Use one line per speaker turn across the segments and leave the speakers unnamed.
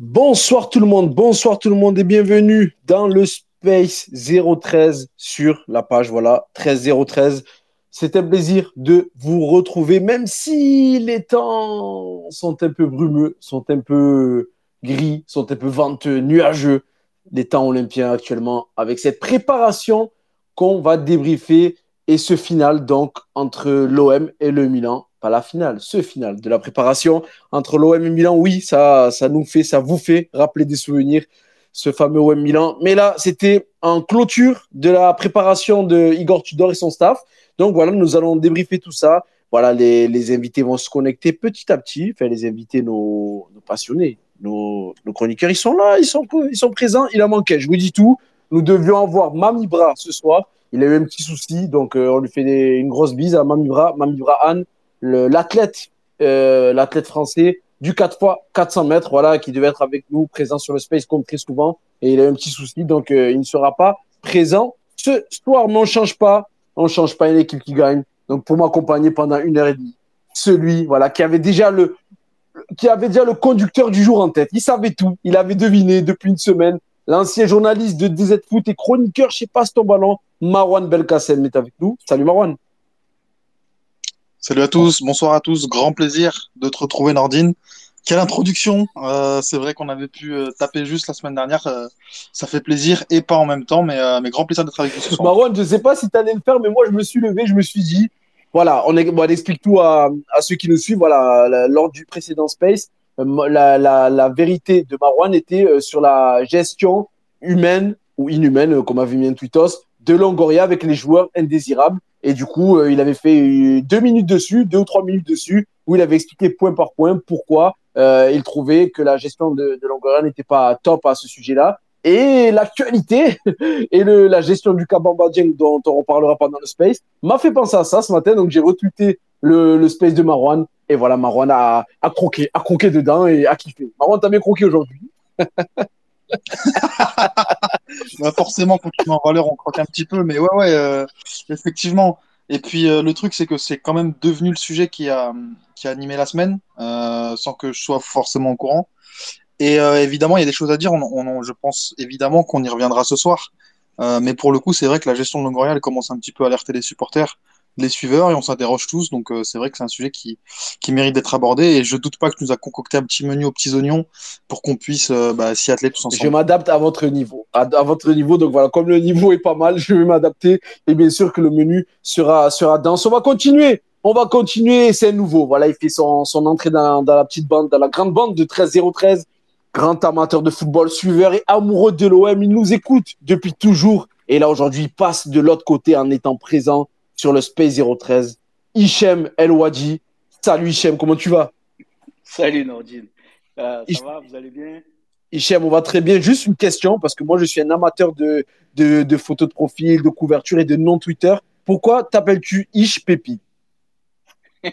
Bonsoir tout le monde, bonsoir tout le monde et bienvenue dans le Space 013 sur la page voilà 13013. C'est un plaisir de vous retrouver, même si les temps sont un peu brumeux, sont un peu gris, sont un peu venteux, nuageux, les temps olympiens actuellement, avec cette préparation qu'on va débriefer et ce final donc entre l'OM et le Milan pas la finale, ce final de la préparation entre l'OM et Milan. Oui, ça, ça nous fait, ça vous fait rappeler des souvenirs, ce fameux OM Milan. Mais là, c'était en clôture de la préparation de Igor Tudor et son staff. Donc voilà, nous allons débriefer tout ça. Voilà, les, les invités vont se connecter petit à petit. Enfin, les invités, nos, passionnés, nos, nos, chroniqueurs, ils sont là, ils sont, ils sont présents. Il en manquait, je vous dis tout. Nous devions avoir Mami Bra ce soir. Il a eu un petit souci, donc euh, on lui fait une grosse bise à Mami Bra, Mami Bra Anne l'athlète euh, l'athlète français du 4 fois 400 mètres, voilà, qui devait être avec nous, présent sur le space comme très souvent, et il a un petit souci, donc euh, il ne sera pas présent ce soir. Mais on change pas, on change pas une équipe qui gagne. Donc pour m'accompagner pendant une heure et demie, celui, voilà, qui avait déjà le, qui avait déjà le conducteur du jour en tête. Il savait tout, il avait deviné depuis une semaine. L'ancien journaliste de DZ Foot et chroniqueur chez Passe ton ballon, Marwan Belkacem est avec nous. Salut Marwan.
Salut à tous, bonsoir à tous, grand plaisir de te retrouver Nordine. Quelle introduction euh, C'est vrai qu'on avait pu euh, taper juste la semaine dernière, euh, ça fait plaisir et pas en même temps, mais, grand plaisir d'être avec vous ce soir.
Marwan, je sais pas si tu allais le faire, mais moi je me suis levé, je me suis dit, voilà, on, explique tout à, ceux qui nous suivent. Voilà, lors du précédent Space, la, vérité de Marwan était sur la gestion humaine ou inhumaine, comme a vu bien Twitos, de Longoria avec les joueurs indésirables. Et du coup, euh, il avait fait deux minutes dessus, deux ou trois minutes dessus, où il avait expliqué point par point pourquoi euh, il trouvait que la gestion de, de Longoria n'était pas top à ce sujet-là. Et l'actualité et le, la gestion du Kabamba Dieng, dont on reparlera pendant le space, m'a fait penser à ça ce matin. Donc j'ai retweeté le, le space de Marwan. Et voilà, Marwan a, a croqué, a croqué dedans et a kiffé. Marwan, t'as bien croqué aujourd'hui.
bah forcément, quand tu mets en valeur, on croque un petit peu, mais ouais, ouais, euh, effectivement. Et puis euh, le truc, c'est que c'est quand même devenu le sujet qui a, qui a animé la semaine, euh, sans que je sois forcément au courant. Et évidemment, il y a des choses à dire. Je pense évidemment qu'on y reviendra ce soir. Mais pour le coup, c'est vrai que la gestion de Longoria, elle commence un petit peu à alerter les supporters les suiveurs et on s'interroge tous. Donc euh, c'est vrai que c'est un sujet qui, qui mérite d'être abordé et je doute pas que tu nous a concocté un petit menu aux petits oignons pour qu'on puisse euh, bah, s'y atteler tous ensemble.
Je m'adapte à votre niveau. À, à, votre niveau. Donc voilà, comme le niveau est pas mal, je vais m'adapter et bien sûr que le menu sera, sera dense. On va continuer. On va continuer. C'est nouveau. Voilà, il fait son, son entrée dans, dans la petite bande, dans la grande bande de 13-013. Grand amateur de football, suiveur et amoureux de l'OM. Il nous écoute depuis toujours. Et là, aujourd'hui, il passe de l'autre côté en étant présent sur le Space 013. Hichem El Wadi. Salut Hichem, comment tu vas?
Salut Nordine. Euh, ça va, vous allez bien?
Hichem, on va très bien. Juste une question, parce que moi je suis un amateur de, de, de photos de profil, de couverture et de nom Twitter. Pourquoi t'appelles-tu Ish Pépi?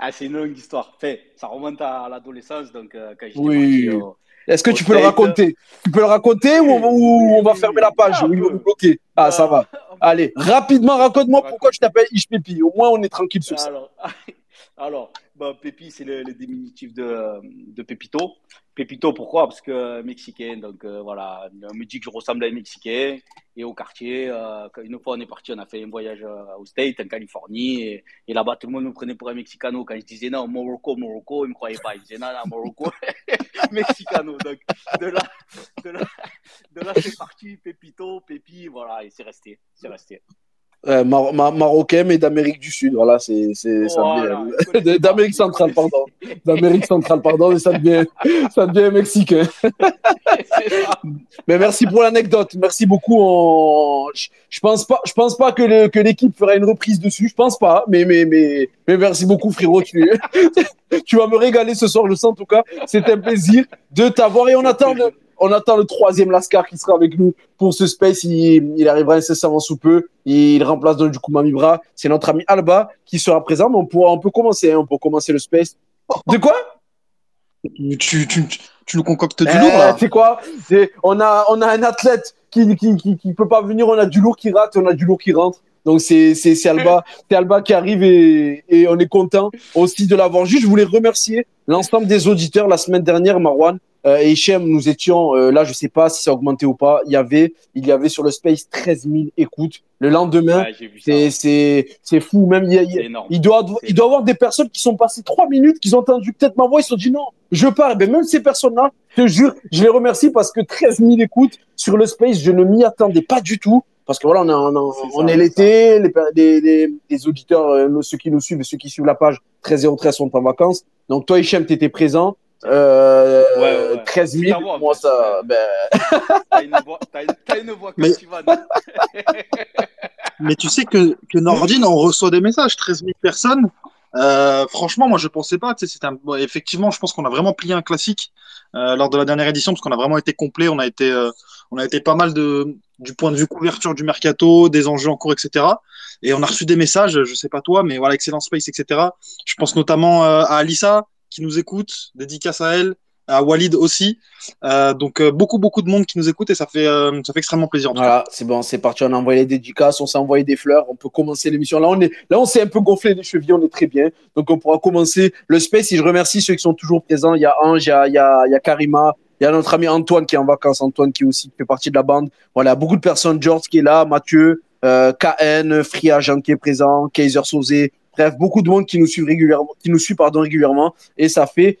Ah, C'est une longue histoire. Fait, ça remonte à l'adolescence, donc euh, quand j'étais
oui. Au, Est-ce que tu peux le raconter? Tu peux le raconter ou, ou on va fermer la page? ou ils vont nous bloquer Ah, ça va. Allez, rapidement, raconte-moi pourquoi je t'appelle Ish Pépi. Au moins, on est tranquille sur
alors,
ça.
Alors, bah, Pépi, c'est le, le, diminutif de, de Pépito. Pépito, pourquoi? Parce que mexicain, donc euh, voilà, on me dit que je ressemble à un Mexicain. Et au quartier, euh, une fois on est parti, on a fait un voyage euh, au State, en Californie. Et, là-bas, tout le monde me prenait pour un Mexicano. Quand je disais non, Morocco, Morocco, ils ne me croyaient pas. Ils disaient non, non, Morocco, Mexicano. Donc de là, de là, de là c'est parti, Pépito, Pépi, voilà, et c'est resté. C'est resté.
Euh, mar mar marocain mais d'Amérique du Sud. Voilà c'est
voilà,
d'Amérique centrale pardon. d'Amérique centrale pardon et ça devient ça devient mexicain mais merci pour l'anecdote. Merci beaucoup on... je, pense pas je pense pas que le, que l'équipe fera une reprise dessus. Je pense pas mais mais mais mais merci beaucoup frérot. Tu tu vas me régaler ce soir je sens en tout cas. C'est un plaisir de t'avoir et on attend le on attend le troisième Lascar qui sera avec nous pour ce space. Il, il arrivera incessamment sous peu. Il remplace donc du coup Mamibra. C'est notre ami Alba qui sera présent. Mais on pourra, on peut commencer, hein, on peut commencer le space. De quoi?
Tu, tu, tu, nous concoctes du eh, lourd là.
C'est quoi? On a, on a un athlète qui, qui, qui, qui peut pas venir. On a du lourd qui rate, on a du lourd qui rentre. Donc c'est c'est Alba, c'est Alba qui arrive et, et on est content aussi de l'avoir. Juste, je voulais remercier l'ensemble des auditeurs la semaine dernière, Marwan. Euh, et Hichem, nous étions, euh, là, je sais pas si ça a augmenté ou pas, il y avait, il y avait sur le Space 13 000 écoutes. Le lendemain, c'est, c'est, c'est fou. Même, il, il, il doit, il doit avoir des personnes qui sont passées trois minutes, qui ont entendu peut-être ma voix, ils se sont dit non, je pars. Ben, même ces personnes-là, je te jure, je les remercie parce que 13 000 écoutes sur le Space, je ne m'y attendais pas du tout. Parce que voilà, on, est, on, est l'été, les, les, les, auditeurs, euh, ceux qui nous suivent et ceux qui suivent la page 1303 sont en vacances. Donc toi, Hichem, tu étais présent. Euh, ouais, ouais. 13 000, voix, moi ça. Ben...
T'as une voix, as une voix
mais... mais tu sais que, que Nordine, on reçoit des messages, 13 000 personnes. Euh, franchement, moi je pensais pas. Un... Bon, effectivement, je pense qu'on a vraiment plié un classique euh, lors de la dernière édition parce qu'on a vraiment été complet. On a été, euh, on a été pas mal de du point de vue couverture du mercato, des enjeux en cours, etc. Et on a reçu des messages. Je sais pas toi, mais voilà, excellent space, etc. Je pense notamment euh, à Alissa qui nous écoute, dédicace à elle, à Walid aussi. Euh, donc euh, beaucoup beaucoup de monde qui nous écoute et ça fait euh, ça fait extrêmement plaisir.
Voilà, c'est bon, c'est parti. On a envoyé les dédicaces, on s'est envoyé des fleurs. On peut commencer l'émission. Là, on est là, on s'est un peu gonflé les chevilles, on est très bien. Donc on pourra commencer le space. Et je remercie ceux qui sont toujours présents. Il y a Ange, il y a, il y a, il y a Karima. Il y a notre ami Antoine qui est en vacances, Antoine qui aussi fait partie de la bande. Voilà, beaucoup de personnes. George qui est là, Mathieu, KN, Fria Jean qui est présent, Kaiser Sosé, Bref, beaucoup de monde qui nous suit régulièrement, qui nous suit pardon régulièrement, et ça fait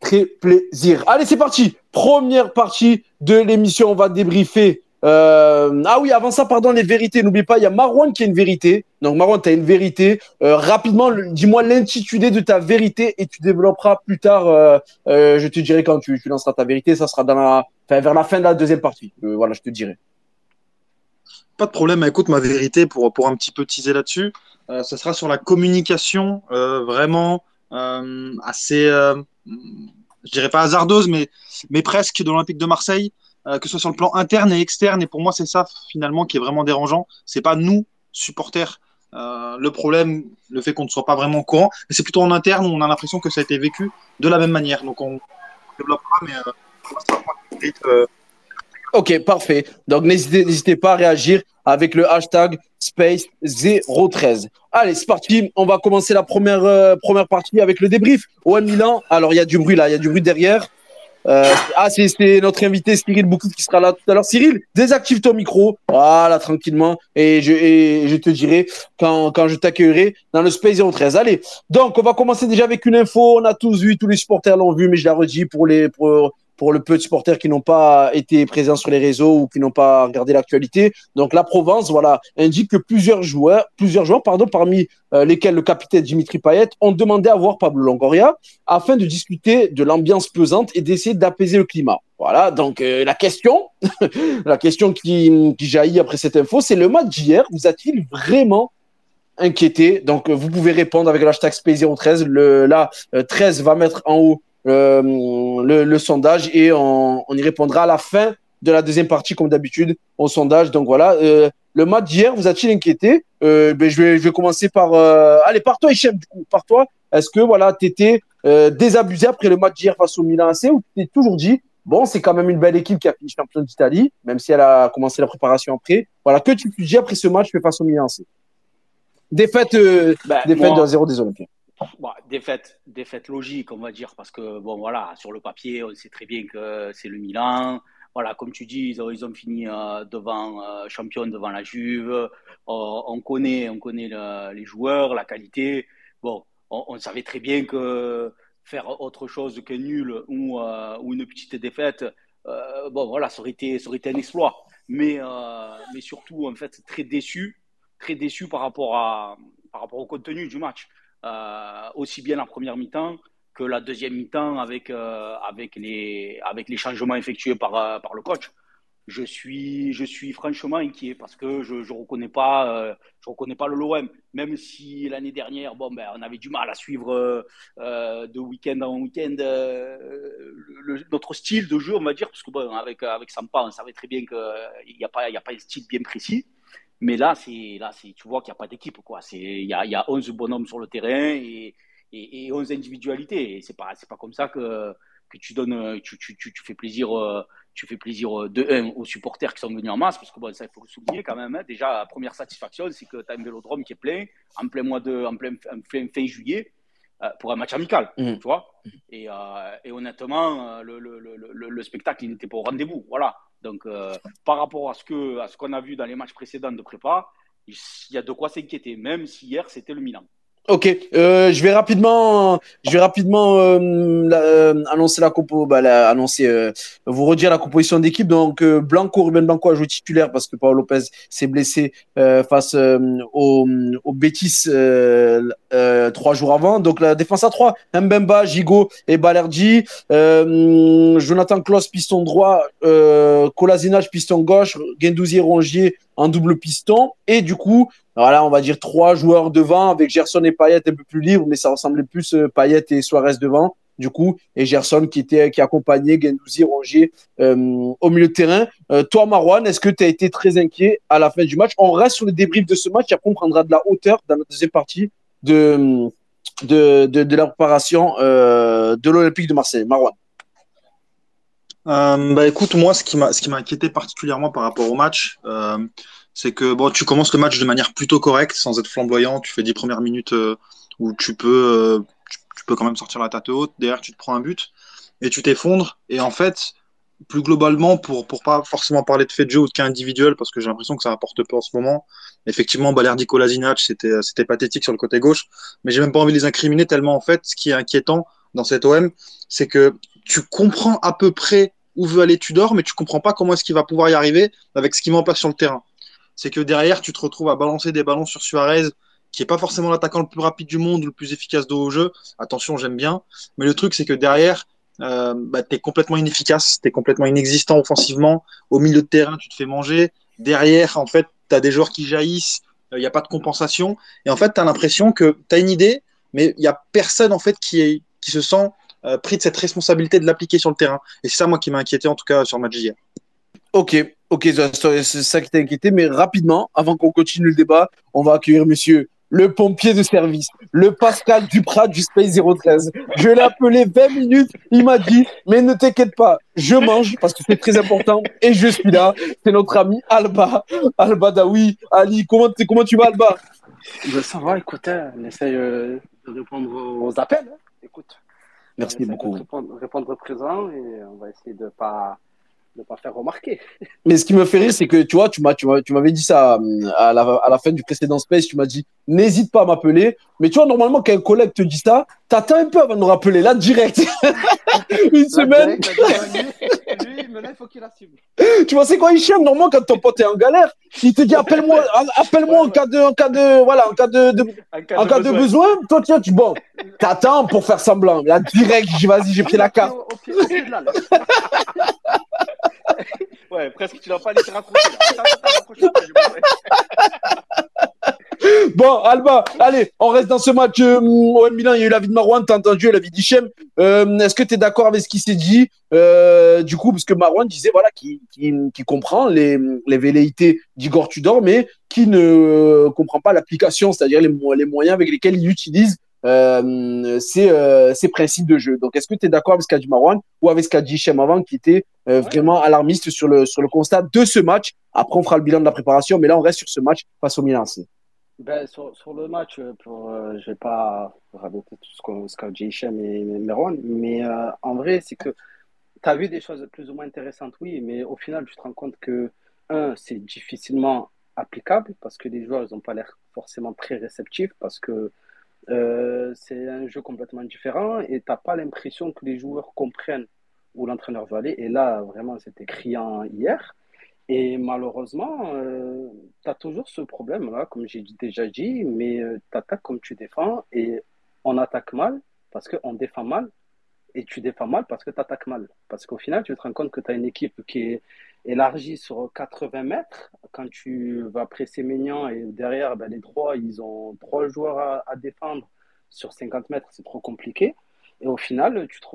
très plaisir. Allez, c'est parti. Première partie de l'émission, on va débriefer. Euh... Ah oui, avant ça, pardon, les vérités. N'oublie pas, il y a Marwan qui a une vérité. Donc Marwan, tu as une vérité. Euh, rapidement, dis-moi l'intitulé de ta vérité et tu développeras plus tard. Euh, je te dirai quand tu, lanceras ta vérité. Ça sera dans la, vers la fin de la deuxième partie. Voilà, je te dirai.
Pas de problème. Écoute, ma vérité pour pour un petit peu teaser là-dessus. Euh, ce sera sur la communication euh, vraiment euh, assez, je dirais pas hasardeuse, mais, mais presque de l'Olympique de Marseille, que ce soit sur le plan interne et externe. Et pour moi, c'est ça finalement qui est vraiment dérangeant. C'est pas nous, supporters, euh, le problème, le fait qu'on ne soit pas vraiment au courant, mais c'est plutôt en interne où on a l'impression que ça a été vécu de la même manière. Donc on développera, mais euh,
euh... Ok, parfait. Donc n'hésitez pas à réagir avec le hashtag Space013. Allez, c'est parti. On va commencer la première, euh, première partie avec le débrief. OM Milan. Alors, il y a du bruit là, il y a du bruit derrière. Euh, ah, c'est notre invité Cyril Boukouf qui sera là tout à l'heure. Cyril, désactive ton micro. Voilà, tranquillement. Et je, et je te dirai quand, quand je t'accueillerai dans le Space 013. Allez, donc on va commencer déjà avec une info. On a tous vu, tous les supporters l'ont vu, mais je la redis pour les, pour, pour le peu de supporters qui n'ont pas été présents sur les réseaux ou qui n'ont pas regardé l'actualité. Donc la Provence, voilà, indique que plusieurs joueurs, plusieurs joueurs, pardon, parmi euh, lesquels le capitaine Dimitri Payet, ont demandé à voir Pablo Longoria afin de discuter de l'ambiance pesante et d'essayer d'apaiser le climat. Voilà, donc euh, la question, la question qui, jaillit après cette info, c'est le match d'hier vous a-t-il vraiment inquiété? Donc euh, vous pouvez répondre avec le hashtag SPACE013. Le, là, 13 va mettre en haut euh, le, le, sondage et on, on, y répondra à la fin de la deuxième partie, comme d'habitude, au sondage. Donc voilà, euh, le match d'hier vous a-t-il inquiété? Euh, ben, je, vais, je vais commencer par. Allez, par toi, Hichem, du coup, par toi. Est-ce que voilà, tu étais désabusé après le match d'hier face au Milan AC ou tu t'es toujours dit, bon, c'est quand même une belle équipe qui a fini champion d'Italie, même si elle a commencé la préparation après. Voilà, que tu te dis après ce match face au Milan AC Défaite, ben, défaite moi... de 0 des Olympiens.
Bon, défaite, défaite logique, on va dire, parce que bon, voilà, sur le papier, on sait très bien que c'est le Milan. Voilà, comme tu dis, ils ont, fini euh, devant euh, champion devant la Juve. Euh, on connaît, on connaît le, les joueurs, la qualité. Bon, on, savait très bien que faire autre chose que nul ou, ou une petite défaite, bon, voilà, ça aurait été, ça aurait été un exploit. Mais, mais surtout, en fait, très déçu, très déçu par rapport à, par rapport au contenu du match aussi bien la première mi-temps que la deuxième mi-temps avec, euh, avec, les, avec les changements effectués par, euh, par le coach. Je suis, je suis franchement inquiet parce que je ne reconnais, pas, je reconnais pas le LOM. Même si l'année dernière, bon, ben, on avait du mal à suivre de week-end en week-end notre style de jeu, on va dire, parce que bon, avec, avec Sampa, on savait très bien qu'il n'y a, a pas un style bien précis. Mais là, là, tu vois qu'il n'y a pas d'équipe il y a, y a 11 bonhommes sur le terrain et, et, et 11 individualités. Et c'est pas comme ça que que tu donnes tu, tu, tu, tu fais plaisir tu fais plaisir de un aux supporters qui sont venus en masse parce que bon ça il faut le souligner quand même. Hein. Déjà la première satisfaction c'est que tu as un vélodrome qui est plein en plein mois de en plein, en plein fin juillet. pour un match amical,
Mhm.
tu vois. Et, euh, et honnêtement, euh, le, le, le, le, le spectacle, il n'était pas au rendez-vous. Voilà. Donc, euh, par rapport à ce à ce qu'on a vu dans les matchs précédents de prépa, il y a de quoi s'inquiéter, même si hier c'était le Milan.
Ok, euh, je vais rapidement, je vais rapidement euh, euh, annoncer la compo, bah, euh, vous redire la composition d'équipe. Donc euh, Blanco, Ruben Blanco a joué titulaire parce que Paolo Lopez s'est blessé euh, face euh, au, Betis trois jours avant. Donc la défense à trois, Mbemba, Gigot et Balerdi. Jonathan Klaus piston droit, Kolasinac piston gauche, Gendouzi Rongier en double piston et du coup voilà, on va dire trois joueurs devant avec Gerson et Payet un peu plus libres, mais ça ressemblait plus euh, Payet et Suarez devant, du coup, et Gerson qui était qui accompagnait Gendouzi, Rongier euh, au milieu de terrain. Euh, toi, Marwan, est-ce que tu as été très inquiet à la fin du match? On reste sur les débriefs de ce match, après on prendra de la hauteur dans la deuxième partie de, de, de, la préparation de l'Olympique de Marseille. Marwan.
Euh, bah écoute, moi, ce qui m'a ce qui m'a inquiété particulièrement par rapport au match, euh, c'est que bon, tu commences le match de manière plutôt correcte, sans être flamboyant. Tu fais 10 premières minutes euh, où tu peux tu, peux quand même sortir la tête haute. Derrière, tu te prends un but et tu t'effondres. Et en fait, plus globalement, pour pour pas forcément parler de fait de jeu ou de cas individuel, parce que j'ai l'impression que ça apporte peu en ce moment. Effectivement, Balerdi Kolasinac, c'était c'était pathétique sur le côté gauche, mais j'ai même pas envie de les incriminer tellement en fait, ce qui est inquiétant dans cet OM, c'est que tu comprends à peu près où veut aller Tudor, mais tu comprends pas comment est-ce qu'il va pouvoir y arriver avec ce qu'il met en place sur le terrain. C'est que derrière, tu te retrouves à balancer des ballons sur Suarez, qui est pas forcément l'attaquant le plus rapide du monde ou le plus efficace de haut jeu. Attention, j'aime bien. Mais le truc, c'est que derrière, euh, bah, tu es complètement inefficace, tu es complètement inexistant offensivement. Au milieu de terrain, tu te fais manger. Derrière, en fait, tu as des joueurs qui jaillissent, il n'y a pas de compensation. Et en fait, tu as l'impression que tu as une idée, mais il n'y a personne en fait qui, qui se sent euh, pris de cette responsabilité de l'appliquer sur le terrain. Et c'est ça, moi, qui m'a inquiété, en tout cas, sur le match d'hier.
Ok, ok, c'est ça qui t'a inquiété, mais rapidement, avant qu'on continue le débat, on va accueillir monsieur le pompier de service, le Pascal Duprat du Space 013. Je l'ai appelé 20 minutes, il m'a dit, mais ne t'inquiète pas, je mange parce que c'est très important et je suis là. C'est notre ami Alba, Alba Daoui. Ali, comment, comment tu vas Alba?
Ben, ça va, écoute, hein, on essaye euh, de répondre aux appels. hein. Écoute,
Merci beaucoup.
De répondre, répondre présent et on va essayer de pas de pas faire remarquer.
Mais ce qui me fait rire, c'est que tu vois, tu m'as, tu m'as- tu m'avais dit ça euh, à la, à la fin du précédent space. Tu m'as dit, n'hésite pas à m'appeler. Mais tu vois, normalement, quand un collègue te dit ça, t'attends un peu avant de nous rappeler, là, direct. Une semaine.
Lui, il faut qu'il assume.
Tu vois, c'est quoi, Hichem Normalement, quand ton pote est en galère, il te dit, appelle-moi, appelle-moi en cas de, en cas de, voilà, en cas de, de- en cas de besoin. Toi, tiens, tu, bon, t'attends pour faire semblant. Là, direct, j'ai, vas-y, j'ai pris la carte.
Au pied, au pied de la lettre.
Ouais, presque, tu l'as pas laissé raccrocher.
Bon, Alba, allez, on reste dans ce match euh, Milan. Il y a eu l'avis de Marouane, t'as entendu l'avis d'Hichem. Euh, Est-ce que tu es d'accord avec ce qui s'est dit euh, Du coup, parce que Marouane disait voilà, qu'il qu'il- qu'il comprend les, les velléités d'Igor Tudor, mais qui ne euh, comprend pas l'application, c'est-à-dire les, les moyens avec lesquels il utilise euh, ces, euh, ces principes de jeu. Donc, est-ce que tu es d'accord avec ce qu'a dit Marouane ou avec ce qu'a dit Hichem avant, qui était euh, vraiment alarmiste sur le, sur le constat de ce match? Après, on fera le bilan de la préparation, mais là, on reste sur ce match face au Milan.
Ben, sur, sur le match, pour, euh, je vais pas radoter tout ce qu'a dit Hichem et Merwan, mais euh, en vrai, c'est que tu as vu des choses plus ou moins intéressantes, oui, mais au final, tu te rends compte que, un, c'est difficilement applicable parce que les joueurs, ils n'ont pas l'air forcément très réceptifs parce que euh, c'est un jeu complètement différent et tu n'as pas l'impression que les joueurs comprennent où l'entraîneur veut aller. Et là, vraiment, c'était criant hier. Et malheureusement, tu as toujours ce problème-là, comme j'ai déjà dit, mais tu attaques comme tu défends et on attaque mal parce qu'on défend mal et tu défends mal parce que tu attaques mal. Parce qu'au final, tu te rends compte que tu as une équipe qui est élargie sur 80 mètres. Quand tu vas presser Maignan et derrière, ben, les droits, ils ont trois joueurs à, défendre sur 50 mètres, c'est trop compliqué. Et au final, tu te,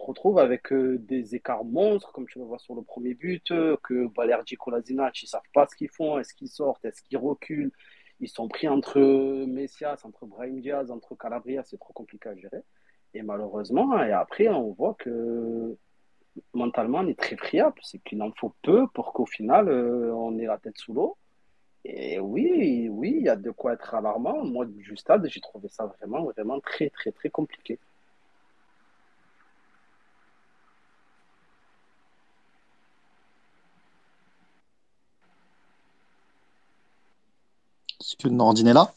retrouves avec euh, des écarts monstres, comme tu le vois sur le premier but, euh, que Balerdi Kolasinac, ils ne savent pas ce qu'ils font, est-ce qu'ils sortent, est-ce qu'ils reculent. Ils sont pris entre Messias, entre Brahim Diaz, entre Calabria, c'est trop compliqué à gérer. Et malheureusement, et après, on voit que mentalement, on est très friable. C'est qu'il en faut peu pour qu'au final, euh, on ait la tête sous l'eau Et oui, oui, il y a de quoi être alarmant. Moi, du stade, j'ai trouvé ça vraiment, vraiment très, très, très compliqué.
Est-ce que Nordine est là?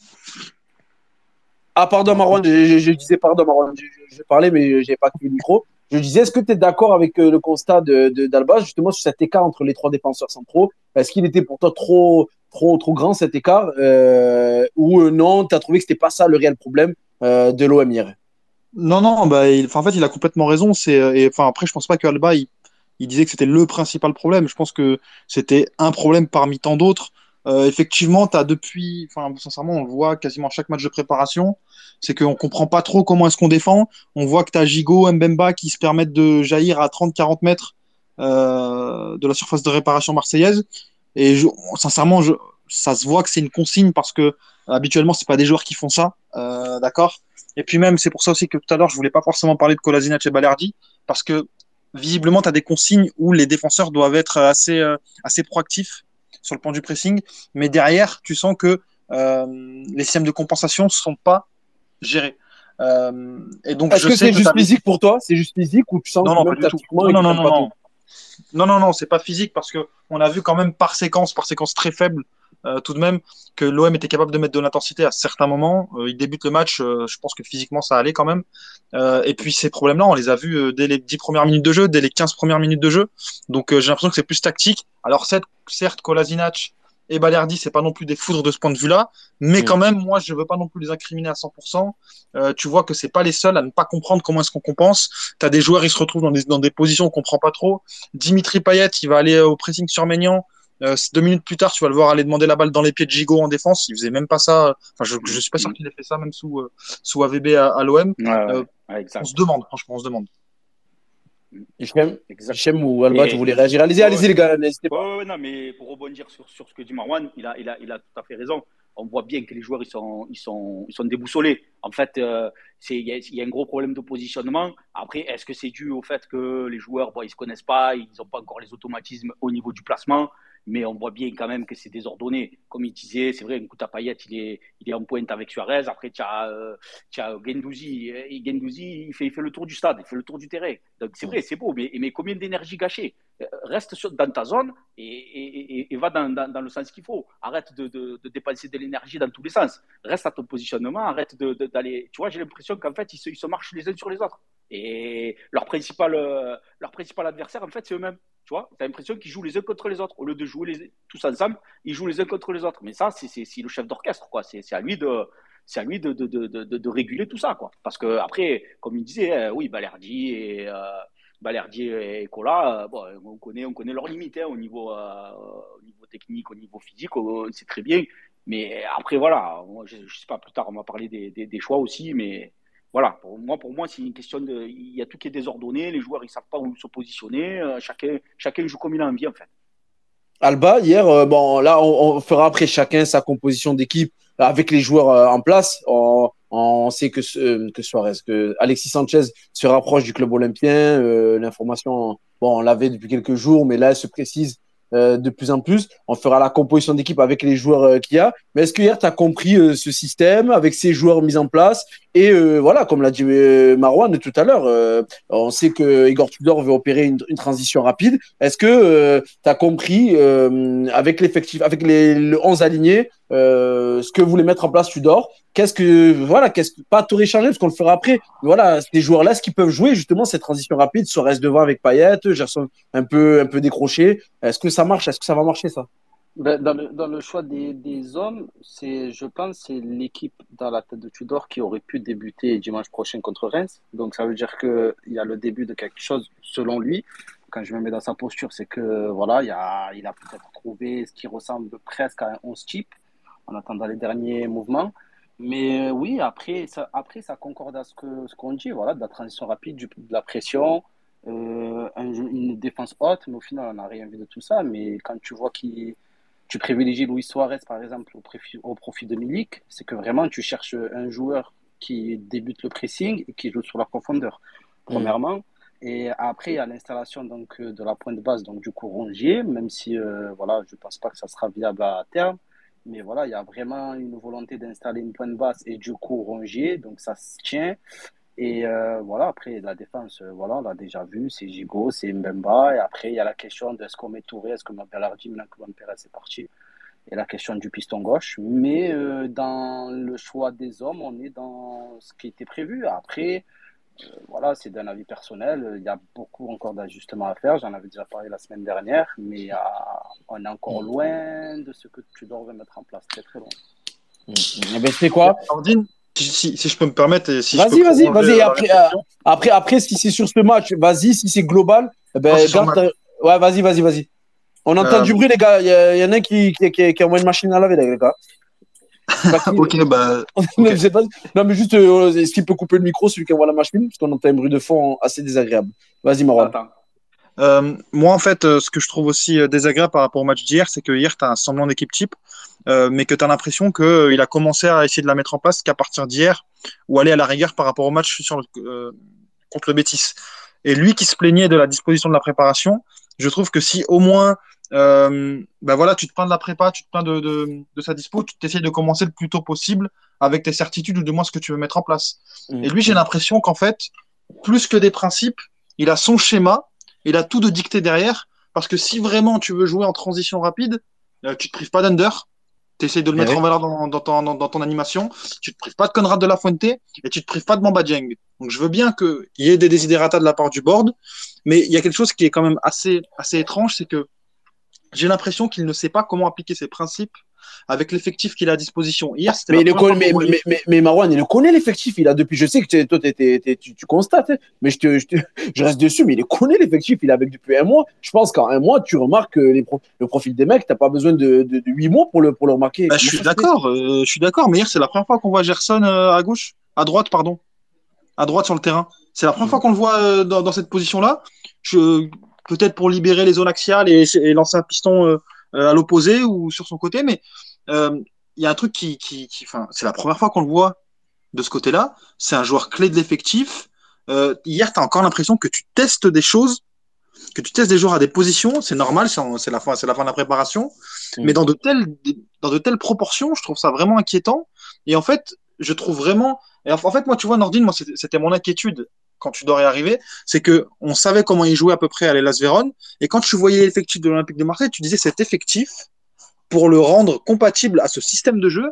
Ah, pardon, Marwan, je, je disais pardon, Marwan, je, je, je parlais, mais je n'avais pas activé le micro. Je disais, est-ce que tu es d'accord avec euh, le constat d'Alba, justement, sur cet écart entre les trois défenseurs centraux? Est-ce qu'il était pour toi trop, trop, trop grand cet écart? Euh, Ou euh, non, tu as trouvé que c'était pas ça le réel problème de l'OM
Non, non, bah, en fait, il a complètement raison. Après, je pense pas que Alba, il, il disait que c'était le principal problème. Je pense que c'était un problème parmi tant d'autres. Euh, effectivement, t'as depuis, enfin, sincèrement, on le voit quasiment chaque match de préparation, c'est qu'on comprend pas trop comment est-ce qu'on défend. On voit que t'as Gigot, Mbemba qui se permettent de jaillir à 30-40 mètres euh, de la surface de réparation marseillaise. Et sincèrement, ça se voit que c'est une consigne parce que habituellement, c'est pas des joueurs qui font ça, euh, d'accord. Et puis même, c'est pour ça aussi que tout à l'heure, je voulais pas forcément parler de Kolasinac et Balerdi, parce que visiblement, tu as des consignes où les défenseurs doivent être assez, assez proactifs sur le plan du pressing, mais derrière, tu sens que euh, les systèmes de compensation ne sont pas gérés. Euh, et donc,
Est-ce
je
que c'est juste physique pour toi? C'est juste physique ou tu sens
Non, pas tout? non. Non, non, non, c'est pas physique parce que on a vu quand même par séquence, par séquence très faible, euh, tout de même, que l'OM était capable de mettre de l'intensité à certains moments. Euh, il débute le match, euh, je pense que physiquement ça allait quand même. Et puis ces problèmes-là, on les a vus dès les 10 premières minutes de jeu, dès les 15 premières minutes de jeu. Donc j'ai l'impression que c'est plus tactique. Alors certes, certes Kolasinac et Balerdi, c'est pas non plus des foudres de ce point de vue-là, mais
Mm.
quand même, moi, je veux pas non plus les incriminer à 100%. Euh, tu vois que c'est pas les seuls à ne pas comprendre comment est-ce qu'on compense. T'as des joueurs, ils se retrouvent dans des, dans des positions qu'on comprend pas trop. Dimitri Payet, il va aller au pressing sur Maignan. Euh, deux minutes plus tard, tu vas le voir aller demander la balle dans les pieds de Gigot en défense. Il faisait même pas ça. Enfin, je, je suis pas sûr qu'il ait fait ça même sous, euh, sous AVB à, à l'OM.
Ouais,
Euh,
ouais.
On se demande, franchement, on se demande.
Hichem, ou Alba, tu voulais réagir Allez-y, allez-y,
ouais.
les gars, n'hésitez pas.
Ouais, ouais, ouais, non, mais pour rebondir sur, sur ce que dit Marwan, il a, il, a, il a tout à fait raison. On voit bien que les joueurs, ils sont, ils sont, ils sont déboussolés. En fait, euh, c'est- il y, a- il y a un gros problème de positionnement. Après, est-ce que c'est dû au fait que les joueurs, bon, ils se connaissent pas, ils n'ont pas encore les automatismes au niveau du placement, mais on voit bien quand même que c'est désordonné. Comme il disait, c'est vrai, à Payet, il est, il est en pointe avec Suarez. Après, tu as, euh, as Gendouzi. Il fait, il fait le tour du stade, il fait le tour du terrain. Donc, c'est vrai, c'est beau, mais, mais combien d'énergie gâchée? Euh, Reste dans ta zone et, et, va dans, dans, le sens qu'il faut. Arrête de, de, de dépenser de l'énergie dans tous les sens. Reste à ton positionnement, arrête d'aller. Tu vois, j'ai l'impression qu'en fait, ils se marchent les uns sur les autres. Et leur principal, euh, leur principal adversaire, en fait, c'est eux-mêmes. Tu vois, tu as l'impression qu'ils jouent les uns contre les autres. Au lieu de jouer tous ensemble, ils jouent les uns contre les autres. Mais ça, c'est c'est- c'est le chef d'orchestre. C'est c'est à lui de. C'est à lui de, réguler tout ça, quoi. Parce que après, comme il disait, euh, oui, Balerdi et euh, et Cola, euh, bon, on connaît, on connaît leurs limites hein, au niveau, euh, au niveau technique, au niveau physique, sait très bien. Mais après, voilà, je, je sais pas, plus tard, on va parler des, des, des choix aussi, mais voilà, pour moi, pour moi, c'est une question de, il y a tout qui est désordonné, les joueurs, ils savent pas où se positionner, euh, chacun, chacun joue comme il a envie, en fait.
Alba, hier, euh, bon, là, on, fera après chacun sa composition d'équipe avec les joueurs euh, en place. On, sait que, ce- que Suarez, que Alexis Sanchez se rapproche du club olympien. L'information, bon, on l'avait depuis quelques jours, mais là, elle se précise de plus en plus. On fera la composition d'équipe avec les joueurs qu'il y a. Mais est-ce que hier, tu as compris ce système avec ces joueurs mis en place Et euh, voilà, comme l'a dit euh, Marwan tout à l'heure, euh, on sait que Igor Tudor veut opérer une, transition rapide. Est-ce que tu as compris avec l'effectif, avec les, le 11 alignés, euh, ce que voulait mettre en place Tudor Qu'est-ce que voilà, qu'est-ce que pas tout réchanger parce qu'on le fera après. Voilà, ces joueurs-là, ce qu'ils peuvent jouer justement cette transition rapide, reste devant avec Payet, Gerson un peu un peu décroché. Est-ce que ça marche? Est-ce que ça va marcher ça?
Ben, Dans le, dans le choix des, des hommes, c'est, je pense, c'est l'équipe dans la tête de Tudor qui aurait pu débuter dimanche prochain contre Reims. Donc ça veut dire qu'il y a le début de quelque chose, selon lui. Quand je me mets dans sa posture, c'est que voilà, il, a, il a peut-être trouvé ce qui ressemble presque à un 11 type en attendant les derniers mouvements. Mais oui, après ça, après, ça concorde à ce que ce qu'on dit, voilà, de la transition rapide, de la pression, euh, une défense haute, mais au final, on n'a rien vu de tout ça. Mais quand tu vois qu'il tu privilégies Luis Suarez, par exemple, au profit, au profit de Milik, c'est que vraiment, tu cherches un joueur qui débute le pressing et qui joue sur la profondeur, premièrement. Et après, il y a l'installation donc, euh, de la pointe de base, donc du coup Rongier, même si euh, voilà, je ne pense pas que ça sera viable à terme. Mais voilà, il y a vraiment une volonté d'installer une pointe basse et du coup Rongier, donc ça se tient. Et euh, voilà, après la défense, euh, voilà, on l'a déjà vu, c'est Gigo, c'est Mbemba. Et après, il y a la question de est-ce qu'on met Touré, est-ce qu'on met Bellardi, maintenant que Van Perez est parti. Et la question du piston gauche. Mais euh, dans le choix des hommes, on est dans ce qui était prévu. Après, euh, voilà, c'est d'un avis personnel. Il y a beaucoup encore d'ajustements à faire. J'en avais déjà parlé la semaine dernière, mais euh, on est encore loin de ce que tu devrais mettre en place. Très, très loin.
Eh ben, c'est quoi?
Nordine, si, si je peux me permettre. et si je
Vas-y,
peux
vas-y, vas-y.
euh,
Après, euh, après, après, si c'est sur ce match, vas-y. Si c'est global, eh ben, garde Ouais, vas-y, vas-y, vas-y. On entend
Euh,
du bruit, les gars. Il y, a- y en a un qui, qui, qui, qui envoie une machine à laver, les gars.
Ok, bah,
non, pas- mais juste, euh, est-ce qu'il peut couper le micro, celui qui envoie la machine? Parce qu'on entend un bruit de fond assez désagréable. Vas-y, Marwan.
Euh, moi, en fait, euh, ce que je trouve aussi désagréable par rapport au match d'hier, c'est que hier, tu as un semblant d'équipe type, euh, mais que tu as l'impression qu'il a commencé à essayer de la mettre en place qu'à partir d'hier, ou aller à la rigueur par rapport au match sur le- euh, contre le Bétis. Et lui qui se plaignait de la disposition de la préparation, je trouve que si au moins, euh, ben voilà, tu te plains de la prépa, tu te plains de, de, de sa dispo, tu t'essayes de commencer le plus tôt possible avec tes certitudes ou de moins ce que tu veux mettre en place. Et lui, j'ai l'impression qu'en fait, plus que des principes, il a son schéma, il a tout de dicté derrière. Parce que si vraiment tu veux jouer en transition rapide, euh, tu te prives pas d'Under, tu essayes de le
Eh
mettre en valeur dans, dans, ton, dans, dans ton animation, tu te prives pas de Conrad de la Fuente et tu te prives pas de Mamba Dieng. Donc je veux bien qu'il y ait des desiderata de la part du board, mais il y a quelque chose qui est quand même assez, assez étrange, c'est que j'ai l'impression qu'il ne sait pas comment appliquer ses principes avec l'effectif qu'il a à disposition. Hier, c'était
Mais, mais, mais, mais, mais Marwan, il le connaît l'effectif. Il a depuis, je sais que toi, tu, tu constates, hein, mais je, te, je, te- je reste dessus. Mais il connaît l'effectif. Il est avec depuis un mois. Je pense qu'en un mois, tu remarques que les pro- le profil des mecs, t'as pas besoin de, de, de 8 mois pour le, pour le remarquer.
Bah, je suis d'accord, euh, je suis d'accord, mais hier c'est la première fois qu'on voit Gerson euh, à gauche, à droite, pardon, à droite sur le terrain. C'est la première fois qu'on le voit euh, dans, dans cette position-là. Peut-être pour libérer les zones axiales et, et lancer un piston à l'opposé ou sur son côté, mais euh, il y a un truc qui, qui, c'est la première fois qu'on le voit de ce côté-là. C'est un joueur clé de l'effectif. Euh, hier, tu as encore l'impression que tu testes des choses, que tu testes des joueurs à des positions. C'est normal, c'est la fin, c'est la fin de la préparation.
Mm.
Mais dans de telles, dans de telles proportions, je trouve ça vraiment inquiétant. Et en fait, je trouve vraiment. Et en fait, moi, tu vois, Nordine, moi, c'était mon inquiétude quand tu dois arriver, c'est que on savait comment il jouait à peu près à l'Elas Vérone. Et quand tu voyais l'effectif de l'Olympique de Marseille, tu disais cet effectif, pour le rendre compatible à ce système de jeu,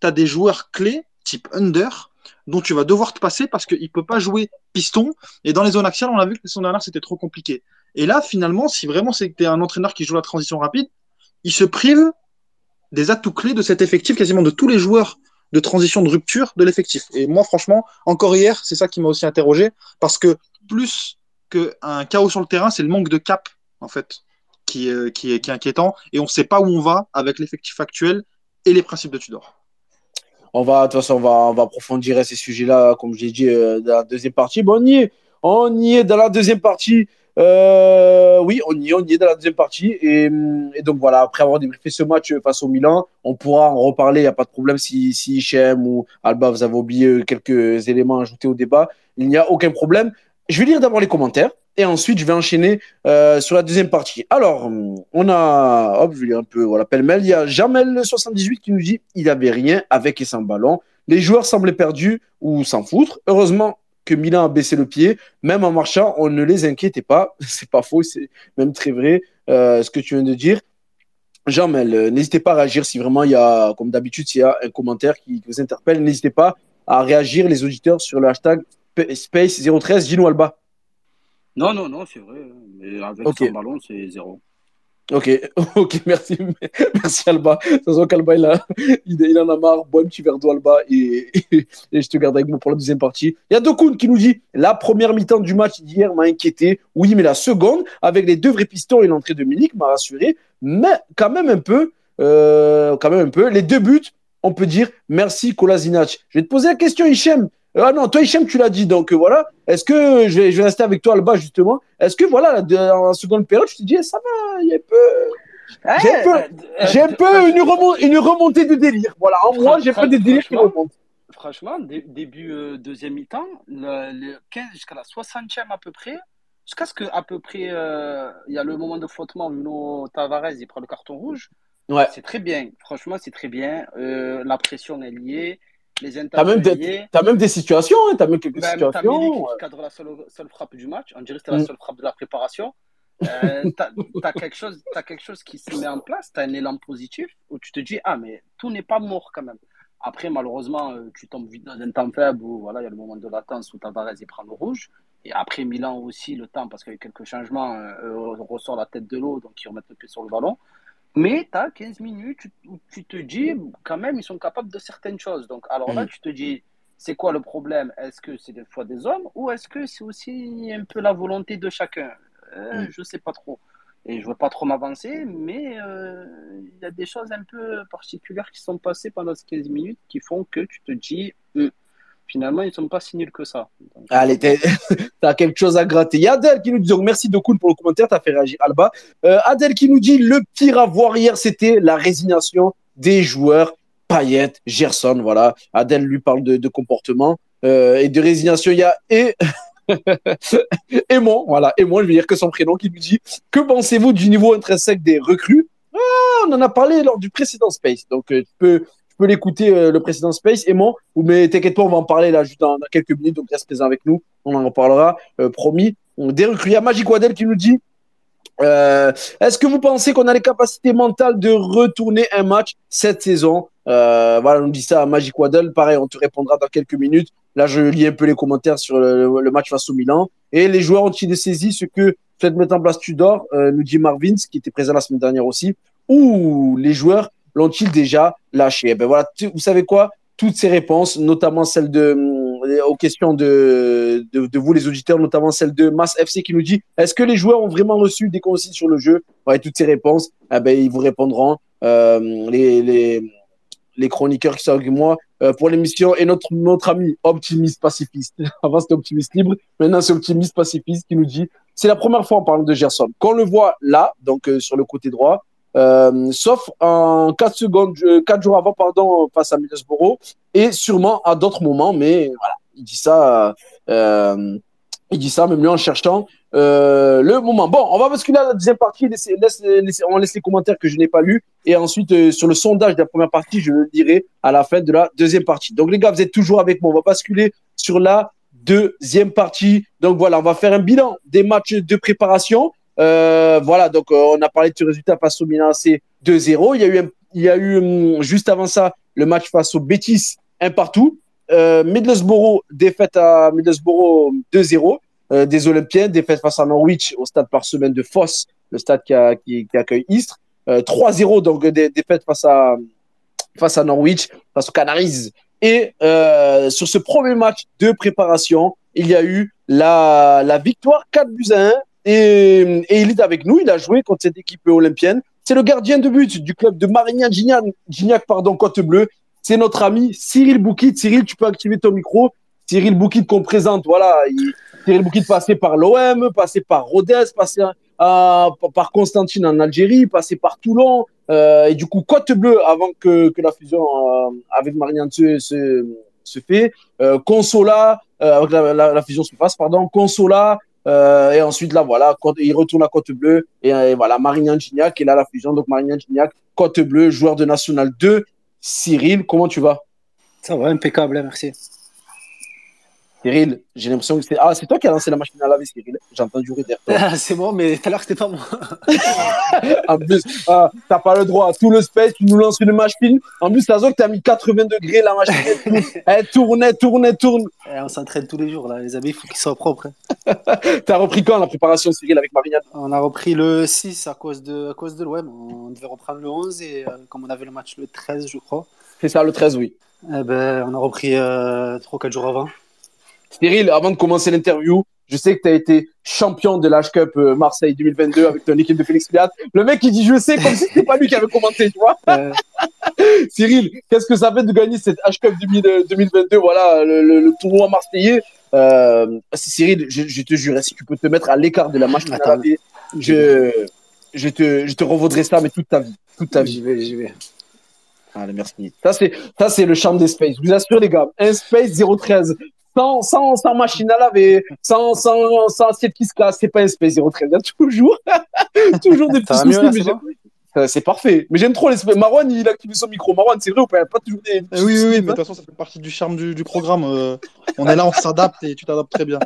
tu as des joueurs clés, type under, dont tu vas devoir te passer parce qu'il ne peut pas jouer piston. Et dans les zones axiales, on a vu que la saison dernière, c'était trop compliqué. Et là, finalement, si vraiment c'était un entraîneur qui joue la transition rapide, il se prive des atouts clés de cet effectif, quasiment de tous les joueurs de transition de rupture de l'effectif. Et moi, franchement, encore hier, c'est ça qui m'a aussi interrogé, parce que plus qu'un chaos sur le terrain, c'est le manque de cap, en fait, qui, est- qui, est, qui est inquiétant. Et on ne sait pas où on va avec l'effectif actuel et les principes de Tudor.
On va, de toute façon, on va, on va approfondir ces sujets-là, comme j'ai dit, euh, dans la deuxième partie. Bon, on y est. On y est dans la deuxième partie. Euh, oui, on y est, on y est dans la deuxième partie. Et, donc voilà, après avoir débriefé ce match face au Milan, on pourra en reparler. Il n'y a pas de problème si, si Hichem ou Alba, vous avez oublié quelques éléments ajoutés au débat. Il n'y a aucun problème. Je vais lire d'abord les commentaires et ensuite je vais enchaîner euh, sur la deuxième partie. Alors, on a, hop, je vais lire un peu, voilà, pêle-mêle. Il y a Jamel78 qui nous dit il avait rien avec et sans ballon. Les joueurs semblaient perdus ou s'en foutre. Heureusement que Milan a baissé le pied. Même en marchant, on ne les inquiétait pas. C'est pas faux, c'est même très vrai euh, ce que tu viens de dire. Jamel, euh, n'hésitez pas à réagir si vraiment il y a, comme d'habitude, s'il y a un commentaire qui, qui vous interpelle, n'hésitez pas à réagir, les auditeurs, sur le hashtag Space013 Gino Alba.
Non, non, non, c'est vrai. Mais avec son ballon, c'est zéro.
Ok, ok, merci, merci Alba. Toute façon, qu'Alba, il, il, en a marre. Bois un petit verre d'eau, Alba, et, et, je te garde avec moi pour la deuxième partie. Il y a Dokun qui nous dit La première mi-temps du match d'hier m'a inquiété. Oui, mais la seconde, avec les deux vrais pistons et l'entrée de Milik, m'a rassuré. Mais quand même un peu, euh, quand même un peu. Les deux buts, on peut dire merci Kolasinac. Je vais te poser la question, Hichem. Euh, Ah non, toi, Hichem, tu l'as dit. Donc euh, voilà. Est-ce que je vais, je vais rester avec toi, Alba, justement Est-ce que voilà, en seconde période, je te dis, eh, ça va, il y a un peu. J'ai un peu-
Euh,
J'ai un peu une, remon- une remontée de délire. Voilà, en moi, j'ai pas des délires qui remontent.
Franchement, dé- début euh, deuxième mi-temps, le, le 15 jusqu'à la 60e à peu près, jusqu'à ce que à peu près euh, il y a le moment de flottement, Nuno Tavares il prend le carton rouge.
Ouais.
C'est très bien. Franchement, c'est très bien. Euh, la pression est liée. Les
T'as même, des-
liées.
t'as même des situations, hein, t'as même quelques
Même t'as Milik
situations.
qui cadre la seule, seule frappe du match. On dirait que c'était la
Mm.
seule frappe de la préparation. Euh, t'as, quelque chose, t'as quelque chose qui se met en place. T'as un élan positif où tu te dis ah mais tout n'est pas mort quand même. Après malheureusement euh, tu tombes vite dans un temps faible où voilà il y a le moment de latence où Tavares il prend le rouge et après Milan aussi le temps parce qu'il y a eu quelques changements euh, euh, ressort la tête de l'eau donc ils remettent le pied sur le ballon. Mais tu as 15 minutes où tu te dis, quand même, ils sont capables de certaines choses. Donc, alors là,
Mm.
tu te dis, c'est quoi le problème? Est-ce que c'est des fois des hommes ou est-ce que c'est aussi un peu la volonté de chacun? Euh,
Mm.
Je sais pas trop. Et je veux pas trop m'avancer, mais euh, il y a des choses un peu particulières qui sont passées pendant ces 15 minutes qui font que tu te dis, Hum, finalement, ils sont pas si nuls que ça. Donc,
Allez, t'as quelque chose à gratter. Il y a Adèle qui nous dit, merci de cool pour le commentaire, t'as fait réagir Alba. Euh, Adèle qui nous dit, le pire à voir hier, c'était la résignation des joueurs. Payet, Gerson, voilà. Adèle lui parle de, comportement euh, et de résignation. Il y a et Aimon, voilà, je vais dire que son prénom, qui nous dit Que pensez-vous du niveau intrinsèque des recrues? Ah, On en a parlé lors du précédent Space, donc euh, tu peux, tu peux l'écouter, euh, le précédent Space. Aimon, ou mais t'inquiète pas, on va en parler là juste dans, quelques minutes, donc reste présent avec nous, on en reparlera, euh, promis. Recrues, il y a Magic Waddell qui nous dit euh, Est-ce que vous pensez qu'on a les capacités mentales de retourner un match cette saison? Euh, Voilà, on nous dit ça à Magic Waddle. Pareil, on te répondra dans quelques minutes. Là, je lis un peu les commentaires sur le, match face au Milan. Et les joueurs ont-ils saisi ce que souhaite mettre en place Tudor Nous dit Marvins, qui était présent la semaine dernière aussi. Ou les joueurs l'ont-ils déjà lâché? Eh ben voilà, vous savez quoi? Toutes ces réponses, notamment celle de euh, aux questions de, vous les auditeurs, notamment celle de Mass FC qui nous dit est-ce que les joueurs ont vraiment reçu des consignes sur le jeu? Ouais, toutes ces réponses, eh ben, ils vous répondront. Euh, les, chroniqueurs qui sont avec moi euh, pour l'émission et notre, ami optimiste pacifiste. Avant c'était optimiste libre, maintenant c'est optimiste pacifiste qui nous dit c'est la première fois en parlant de Gerson qu'on le voit là, donc sur le côté droit, euh, sauf en 4 secondes, euh, 4 jours avant, pardon, face à Middlesbrough, et sûrement à d'autres moments, mais voilà, il dit ça, euh, il dit ça même lui en cherchant euh, le moment. Bon, on va basculer à la deuxième partie, on laisse les commentaires que je n'ai pas lus, et ensuite euh, sur le sondage de la première partie, je le dirai à la fin de la deuxième partie. Donc les gars, vous êtes toujours avec moi, on va basculer sur la deuxième partie. Donc voilà, on va faire un bilan des matchs de préparation. Euh, voilà, donc euh, on a parlé ce résultat face au Milan AC 2-0. Il y a eu, un- il y a eu hum, juste avant ça le match face au Betis, un partout. Euh, Middlesbrough, défaite à Middlesbrough 2-0. Euh, des Olympiens, défaite face à Norwich au stade par semaine de Foss, le stade qui, a, qui, qui accueille Istres. Euh, 3-0, donc des défaites face à, face à Norwich, face aux Canaries. Et euh, sur ce premier match de préparation, il y a eu la, la victoire 4 buts à 1 et, il est avec nous. Il a joué contre cette équipe olympienne. C'est le gardien de but du club de Marignan Gignac, pardon, Côte Bleue. C'est notre ami Cyril Boukit. Cyril, tu peux activer ton micro. Cyril Boukit qu'on présente. Voilà, il, Cyril Boukit passé par l'OM, passé par Rodez, passé à- par Constantine en Algérie, passé par Toulon. Euh, et du coup, Côte Bleue, avant que, la fusion euh, avec Marignan se, se, se fait. Euh, Consola, euh, avec la fusion se passe, pardon. Consola, euh, et ensuite, là, voilà, il retourne à Côte Bleue. Et, euh, voilà, Marignan Gignac, et là, la fusion. Donc, Marignan Gignac, Côte Bleue, joueur de National 2. Cyril, comment tu vas?
Ça va, impeccable, hein, merci.
Cyril, j'ai l'impression que c'est. Ah, c'est toi qui as lancé la machine à laver, Cyril. J'ai entendu rire derrière toi.
c'est bon, mais tout à l'heure, c'était pas moi.
En plus, ah, t'as pas le droit. Tout le space, tu nous lances une machine. En plus, la zone, t'as mis 80 degrés, la machine. Elle, tourne, elle tourne, elle tourne, elle tourne.
Eh, on s'entraîne tous les jours, là. Les amis, il faut qu'ils soient propres. hein.
T'as repris quand la préparation, Cyril, avec Marianne
On a repris le 6 à cause de, à cause de l'OM. On devait reprendre le 11 et euh, comme on avait le match le 13, je crois,
C'est ça, le 13, oui.
eh ben, on a repris euh, 3-4 jours avant.
Cyril, avant de commencer l'interview, je sais que tu as été champion de l'H Cup euh, Marseille 2022 avec ton équipe de Félix Piat. Le mec, il dit je sais, comme si c'était pas lui qui avait commenté, tu vois.
Euh,
Cyril, qu'est-ce que ça fait de gagner cette H Cup 2000 2022, voilà, le, le- le tournoi marseillais? Euh, Cyril, je, je te jure, si tu peux te mettre à l'écart de la
Attends.
je, je, te, je te revaudrai ça, mais toute ta vie. Toute ta vie.
j'y vais, j'y vais.
Allez, merci. Ça, c'est, ça, c'est le charme des Space. Je vous assure, les gars, un Space 013, sans, sans, sans machine à laver, sans, sans, sans assiette qui se casse, c'est pas un Space 013. Il y a toujours, toujours des petits soucis.
là,
mais
c'est
parfait. Mais j'aime trop l'esprit. Marwan, il a activé son micro. Marwan, c'est vrai ou pas? Il y a pas toujours des.
Eh oui, oui, oui, mais de toute façon, ça fait partie du charme du, du programme. euh, on est là, on s'adapte et tu t'adaptes très bien.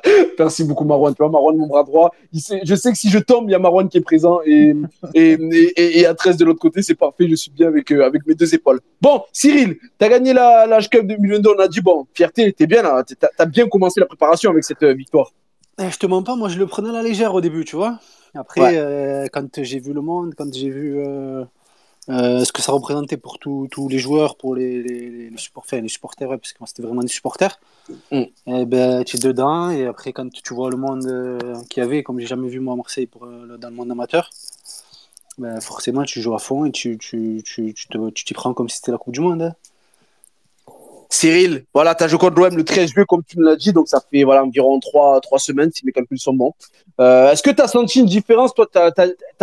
Merci beaucoup, Marwan. Tu vois, Marwan, mon bras droit. Il sait, je sais que si je tombe, il y a Marwan qui est présent. Et, et, et, et à 13 de l'autre côté, c'est parfait. Je suis bien avec, euh, avec mes deux épaules. Bon, Cyril, tu as gagné la, la Cup 2022. On a dit, bon, fierté, t'es bien là. Tu as, bien commencé la préparation avec cette euh, victoire.
Eh, je te mens pas, moi je le prenais à la légère au début, tu vois. Après,
Ouais.
euh, quand j'ai vu le monde, quand j'ai vu euh, euh, ce que ça représentait pour tous les joueurs, pour les, les, les enfin, les supporters, ouais, parce que moi, c'était vraiment des supporters,
Mm.
eh ben, tu es dedans. Et après, quand tu vois le monde euh, qu'il y avait, comme j'ai jamais vu moi à Marseille pour, euh, dans le monde amateur, ben, forcément, tu joues à fond et tu tu, tu, tu te- tu t'y prends comme si c'était la Coupe du Monde. hein.
Cyril, voilà, tu as joué contre l'OM le 13 juillet, comme tu me l'as dit, donc ça fait voilà, environ trois, trois semaines, si mes calculs sont bons. Euh, Est-ce que tu as senti une différence Toi, tu as,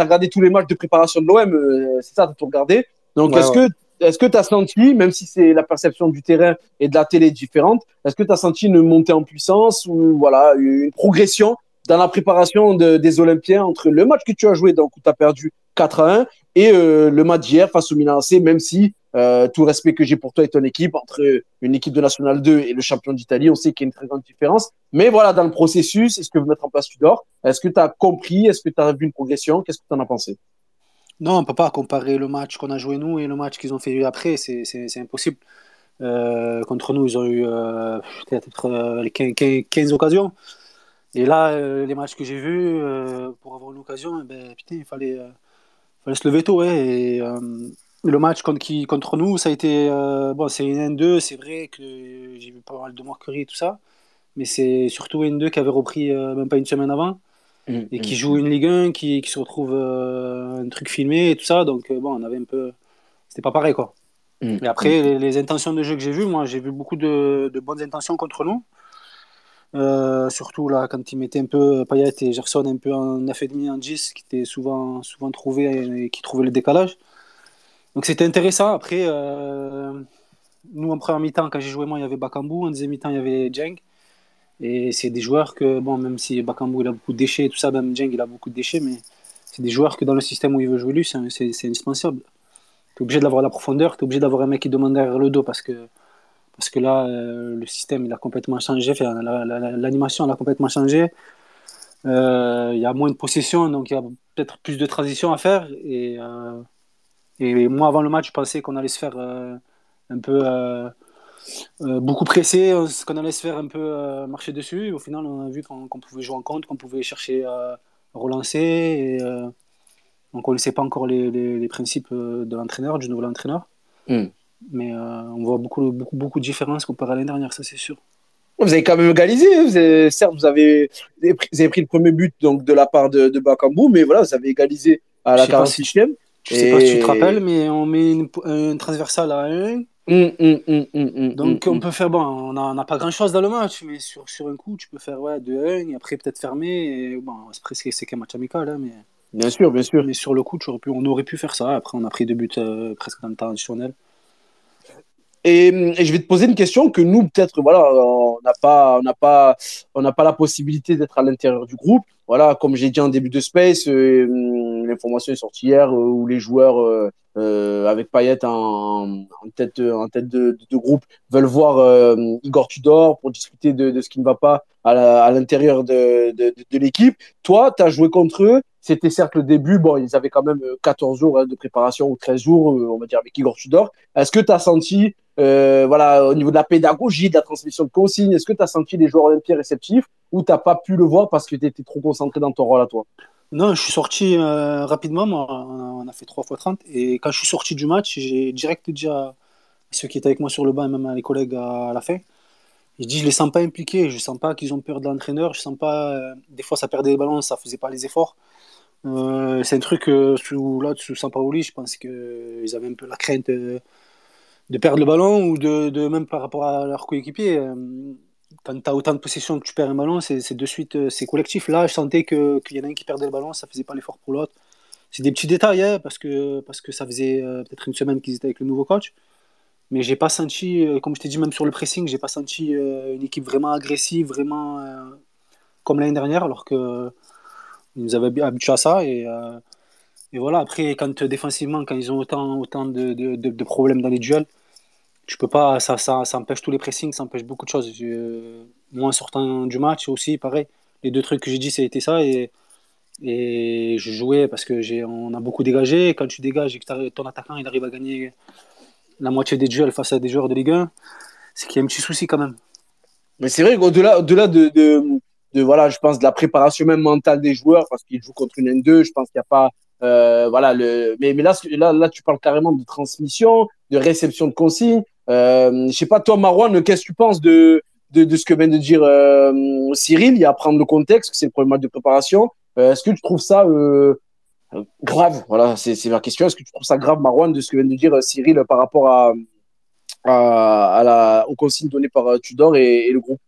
regardé tous les matchs de préparation de l'OM, euh, c'est ça, tu as tout regardé. Donc,
Ouais,
est-ce que est-ce que tu as senti, même si c'est la perception du terrain et de la télé différente, est-ce que tu as senti une montée en puissance ou voilà, une progression dans la préparation de- des Olympiens entre le match que tu as joué, donc où tu as perdu 4 à 1, et euh, le match d'hier face au Milan AC, même si euh, tout respect que j'ai pour toi et ton équipe, entre une équipe de National 2 et le champion d'Italie, on sait qu'il y a une très grande différence. Mais voilà, dans le processus, est-ce que vous mettre en place Tudor? Est-ce que tu as compris? Est-ce que tu as vu une progression? Qu'est-ce que tu en as pensé?
Non, on peut pas comparer le match qu'on a joué nous et le match qu'ils ont fait après, c'est impossible. Euh, contre nous, ils ont eu euh, peut-être euh, les 15, 15 15 occasions. Et là, euh, les matchs que j'ai vus, euh, pour avoir une occasion, eh ben, putain, il fallait, euh, fallait se lever tôt. ouais. Et, euh, le match contre, qui, contre nous, ça a été. euh, bon, c'est une N2, c'est vrai que j'ai vu pas mal de moqueries et tout ça. Mais c'est surtout N2 qui avait repris euh, même pas une semaine avant et qui joue une Ligue 1, qui, qui se retrouve euh, un truc filmé et tout ça. Donc, bon, on avait un peu. C'était pas pareil, quoi. Et après, les, les intentions de jeu que j'ai vues, moi, j'ai vu beaucoup de, de bonnes intentions contre nous. Euh, surtout là, quand ils mettaient un peu Payet et Gerson un peu en 9,5, en 10, qui étaient souvent, souvent trouvés et qui trouvaient le décalage. Donc c'était intéressant. Après, euh, nous en première mi-temps, quand j'ai joué moi, il y avait Bakambu. En deuxième mi-temps, il y avait Djeng. Et c'est des joueurs que, bon, même si Bakambu il a beaucoup de déchets et tout ça, même Djeng il a beaucoup de déchets, mais c'est des joueurs que dans le système où il veut jouer lui, c'est indispensable. Tu es obligé d'avoir la profondeur, tu es obligé d'avoir un mec qui demande derrière le dos parce que, là, euh, le système il a complètement changé, l'animation elle a complètement changé. Euh, Il y a moins de possession, donc il y a peut-être plus de transition à faire. Et, et moi, avant le match, je pensais qu'on allait se faire euh, un peu. euh, euh, beaucoup pressé, qu'on allait se faire un peu marcher dessus. Et au final, on a vu qu'on pouvait jouer en contre, qu'on pouvait chercher à relancer. Et, donc, on ne sait pas encore les, les- les principes de l'entraîneur, du nouvel entraîneur.
Mm.
Mais on voit beaucoup, beaucoup, beaucoup de différences comparé à l'année dernière, ça c'est sûr.
Vous avez quand même égalisé. hein. Vous avez- certes, vous avez, vous avez pris, le premier but donc, de la part de, de Bakambu, mais voilà, vous avez égalisé à la
Je sais pas si
46e.
Je sais pas si tu te rappelles, mais on met une, un transversal à 1.
Hum, hum, hum,
Donc on peut faire, bon, on n'a pas grand chose dans le match, mais sur, sur un coup, tu peux faire ouais, 2-1 et après peut-être fermer. Et, bon, c'est qu'un match amical, hein, mais,
Bien sûr, bien sûr.
mais sur le coup, tu aurais pu, on aurait pu faire ça. Après, on a pris deux buts euh, presque dans le temps additionnel.
Et, et je vais te poser une question que nous, peut-être, voilà, on n'a pas, on n'a pas, on n'a pas la possibilité d'être à l'intérieur du groupe. Voilà, comme j'ai dit en début de space, euh, l'information est sortie hier euh, où les joueurs euh, euh, avec Payet en, tête, en tête de, groupe veulent voir Igor Tudor pour discuter de, ce qui ne va pas à l'intérieur de, l'équipe. Toi, tu as joué contre eux. C'était certes le début. Bon, ils avaient quand même euh, 14 jours hein, de préparation ou 13 jours, on va dire, avec Igor Tudor. Est-ce que tu as senti voilà, au niveau de la pédagogie, de la transmission de consignes, est-ce que tu as senti les joueurs olympiens réceptifs ou tu n'as pas pu le voir parce que tu étais trop concentré dans ton rôle à toi?
Non, je suis sorti euh, rapidement. Moi, on a, fait 3 x 30. Et quand je suis sorti du match, j'ai direct dit à ceux qui étaient avec moi sur le banc et même à les collègues à, la fin. Je dis, je les sens pas impliqués. Je sens pas qu'ils ont peur de l'entraîneur. Je sens pas. euh, des fois, ça perdait les ballons, ça faisait pas les efforts. Euh, c'est un truc euh, sous là sous Sampaoli, je pense qu'ils avaient un peu la crainte de perdre le ballon ou de, de même par rapport à leur coéquipier. Quand tu as autant de possession que tu perds un ballon, c'est de suite euh, c'est collectif. Là, je sentais qu'il y en a un qui perdait le ballon, ça faisait pas l'effort pour l'autre. C'est des petits détails hein, parce que parce que ça faisait euh, peut-être une semaine qu'ils étaient avec le nouveau coach. Mais j'ai pas senti, euh, comme je t'ai dit, même sur le pressing, j'ai pas senti une équipe vraiment agressive, vraiment comme l'année dernière, alors que ils nous avaient habitués à ça. Et, Et voilà, après, quand défensivement, quand ils ont autant, autant de, de, problèmes dans les duels, tu peux pas, ça, ça, ça empêche tous les pressings, ça empêche beaucoup de choses. moi, en sortant du match aussi, pareil, les deux trucs que j'ai dit, c'était ça. Et, et je jouais parce que j'ai, on a beaucoup dégagé. quand tu dégages et que ton attaquant il arrive à gagner la moitié des duels face à des joueurs de Ligue 1, c'est qu'il y a un petit souci quand même.
Mais c'est vrai qu'au-delà au-delà de, de, voilà, je pense de la préparation même mentale des joueurs, parce qu'ils jouent contre une N2, je pense qu'il n'y a pas. Euh, voilà, le, mais, mais là, là, là, tu parles carrément de transmission, de réception de consignes. Euh, je sais pas, toi, Marwan, qu'est-ce que tu penses de, de, de, ce que vient de dire euh, Cyril Il y a à prendre le contexte, c'est le premier match de préparation. Euh, est-ce que tu trouves ça euh, grave? Voilà, c'est ma question. Est-ce que tu trouves ça grave, Marwan, de ce que vient de dire Cyril par rapport à, à, la, aux consignes données par Tudor et, le groupe?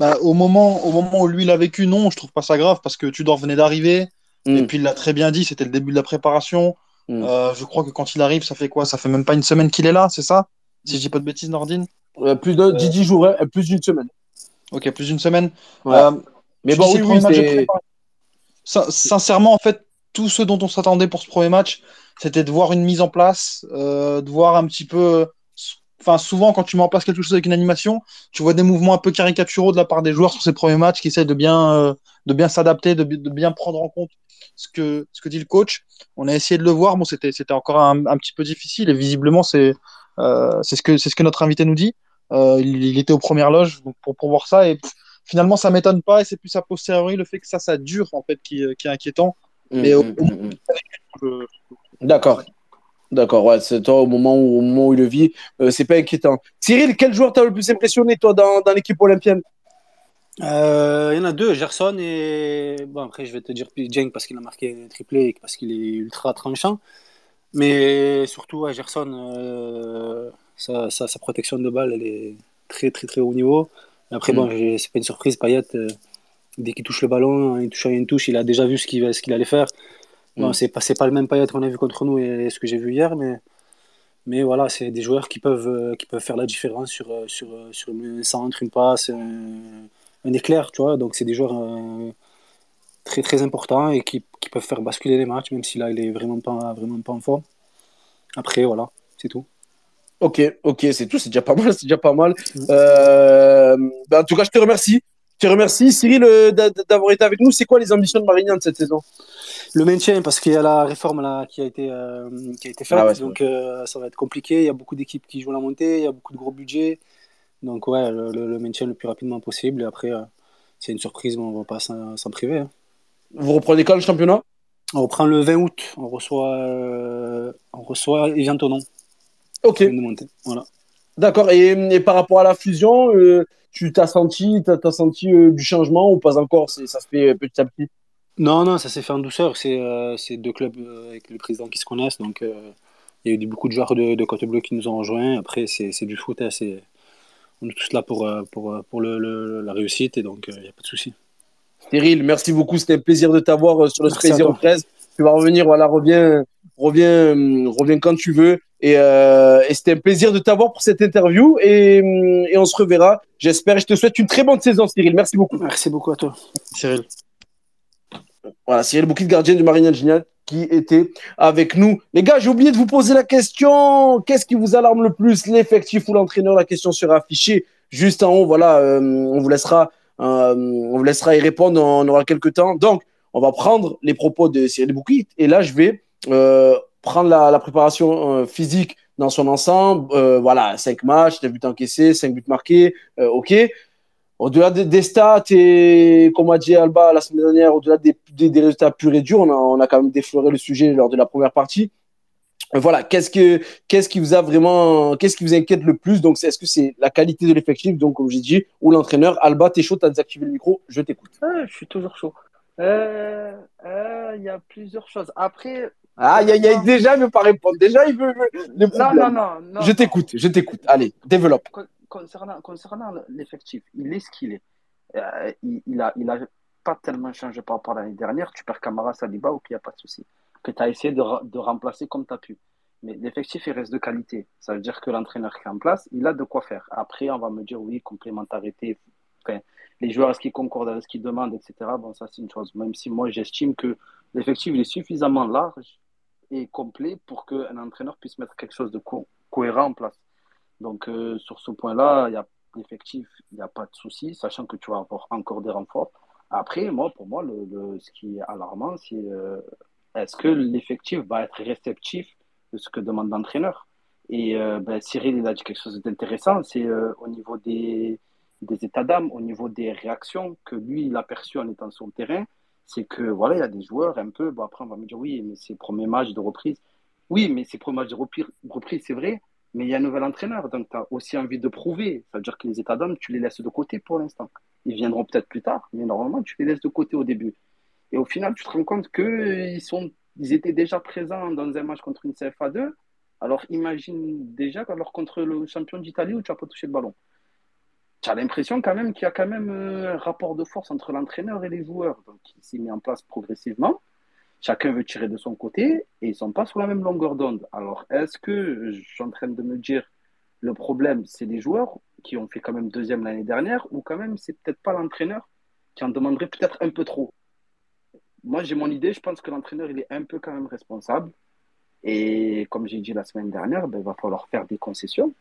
Bah, au, moment, au moment où lui l'a vécu, non, je trouve pas ça grave parce que Tudor venait d'arriver et hmm. puis il l'a très bien dit, c'était le début de la préparation. Hmm. Euh, je crois que quand il arrive, ça fait quoi? Ça fait même pas une semaine qu'il est là, c'est ça? Si je dis pas de bêtises, Nordine
euh, Plus de 10 jours, plus d'une semaine.
Ok, plus d'une semaine. mais bon, oui, Sincèrement, en fait, tout ce dont on s'attendait pour ce premier match, c'était de voir une mise en place, de voir un petit peu enfin souvent quand tu mets en place quelque chose avec une animation, tu vois des mouvements un peu caricaturaux de la part des joueurs sur ces premiers matchs qui essaient de bien euh, de bien s'adapter, de, bien prendre en compte ce que ce que dit le coach. On a essayé de le voir, bon c'était c'était encore un, petit peu difficile et visiblement c'est euh, c'est ce que c'est ce que notre invité nous dit. Euh, il, était aux premières loges pour pour voir ça et finalement ça m'étonne pas et c'est plus a posteriori le fait que ça ça dure en fait qui, qui est inquiétant.
Mmh, Mais mmh, mmh, D'accord. D'accord, ouais, c'est toi au moment où, au moment où il le vit, euh, c'est pas inquiétant. Cyril, quel joueur t'a le plus impressionné toi dans, dans l'équipe olympienne?
Euh, Il y en a deux, Gerson et bon après je vais te dire Jeng parce qu'il a marqué un triplé et parce qu'il est ultra tranchant, mais surtout Gerson, euh, sa, sa, protection de balle elle est très très très haut niveau. Après bon, mm. c'est pas une surprise, Payet dès qu'il touche le ballon, il touche à une touche, il a déjà vu ce qu'il allait faire. Bon, mm. c'est pas, pas le même Payet qu'on a vu contre nous et ce que j'ai vu hier, mais, mais voilà, c'est des joueurs qui peuvent, euh, qui peuvent faire la différence sur, euh, sur, euh, sur un centre, une passe, un, éclair, tu vois. Donc, c'est des joueurs très, très importants et qui, qui, peuvent faire basculer les matchs, même si là, il est vraiment pas, vraiment pas en forme. Après, voilà, c'est tout.
Ok, ok, c'est tout, c'est déjà pas mal, c'est déjà pas mal. Mm. Ben, en tout cas, je te remercie. Je te remercie, Cyril, d'avoir été avec nous. C'est quoi les ambitions de Marignan cette saison?
Le maintien, parce qu'il y a la réforme là, qui, a été, euh, qui a été faite, ah donc euh, ça va être compliqué. Il y a beaucoup d'équipes qui jouent la montée, il y a beaucoup de gros budgets. Donc ouais, le, maintien le plus rapidement possible. Et après, euh, c'est une surprise, on ne va pas s'en priver. Hein.
Vous reprenez quand le championnat?
On reprend le 20 août. On reçoit, on reçoit Evian Tonon.
Ok.
Voilà.
D'accord. Et, par rapport à la fusion, tu t'as senti, as, senti du changement ou pas encore? Ça se fait petit à petit?
Non, non, ça s'est fait en douceur. C'est euh, deux clubs euh, avec le président qui se connaissent. Donc, euh, il y a eu beaucoup de joueurs de, de Côte Bleue qui nous ont rejoints. Après, c'est du foot. Hein, on est tous là pour, pour, pour le, la réussite. Et donc, il n'y a pas de souci.
Cyril, merci beaucoup. C'était un plaisir de t'avoir sur le Space 013. Tu vas revenir. Voilà, reviens, reviens, reviens quand tu veux. Et, et c'était un plaisir de t'avoir pour cette interview. Et, et on se reverra. J'espère. Je te souhaite une très bonne saison, Cyril. Merci beaucoup.
Merci beaucoup à toi, Cyril.
Voilà, Cyril Boukit, gardien du Marine Génial, qui était avec nous. Les gars, j'ai oublié de vous poser la question. Qu'est-ce qui vous alarme le plus, l'effectif ou l'entraîneur? La question sera affichée juste en haut. Voilà, euh, on vous laissera, euh, on vous laissera y répondre. On aura quelques temps. Donc, on va prendre les propos de Cyril Boukit. Et là, je vais euh, prendre la, préparation physique dans son ensemble. voilà, 5 matchs, 9 buts encaissés, 5 buts marqués. ok au-delà des, stats et comme a dit Alba la semaine dernière, au-delà des, résultats purs et durs, on a, quand même défloré le sujet lors de la première partie. Voilà, qu'est-ce que qu'est-ce qui vous a vraiment, qu'est-ce qui vous inquiète le plus? Donc, est-ce que c'est la qualité de l'effectif, donc comme j'ai dit, ou l'entraîneur? Alba, t'es chaud, t'as désactivé le micro, je t'écoute.
je suis toujours chaud. Euh, euh, il y a plusieurs choses. Après.
Ah, il y, a déjà, il veut pas répondre. Déjà, il veut.
non, non, non, non,
Je t'écoute, je t'écoute. Allez, développe
concernant, concernant l'effectif, il est ce qu'il est. Euh, il, il, a, il a pas tellement changé par rapport à l'année dernière. Tu perds Camara, Saliba, ou qu'il n'y a pas de souci. Que tu as essayé de, de remplacer comme tu as pu. Mais l'effectif, il reste de qualité. Ça veut dire que l'entraîneur qui est en place, il a de quoi faire. Après, on va me dire, oui, complémentarité. Enfin, les joueurs, est-ce qu'ils concordent avec ce qu'ils demandent, etc. Bon, ça, c'est une chose. Même si moi, j'estime que l'effectif est suffisamment large et complet pour qu'un entraîneur puisse mettre quelque chose de cohérent en place. Donc, euh, sur ce point-là, il l'effectif, il n'y a pas de souci, sachant que tu vas avoir encore des renforts. Après, moi, pour moi, le, ce qui est alarmant, c'est euh, est-ce que l'effectif va être réceptif de ce que demande l'entraîneur? Et euh, ben, Cyril, il a dit quelque chose d'intéressant, c'est au niveau des, des états d'âme, au niveau des réactions que lui, il a perçues en étant sur le terrain c'est que voilà, il y a des joueurs un peu. Bon, après, on va me dire oui, mais c'est premier match de reprise. Oui, mais c'est premier match de reprise, c'est vrai, mais il y a un nouvel entraîneur, donc tu as aussi envie de prouver. Ça veut dire que les états d'âme, tu les laisses de côté pour l'instant. Ils viendront peut-être plus tard, mais normalement, tu les laisses de côté au début. Et au final, tu te rends compte qu'ils sont, ils étaient déjà présents dans un match contre une CFA 2. Alors imagine déjà alors contre le champion d'Italie où tu n'as pas touché le ballon tu as l'impression quand même qu'il y a quand même euh, un rapport de force entre l'entraîneur et les joueurs. Donc, il s'est mis en place progressivement. Chacun veut tirer de son côté et ils ne sont pas sur la même longueur d'onde. Alors, est-ce que je suis en train de me dire le problème, c'est les joueurs qui ont fait quand même deuxième l'année dernière ou quand même, c'est peut-être pas l'entraîneur qui en demanderait peut-être un peu trop? Moi, j'ai mon idée. Je pense que l'entraîneur, il est un peu quand même responsable. Et comme j'ai dit la semaine dernière, ben, il va falloir faire des concessions.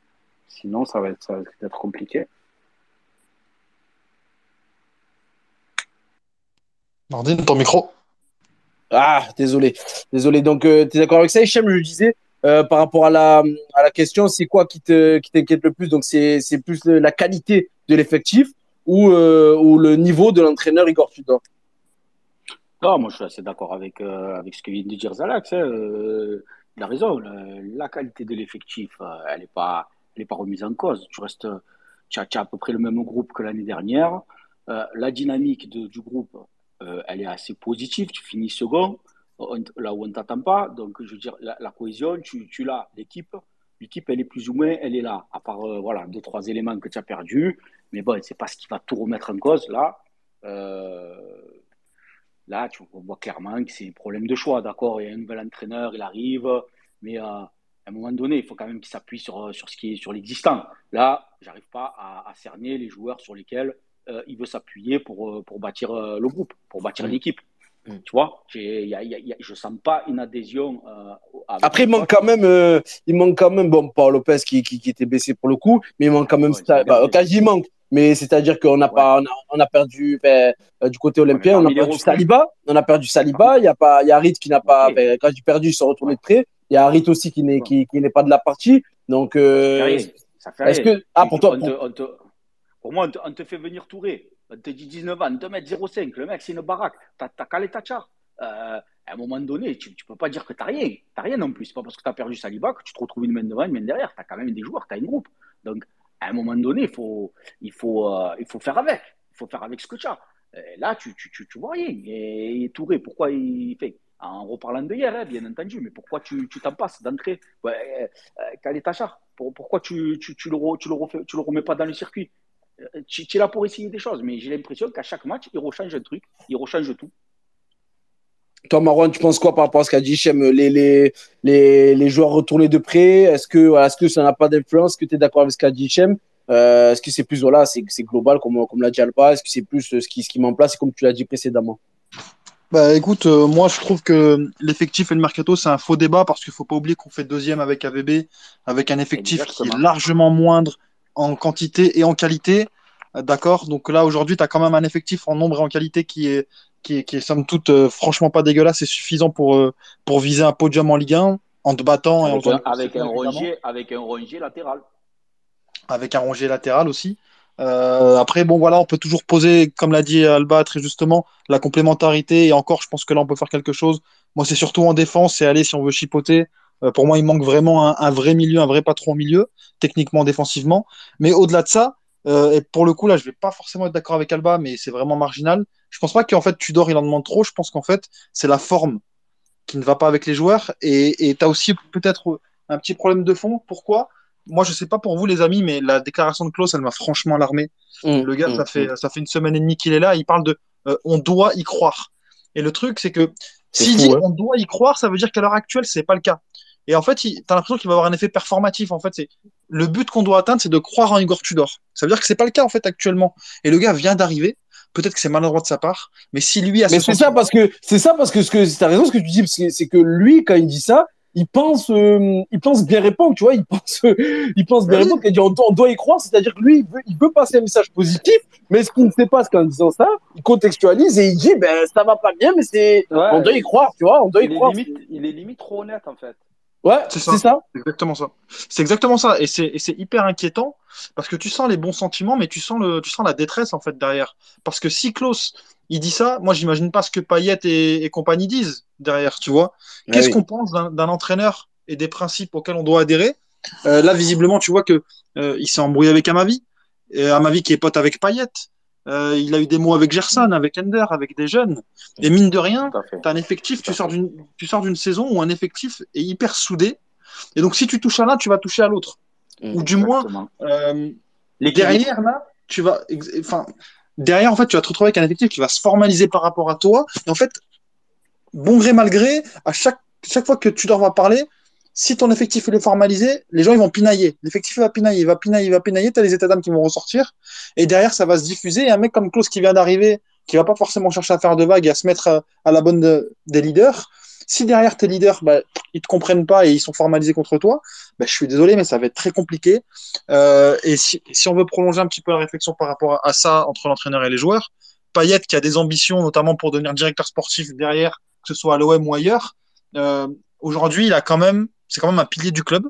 Sinon, ça va être, ça va être compliqué.
Nordine, ton micro.
Ah, désolé. Désolé. Donc, euh, tu es d'accord avec ça, Hichem Je disais, euh, par rapport à la, à la question, c'est quoi qui t'inquiète qui le plus? Donc, c'est plus la qualité de l'effectif ou, euh, ou le niveau de l'entraîneur Igor Tudor?
Non, moi, je suis assez d'accord avec, avec ce que vient de dire Zalax. Hein. il a raison. La, qualité de l'effectif, elle n'est pas, pas remise en cause. Tu restes, tu as, à peu près le même groupe que l'année dernière. la dynamique du groupe, euh, elle est assez positive. Tu finis second, là où on ne t'attend pas. Donc, je veux dire, la, cohésion, tu, l'as. L'équipe, l'équipe, elle est plus ou moins, elle est là. À part, euh, voilà, deux, trois éléments que tu as perdus. Mais bon, c'est pas ce qui va tout remettre en cause, là. Euh, là, tu vois clairement que c'est un problème de choix, d'accord? Il y a un nouvel entraîneur, il arrive, mais à un moment donné, il faut quand même qu'il s'appuie sur, sur ce qui est sur l'existant. Là, j'arrive pas à, à, cerner les joueurs sur lesquels euh, il veut s'appuyer pour, euh, pour bâtir euh, le groupe, pour bâtir mm. l'équipe. Mm. Tu vois, y a, y a, je sens pas une adhésion.
Après, il manque quand même, il manque quand même, bon, Paul Lopez qui, qui, qui, était baissé pour le coup, mais il manque quand même, bah, quasiment. Mais c'est-à-dire qu'on n'a pas, on a, perdu ben, du côté olympien, on a perdu Saliba, on a perdu Saliba. Il y a pas, il y a Harit qui n'a pas, ben, quand j'ai perdu, ils sont retournés de près. Il y a Harit aussi qui n'est, qui, qui n'est pas de la partie. Donc, est-ce que, ah, pour toi,
pour moi, on te, fait venir Touré. On te dit 19 ans, on te met 0,5. Le mec, c'est une baraque. Tu as, calé ta char. Euh, à un moment donné, tu ne peux pas dire que tu n'as rien. Tu n'as rien non plus. C'est pas parce que tu as perdu Saliba que tu te retrouves une main devant, une main derrière. Tu as quand même des joueurs, tu as une groupe. Donc, à un moment donné, il faut, il faut, euh, il faut faire avec. Il faut faire avec ce que tu as. là, tu, tu, tu, vois rien. Et, Touré, pourquoi il fait En reparlant de hier, hein, bien entendu, mais pourquoi tu t'en passes d'entrée ouais, euh, ta char Pourquoi tu, tu, le, tu, le refais, le remets pas dans le circuit? Tu, es là pour essayer des choses, mais j'ai l'impression qu'à chaque match, il rechange un truc, il rechange tout.
Toi, Marwan, tu penses quoi par rapport à ce qu'a dit Chem les, les, les, les, joueurs retournés de près? Est-ce que, voilà, est que ça n'a pas d'influence Est-ce que tu es d'accord avec ce qu'a dit Chem euh, Est-ce que c'est plus voilà, c'est global, comme, comme l'a dit Alba? Est-ce que c'est plus euh, ce qui, ce qui met en place, comme tu l'as dit précédemment?
Bah écoute, euh, moi je trouve que l'effectif et le mercato c'est un faux débat parce qu'il faut pas oublier qu'on fait deuxième avec AVB, avec un effectif qui est largement moindre en quantité et en qualité. D'accord? Donc là, aujourd'hui, tu as quand même un effectif en nombre et en qualité qui est, qui est, qui est somme toute, euh, franchement pas dégueulasse et suffisant pour, euh, pour viser un podium en Ligue 1 en te battant.
Avec,
et
en un, avec un, rongier, avec un rongier latéral.
Avec un rongier latéral aussi. Euh, après, bon, voilà, on peut toujours poser, comme l'a dit Alba très justement, la complémentarité. Et encore, je pense que là, on peut faire quelque chose. Moi, c'est surtout en défense et aller, si on veut chipoter, pour moi, il manque vraiment un, vrai milieu, un vrai patron au milieu, techniquement, défensivement. Mais au-delà de ça, euh, et pour le coup, là, je vais pas forcément être d'accord avec Alba, mais c'est vraiment marginal. Je pense pas qu'en fait, Tudor, il en demande trop. Je pense qu'en fait, c'est la forme qui ne va pas avec les joueurs. Et tu as aussi peut-être un petit problème de fond. Pourquoi? Moi, je sais pas pour vous, les amis, mais la déclaration de Klaus, elle m'a franchement alarmé. Mmh, le gars, ça, mmh, fait, mmh. ça fait une semaine et demie qu'il est là. Il parle de euh, on doit y croire. Et le truc, c'est que s'il dit hein. on doit y croire, ça veut dire qu'à l'heure actuelle, c'est pas le cas. Et en fait, tu as l'impression qu'il va avoir un effet performatif. En fait, c'est le but qu'on doit atteindre, c'est de croire en Igor Tudor. Ça veut dire que c'est pas le cas en fait actuellement. Et le gars vient d'arriver. peut-être que c'est maladroit de sa part, mais si lui a
Mais c'est ça parce que c'est ça parce que ce que t'as raison ce que tu dis parce que c'est que lui quand il dit ça, il pense euh, il pense bien répondre, tu vois, il pense euh, il pense bien
Oui.
répondre, il dit on, doit- on doit y croire, c'est-à-dire que lui il veut, il veut passer un message positif, mais ce qu'il ne sait pas c'est qu'en disant ça, il contextualise et il dit ben ça va pas bien mais c'est
Ouais,
on doit y croire, tu vois, on doit y
il est,
croire.
limite, il est limite trop honnête en fait.
Ouais,
C'est ça.
ça.
C'est exactement ça. C'est exactement ça. Et c'est et c'est hyper inquiétant parce que tu sens les bons sentiments, mais tu sens, le, tu sens la détresse en fait derrière. Parce que si Klaus, il dit ça, moi, j'imagine pas ce que Payet et, et compagnie disent derrière, tu vois. Qu'est-ce
Ah oui.
qu'on pense d'un d'un entraîneur et des principes auxquels on doit adhérer? Euh, Là, visiblement, tu vois que euh, il s'est embrouillé avec Amavi. Et Amavi qui est pote avec Payet. Euh, il a eu des mots avec Gerson, avec Ender, avec des jeunes. Et mine de rien, tu un effectif, tu sors d'une tu sors d'une saison où un effectif est hyper soudé. Et donc, si tu touches à l'un, tu vas toucher à l'autre. Ou du moins, euh,
L'équilibre.
derrière, là, tu vas. Enfin, derrière, en fait, tu vas te retrouver avec un effectif qui va se formaliser par rapport à toi. Et en fait, bon gré, mal gré, à chaque, chaque fois que tu leur vas parler, si ton effectif est formalisé, les gens ils vont pinailler. L'effectif va pinailler, il va pinailler, il va pinailler. Tu as les états d'âme qui vont ressortir. Et derrière, ça va se diffuser. Un mec comme Klaus qui vient d'arriver, qui va pas forcément chercher à faire de vagues et à se mettre à, à la bonne de- des leaders. Si derrière tes leaders, bah, ils te comprennent pas et ils sont formalisés contre toi, bah, je suis désolé, mais ça va être très compliqué. Euh, et si, si on veut prolonger un petit peu la réflexion par rapport à, à ça entre l'entraîneur et les joueurs, Payet qui a des ambitions, notamment pour devenir directeur sportif derrière, que ce soit à l'OM ou ailleurs, euh, aujourd'hui, il a quand même, c'est quand même un pilier du club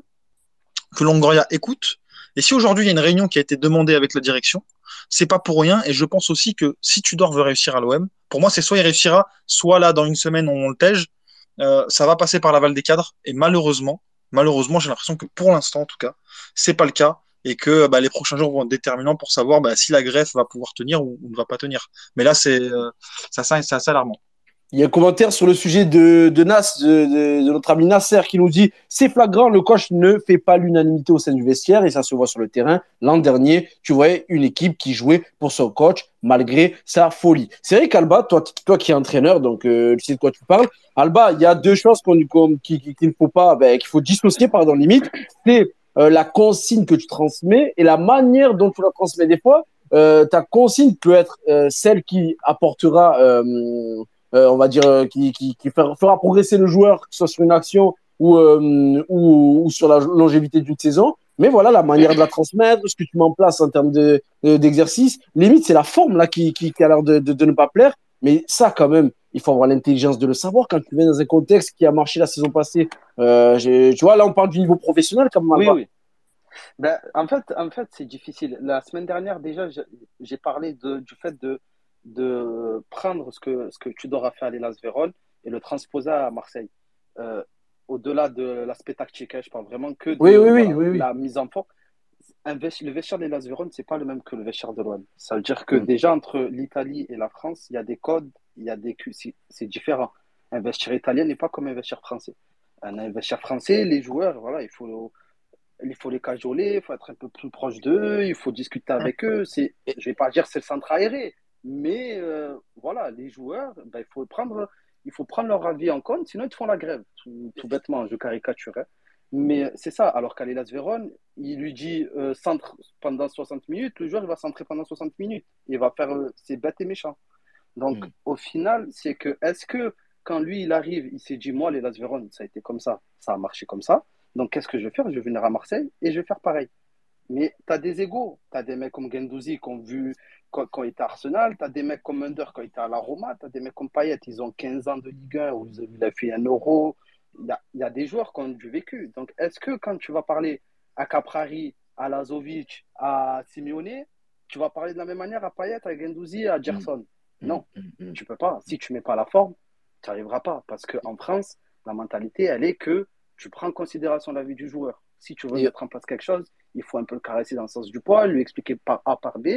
que Longoria écoute. Et si aujourd'hui il y a une réunion qui a été demandée avec la direction, c'est pas pour rien. Et je pense aussi que si Tudor veut réussir à l'OM, pour moi, c'est soit il réussira, soit là dans une semaine on le tège. Euh, ça va passer par la Val des cadres. Et malheureusement, malheureusement, j'ai l'impression que pour l'instant, en tout cas, c'est pas le cas et que bah, les prochains jours vont être déterminants pour savoir bah, si la greffe va pouvoir tenir ou, ne va pas tenir. Mais là, c'est euh, ça, c'est assez alarmant.
Il y a un commentaire sur le sujet de, Nas, de, notre ami Nasser, qui nous dit c'est flagrant, le coach ne fait pas l'unanimité au sein du vestiaire et ça se voit sur le terrain. L'an dernier, tu voyais une équipe qui jouait pour son coach malgré sa folie. C'est vrai qu'Alba, toi, qui es entraîneur, donc euh, tu sais de quoi tu parles. Alba, il y a deux choses qu'il ne faut pas, ben, qu'il faut dissocier, pardon, limite. C'est euh, la consigne que tu transmets et la manière dont tu la transmets. Des fois, euh, ta consigne peut être euh, celle qui apportera on va dire, euh, qui, qui, qui fera, progresser le joueur, que ce soit sur une action ou, euh, ou, ou sur la longévité d'une saison. Mais voilà, la manière de la transmettre, ce que tu mets en place en termes de, de- d'exercice, limite, c'est la forme là qui, qui, qui a l'air de, de, ne pas plaire. Mais ça, quand même, il faut avoir l'intelligence de le savoir quand tu viens dans un contexte qui a marché la saison passée. Euh, tu vois, là, on parle du niveau professionnel quand même.
Oui, oui. Ben, en fait, en fait, c'est difficile. La semaine dernière, déjà, j'ai parlé du fait de, de prendre ce que, ce que Tudor a fait à l'Elas Vérone et le transposer à Marseille. Euh, au-delà de l'aspect tactique, hein, je parle vraiment que de
Oui, oui, oui,
voilà,
oui, oui.
la mise en forme. Le vestiaire de l'Elas Vérone, c'est pas le même que le vestiaire de l'OM. Ça veut dire que
Mm.
déjà, entre l'Italie et la France, il y a des codes, il y a des c'est différent. Un vestiaire italien n'est pas comme un vestiaire français. Un, vestiaire français, les joueurs, voilà, il faut il faut les cajoler, il faut être un peu plus proche d'eux, il faut discuter avec eux. C'est, je vais pas dire c'est le centre aéré, mais euh, voilà, les joueurs, ben, il faut prendre, il faut prendre leur avis en compte, sinon ils te font la grève. Tout, tout bêtement, je caricature. hein. Mais c'est ça. Alors qu'à l'Elas Vérone, il lui dit euh, centre pendant 60 minutes, le joueur il va centrer pendant 60 minutes. Il va faire, euh, c'est bête et méchant. Donc
Mm.
au final, c'est que est-ce que quand lui il arrive, il s'est dit moi l'Elas Vérone, ça a été comme ça, ça a marché comme ça. Donc, qu'est-ce que je vais faire? Je vais venir à Marseille et je vais faire pareil. Mais tu as des égaux. Tu as des mecs comme Gendouzi qui ont vu quand, quand il était à Arsenal. Tu as des mecs comme Under quand il était à la Roma. Tu as des mecs comme Payet. Ils ont 15 ans de Ligue 1 où il a fait un euro. Il y a, il y a des joueurs qui ont du vécu. Donc, est-ce que quand tu vas parler à Caprari, à Lazovic, à Simeone, tu vas parler de la même manière à Payet, à Gendouzi, à Gerson? Non, tu peux pas. Si tu mets pas la forme, tu n'y arriveras pas. Parce qu'en France, la mentalité, elle est que tu prends en considération la vie du joueur. Si tu veux
Et-
mettre en place quelque chose, il faut un peu le caresser dans le sens du poil, lui expliquer par A par B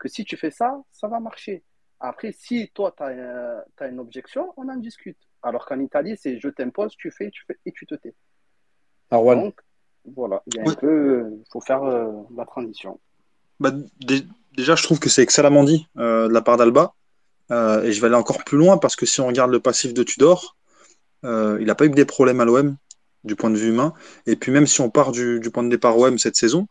que si tu fais ça, ça va marcher. Après, si toi, tu as, une objection, on en discute. Alors qu'en Italie, c'est je t'impose, tu fais, tu fais et tu te tais. Donc, voilà, il y a
Ouais.
un peu, il faut faire euh, la transition.
Bah, dé- déjà, je trouve que c'est excellemment dit euh, de la part d'Alba. Euh, et je vais aller encore plus loin parce que si on regarde le passif de Tudor, euh, il n'a pas eu que des problèmes à l'OM. Du point de vue humain. Et puis même si on part du, du point de départ OM cette saison,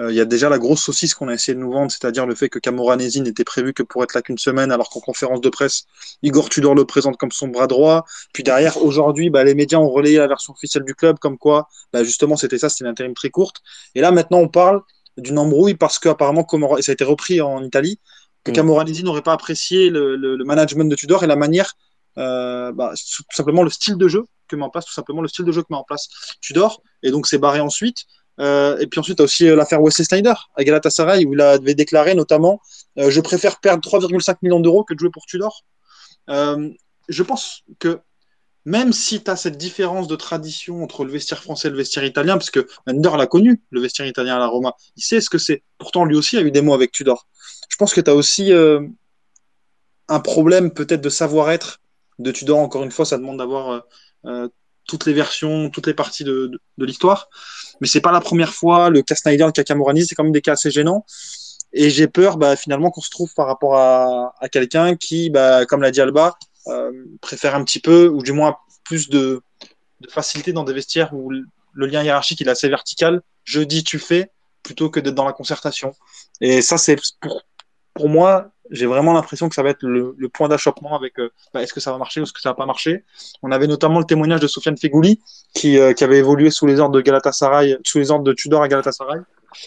euh, il y a déjà la grosse saucisse qu'on a essayé de nous vendre, c'est-à-dire le fait que Camoranesi n'était prévu que pour être là qu'une semaine, alors qu'en conférence de presse, Igor Tudor le présente comme son bras droit. Puis derrière, aujourd'hui, bah, les médias ont relayé la version officielle du club, comme quoi, bah, justement, c'était ça, c'était une intérim très courte. Et là, maintenant, on parle d'une embrouille parce qu'apparemment, et ça a été repris en Italie, que mm. Camoranesi n'aurait pas apprécié le, le, le, management de Tudor et la manière, euh, bah, tout simplement le style de jeu que met en place, tout simplement le style de jeu que met en place Tudor. Et donc, c'est barré ensuite. Euh, et puis ensuite, tu as aussi euh, l'affaire Wesley Snyder à Galatasaray où il avait déclaré notamment euh, Je préfère perdre 3,5 millions d'euros que de jouer pour Tudor. Je pense que même si tu as cette différence de tradition entre le vestiaire français et le vestiaire italien, parce que Mender l'a connu, le vestiaire italien à la Roma, il sait ce que c'est. Pourtant, lui aussi a eu des mots avec Tudor. Je pense que tu as aussi un problème peut-être de savoir-être de Tudor. Encore une fois, ça demande d'avoir toutes les versions, toutes les parties de, l'histoire mais c'est pas la première fois. Le cas Snyder, le cas Camorani, c'est quand même des cas assez gênants. Et j'ai peur bah, finalement qu'on se trouve par rapport à, quelqu'un qui, bah, comme l'a dit Alba, euh, préfère un petit peu, ou du moins plus de, facilité dans des vestiaires où le lien hiérarchique est assez vertical. Je dis, tu fais, plutôt que d'être dans la concertation. Et ça, c'est pour, pour moi, j'ai vraiment l'impression que ça va être le, point d'achoppement avec euh, bah, est-ce que ça va marcher ou est-ce que ça va pas marcher. On avait notamment le témoignage de Sofiane Fegouli qui, euh, qui avait évolué sous les ordres de Galatasaray, sous les ordres de Tudor à Galatasaray.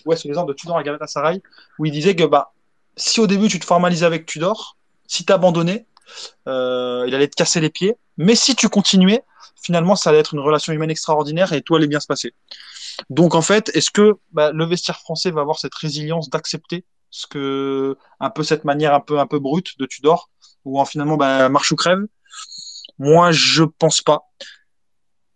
Ouais, sous les ordres de Tudor à Galatasaray, où il disait que bah si au début tu te formalisais avec Tudor, si tu abandonnais, euh, il allait te casser les pieds. Mais si tu continuais, finalement, ça allait être une relation humaine extraordinaire et tout allait bien se passer. Donc en fait, est-ce que bah, le vestiaire français va avoir cette résilience d'accepter ce que un peu cette manière un peu un peu brute de Tudor où en finalement bah, marche ou crève moi je pense pas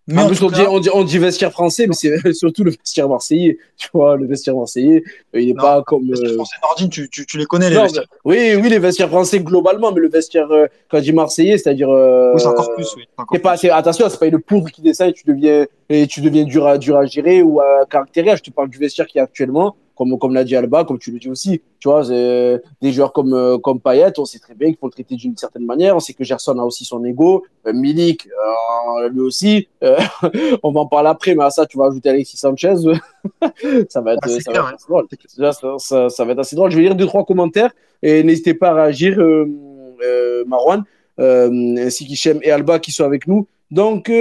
mais en plus, on, cas... dit, on, dit, on, dit, vestiaire français, mais c'est surtout le vestiaire marseillais. Tu vois, le vestiaire marseillais, il n'est pas comme. Euh...
français Nordine, tu, tu, tu, les connais, les non, vestiaires.
Oui, oui, les vestiaires français globalement, mais le vestiaire, euh, quand je dis marseillais, c'est-à-dire. Euh,
oui, c'est encore plus, oui.
Encore pas, plus. Attention, c'est pas une poudre qui descend et tu deviens, et tu deviens dur à, dur à gérer ou à caractériser. Je te parle du vestiaire qui est actuellement comme, comme l'a dit Alba, comme tu le dis aussi. Tu vois, des joueurs comme, euh, comme Payet, on sait très bien qu'il faut le traiter d'une certaine manière. On sait que Gerson a aussi son ego. Euh, Milik, euh, lui aussi. Euh, on va en parler après, mais à ça, tu vas ajouter Alexis Sanchez. ça, va être, ah, ça, clair, va être assez drôle. Ça, ça, ça, va être assez drôle. Je vais lire deux, trois commentaires et n'hésitez pas à réagir, euh, Marwan, ainsi qu'Hichem et Alba qui sont avec nous. Donc,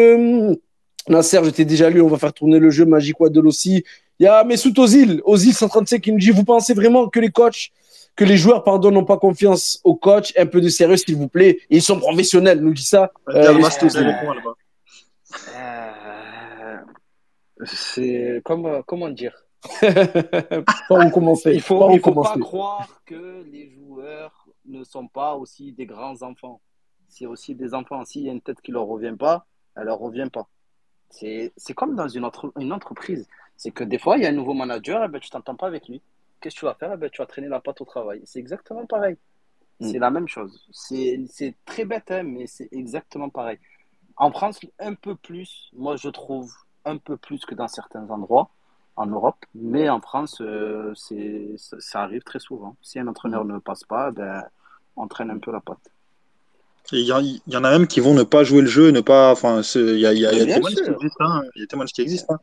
Nasser, je t'ai déjà lu, on va faire tourner le jeu Magic Waddle aussi. Il y a Messout Ozil, Ozil 135 qui nous dit Vous pensez vraiment que les coachs, que les joueurs, pardon, n'ont pas confiance aux coachs? Un peu de sérieux, s'il vous plaît. Ils sont professionnels, nous dit ça.
Euh, euh, c'est comme, comment dire?
Pas où commencer.
Il faut, il faut pas croire que les joueurs ne sont pas aussi des grands enfants. C'est aussi des enfants. S'il y a une tête qui leur revient pas, elle leur revient pas. C'est comme dans une, entre, une entreprise. C'est que des fois, il y a un nouveau manager, et eh ben, tu t'entends pas avec lui. Qu'est-ce que tu vas faire? Eh ben, Tu vas traîner la patte au travail. C'est exactement pareil. Mm. C'est la même chose. C'est très bête, hein, mais c'est exactement pareil. En France, un peu plus, moi je trouve, un peu plus que dans certains endroits en Europe, mais en France, euh, ça, ça arrive très souvent. Si un entraîneur ne passe pas, ben, on traîne un peu la patte.
Il y, en a même qui vont ne pas jouer le jeu, ne pas. Enfin, il y a, il y a, il y a des témoignages qui existent. Hein. Il y a des témoignages qui existent. Hein.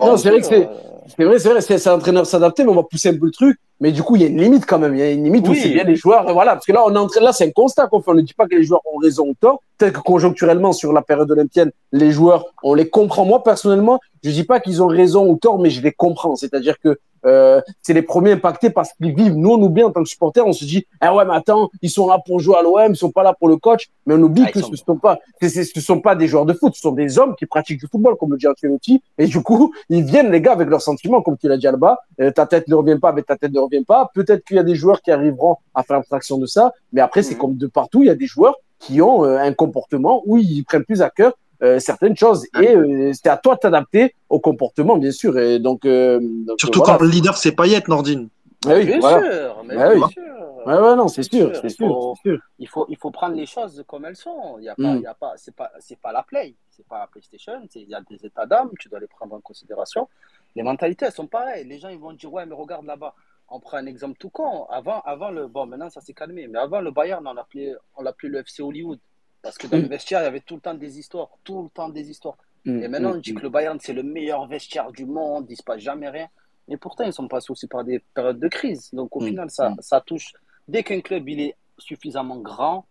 Non, c'est vrai que c'est vrai, c'est vrai, c'est un entraîneur s'adapter, mais on va pousser un peu le truc. Mais du coup, il y a une limite quand même. Il y a une limite oui. où c'est bien les joueurs. Voilà, parce que là, on est en train, là, c'est un constat qu'on fait. On ne dit pas que les joueurs ont raison ou tort. Peut-être que conjoncturellement, sur la période olympienne, les joueurs, on les comprend. Moi, personnellement, je dis pas qu'ils ont raison ou tort, mais je les comprends. C'est-à-dire que euh, c'est les premiers impactés parce qu'ils vivent. Nous, on oublie en tant que supporters, on se dit, ah ouais, mais attends, ils sont là pour jouer à l'OM, ils sont pas là pour le coach. Mais on oublie ah, que ce ne sont pas, ce sont pas des joueurs de foot, ce sont des hommes qui pratiquent du football, comme le dit Ancelotti. Et du coup, ils viennent, les gars, avec leurs sentiments, comme tu l'as dit Alba. Euh, ta tête ne revient pas, mais ta tête ne revient pas. Peut-être qu'il y a des joueurs qui arriveront à faire abstraction de ça. Mais après, c'est mmh. comme de partout, il y a des joueurs qui ont euh, un comportement où ils prennent plus à cœur euh, certaines choses. Et euh, c'est à toi de t'adapter au comportement, bien sûr. Et donc, euh, donc
Surtout
voilà.
quand le leader, c'est Payet, Nordine.
Ah oui,
bien
voilà.
sûr, mais
Ah
bien
oui.
sûr.
Ouais, ouais, non, c'est sûr,
sûr,
sûr,
faut-
sûr.
Il faut, il faut prendre les choses comme elles sont. Il y a pas,
Mm.
il y a pas, c'est pas, c'est pas la play, c'est pas la PlayStation. c'est- Il y a des états d'âme, tu dois les prendre en considération. Les mentalités, elles sont pareilles. Les gens, ils vont dire, ouais, mais regarde là-bas. On prend un exemple tout con. Avant, avant le, bon, maintenant ça s'est calmé, mais avant le Bayern, on l'appelait, on l'appelait le FC Hollywood. Parce que dans le
Mm.
vestiaire, il y avait tout le temps des histoires, tout le temps des histoires.
Mm,
Et maintenant,
mm,
on dit que le Bayern, c'est le meilleur vestiaire du monde, il ne se passe jamais rien. Mais pourtant, ils sont passés aussi par des périodes de crise. Donc, au final, ça, ça touche. Dès qu'un club il est suffisamment grand,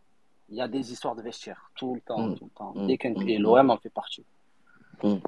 il y a des histoires de vestiaire. Tout le temps, tout le temps. Dès qu'un... Et l'OM en fait partie.
Il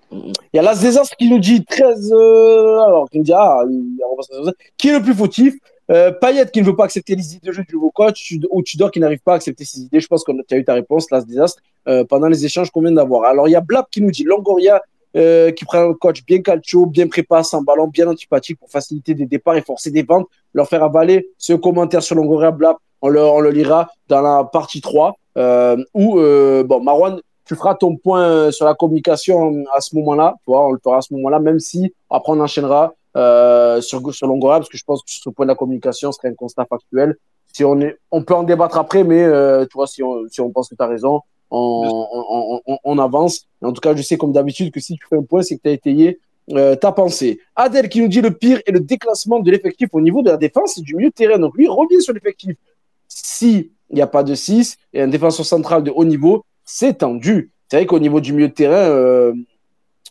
y a Las Desas qui nous dit 13. euh, alors, qui nous dit ah, il- va se- qui est le plus fautif euh, Payet qui ne veut pas accepter les idées de jeu du nouveau coach ou Tudor qui n'arrive pas à accepter ses idées. Je pense que tu as eu ta réponse, Las Desas, euh, pendant les échanges qu'on vient d'avoir. Alors, il y a Blab qui nous dit Longoria euh, qui prend un coach bien calcio, bien préparé, sans ballon, bien antipathique pour faciliter des départs et forcer des ventes, leur faire avaler ce commentaire sur Longoria Blab. On le, on le lira dans la partie 3. Euh, où, euh, bon, Marwan, tu feras ton point sur la communication à ce moment-là. Tu vois, on le fera à ce moment-là, même si après on enchaînera euh, sur, sur Longoria, parce que je pense que sur ce point de la communication ce serait un constat factuel. Si on, est, on peut en débattre après, mais euh, tu vois, si on, si on pense que tu as raison, on, on, on, on avance. En tout cas, je sais comme d'habitude que si tu fais un point, c'est que tu as étayé euh, ta pensée. Adèle qui nous dit le pire est le déclassement de l'effectif au niveau de la défense et du milieu de terrain. Donc lui, revient sur l'effectif. Si il n'y a pas de 6 et un défenseur central de haut niveau, c'est tendu. C'est vrai qu'au niveau du milieu de terrain, euh,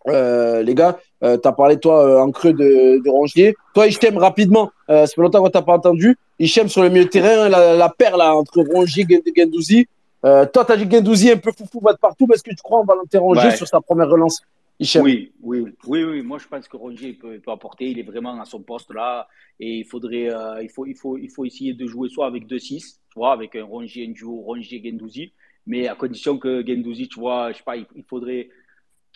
euh, les gars, euh, tu as parlé, toi, euh, en creux de, de Rongier. Toi, Hichem, rapidement, euh, ça fait longtemps qu'on t'a pas entendu. Hichem, sur le milieu de terrain, la, la paire là, entre Rongier et Gendouzi. Euh, toi, tu as dit Gendouzi un peu foufou, va de partout. Est-ce que tu crois en Valentin Rongier
Ouais.
sur sa première relance Hichem?
Oui, oui, oui, oui. Moi, je pense que Rongier il peut, il peut apporter. Il est vraiment à son poste là. Et il faudrait, euh, il faut, il faut, il faut essayer de jouer soit avec 2-6, tu vois, avec un Rongier, un duo Rongier-Gendouzi. Mais à condition que Gendouzi, tu vois, je sais pas, il, il faudrait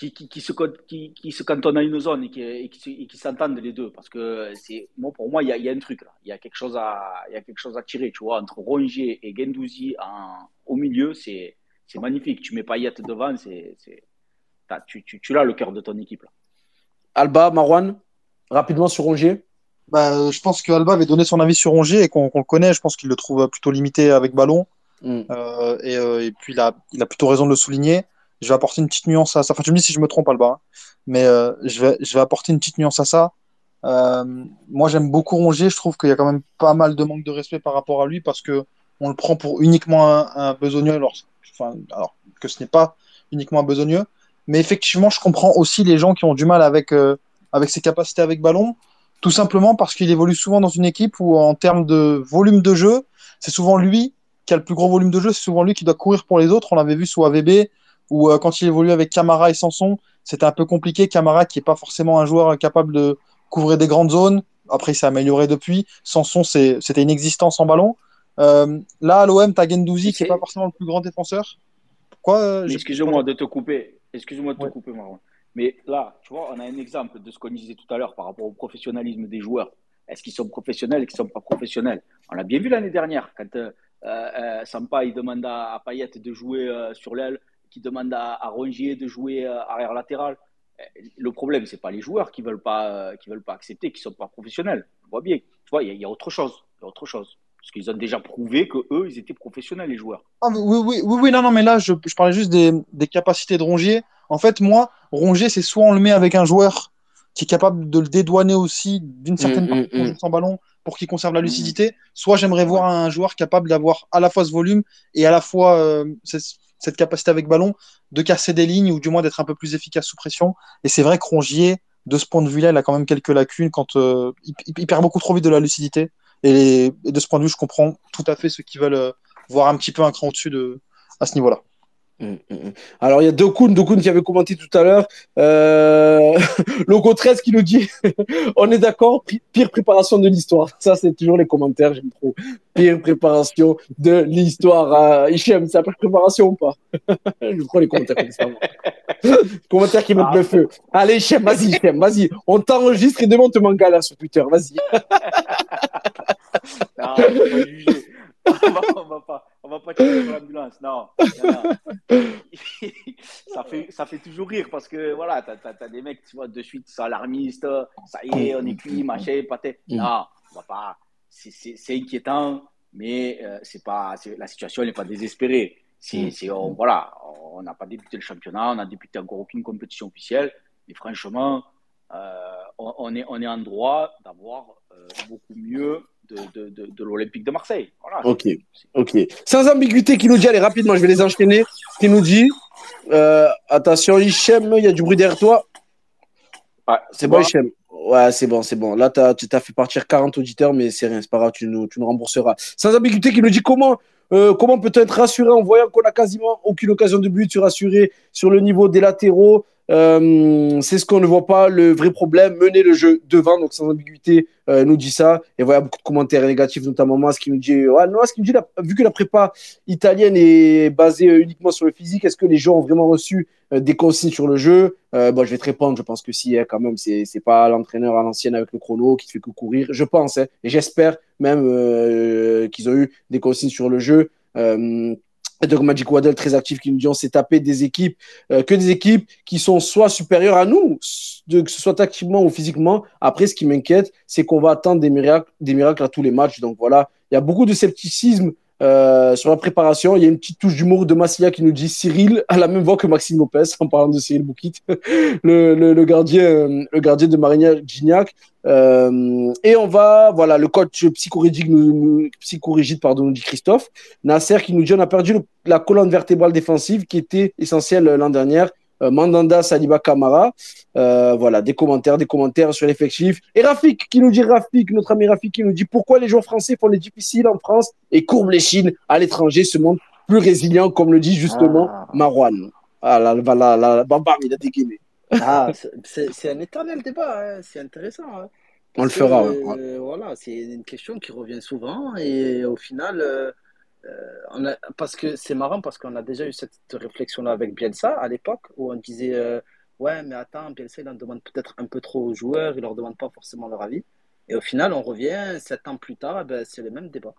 qu'il se, con- qu'il- qu'il se cantonne à une zone et qu'ils s'entendent les deux. Parce que c'est, moi, pour moi, il y a, il y a un truc là. Il y a quelque chose à, il y a quelque chose à tirer, tu vois, entre Rongier et Gendouzi en, au milieu, c'est, c'est magnifique. Tu mets Payet devant, c'est, tu, tu, tu l'as le cœur de ton équipe là.
Alba, Marwan, rapidement sur Rongier.
Bah, euh, je pense que Alba avait donné son avis sur Rongier et qu'on qu'on le connaît. Je pense qu'il le trouve plutôt limité avec ballon.
Mm.
Euh, et, euh, et puis, il a, il a plutôt raison de le souligner. Je vais apporter une petite nuance à ça. Enfin, tu me dis si je me trompe, Alba. hein. Mais euh, je, vais, je vais apporter une petite nuance à ça. Euh, moi, j'aime beaucoup Rongier. Je trouve qu'il y a quand même pas mal de manque de respect par rapport à lui parce que on le prend pour uniquement un, un besogneux, alors, enfin, alors que ce n'est pas uniquement un besogneux. Mais effectivement, je comprends aussi les gens qui ont du mal avec, euh, avec ses capacités avec ballon, tout simplement parce qu'il évolue souvent dans une équipe où, en termes de volume de jeu, c'est souvent lui qui a le plus gros volume de jeu, c'est souvent lui qui doit courir pour les autres. On l'avait vu sous AVB, où euh, quand il évolue avec Camara et Sanson, c'était un peu compliqué. Camara, qui n'est pas forcément un joueur capable de couvrir des grandes zones, après il s'est amélioré depuis. Sanson, c'était une existence en ballon. Euh, là, à l'OM, tu as Gendouzi, qui n'est pas forcément le plus grand défenseur. Pourquoi euh,
excusez-moi de te couper. Excusez-moi de te couper, Marwan. Mais là, tu vois, on a un exemple de ce qu'on disait tout à l'heure par rapport au professionnalisme des joueurs. Est-ce qu'ils sont professionnels, est-ce qu'ils sont pas professionnels? On l'a bien vu l'année dernière, quand euh, euh, Sampa il demande à, Payet de jouer sur l'aile, qui demande à, à Rongier de jouer euh, arrière latéral. Euh, Le problème, c'est pas les joueurs qui veulent pas, euh, qui veulent pas accepter, qui sont pas professionnels. On voit bien. Tu vois, il y, a- il y a autre chose. Il y a autre chose. Parce qu'ils ont déjà prouvé que eux, ils étaient professionnels, les joueurs.
Ah, oui, oui, oui, oui, non, non, mais là, je, je parlais juste des, des capacités de Rongier. En fait, moi, Rongier, c'est soit on le met avec un joueur qui est capable de le dédouaner aussi d'une certaine
Mm,
partie
mm,
de son jeu
mm.
sans ballon pour qu'il conserve la
Mm.
lucidité, soit j'aimerais voir un joueur capable d'avoir à la fois ce volume et à la fois euh, cette, capacité avec ballon de casser des lignes ou du moins d'être un peu plus efficace sous pression. Et c'est vrai que Rongier, de ce point de vue-là, il a quand même quelques lacunes quand euh, il, perd beaucoup trop vite de la lucidité. Et, et de ce point de vue, je comprends tout à fait ceux qui veulent euh, voir un petit peu un cran au-dessus de, à ce niveau-là.
Mm, mm, mm. Alors, il y a Dokun, Dokun qui avait commenté tout à l'heure. Euh... Logo 13 qui nous dit On est d'accord, pi- pire préparation de l'histoire. Ça, c'est toujours les commentaires, j'aime trop. Pire préparation de l'histoire. Euh, Hichem, c'est la pire préparation ou pas? Je prends les commentaires comme ça. commentaires qui mettent le feu. Allez, Hichem, vas-y, Hichem, vas-y. On t'enregistre et demain, on te galère sur Twitter. Vas-y.
Non, on va pas juger. On va, pas, on va pas tirer sur l'ambulance. Non, ça fait, ça fait toujours rire parce que voilà, t'as, t'as des mecs, tu vois, de suite, c'est alarmiste. Ça y est, on est cuit, machin, pâté.
Mm.
Non, on va pas. C'est, inquiétant, mais euh, c'est pas, la situation n'est pas désespérée.
Mm.
c'est, on- voilà, on n'a pas débuté le championnat, on n'a débuté encore aucune compétition officielle. Mais franchement, euh, on, on est, on est en droit d'avoir euh, beaucoup mieux de, de, de, de l'Olympique de Marseille. Voilà.
Ok, ok. Sans ambiguïté, qui nous dit, allez, rapidement, je vais les enchaîner. Qui nous dit Euh, attention, Hichem, il y a du bruit derrière toi.
Ouais,
C'est bon, Hichem? Ouais, c'est bon, c'est bon. Là, tu as, fait partir 40 auditeurs, mais c'est rien, c'est pas grave, tu nous, tu nous rembourseras. Sans ambiguïté, qui nous dit comment, euh, comment peut-on être rassuré en voyant qu'on a quasiment aucune occasion de but, se rassurer sur le niveau des latéraux, euh, c'est ce qu'on ne voit pas, le vrai problème, mener le jeu devant, donc sans ambiguïté, euh, nous dit ça. Et voilà, beaucoup de commentaires négatifs, notamment moi, ce qui nous dit, ouais, qui nous dit, vu que la prépa italienne est basée uniquement sur le physique, est-ce que les gens ont vraiment reçu euh, des consignes sur le jeu? Bon, Je vais te répondre, je pense que si, hein, quand même, c'est pas l'entraîneur à l'ancienne avec le chrono qui te fait que courir, je pense, hein, et j'espère même qu'ils ont eu des consignes sur le jeu. Donc Magic Waddle très actif qui nous dit on s'est tapé des équipes euh, que des équipes qui sont soit supérieures à nous, que ce soit tactiquement ou physiquement. Après, ce qui m'inquiète, c'est qu'on va attendre des miracles, des miracles à tous les matchs. Donc voilà, il y a beaucoup de scepticisme euh, sur la préparation, il y a une petite touche d'humour de Massilia qui nous dit Cyril a la même voix que Maxime Lopez, en parlant de Cyril Boukit, le, le, le, gardien, euh, le gardien de Marinière Gignac. Euh, et on va, voilà, le coach psychorigide, psychorigide pardon, nous dit Christophe. Nasser qui nous dit on a perdu la colonne vertébrale défensive qui était essentielle l'an dernier. Euh, Mandanda, Saliba, Kamara. Euh, voilà, des commentaires, des commentaires sur l'effectif. Et Rafik qui nous dit, Rafik, notre ami Rafik qui nous dit pourquoi les joueurs français font les difficiles en France et courbent les chines à l'étranger, ce monde plus résilient, comme le dit justement ah. Marouane. Ah là, là, là, bam, il a dégainé.
Ah, c'est un éternel débat, hein. c'est intéressant. Hein.
On le fera.
Euh, voilà, c'est une question qui revient souvent et au final, euh, on a, parce que c'est marrant parce qu'on a déjà eu cette réflexion-là avec Bielsa à l'époque où on disait euh, ouais mais attends Bielsa il en demande peut-être un peu trop aux joueurs, il leur demande pas forcément leur avis et au final on revient sept ans plus tard ben, c'est le même débat.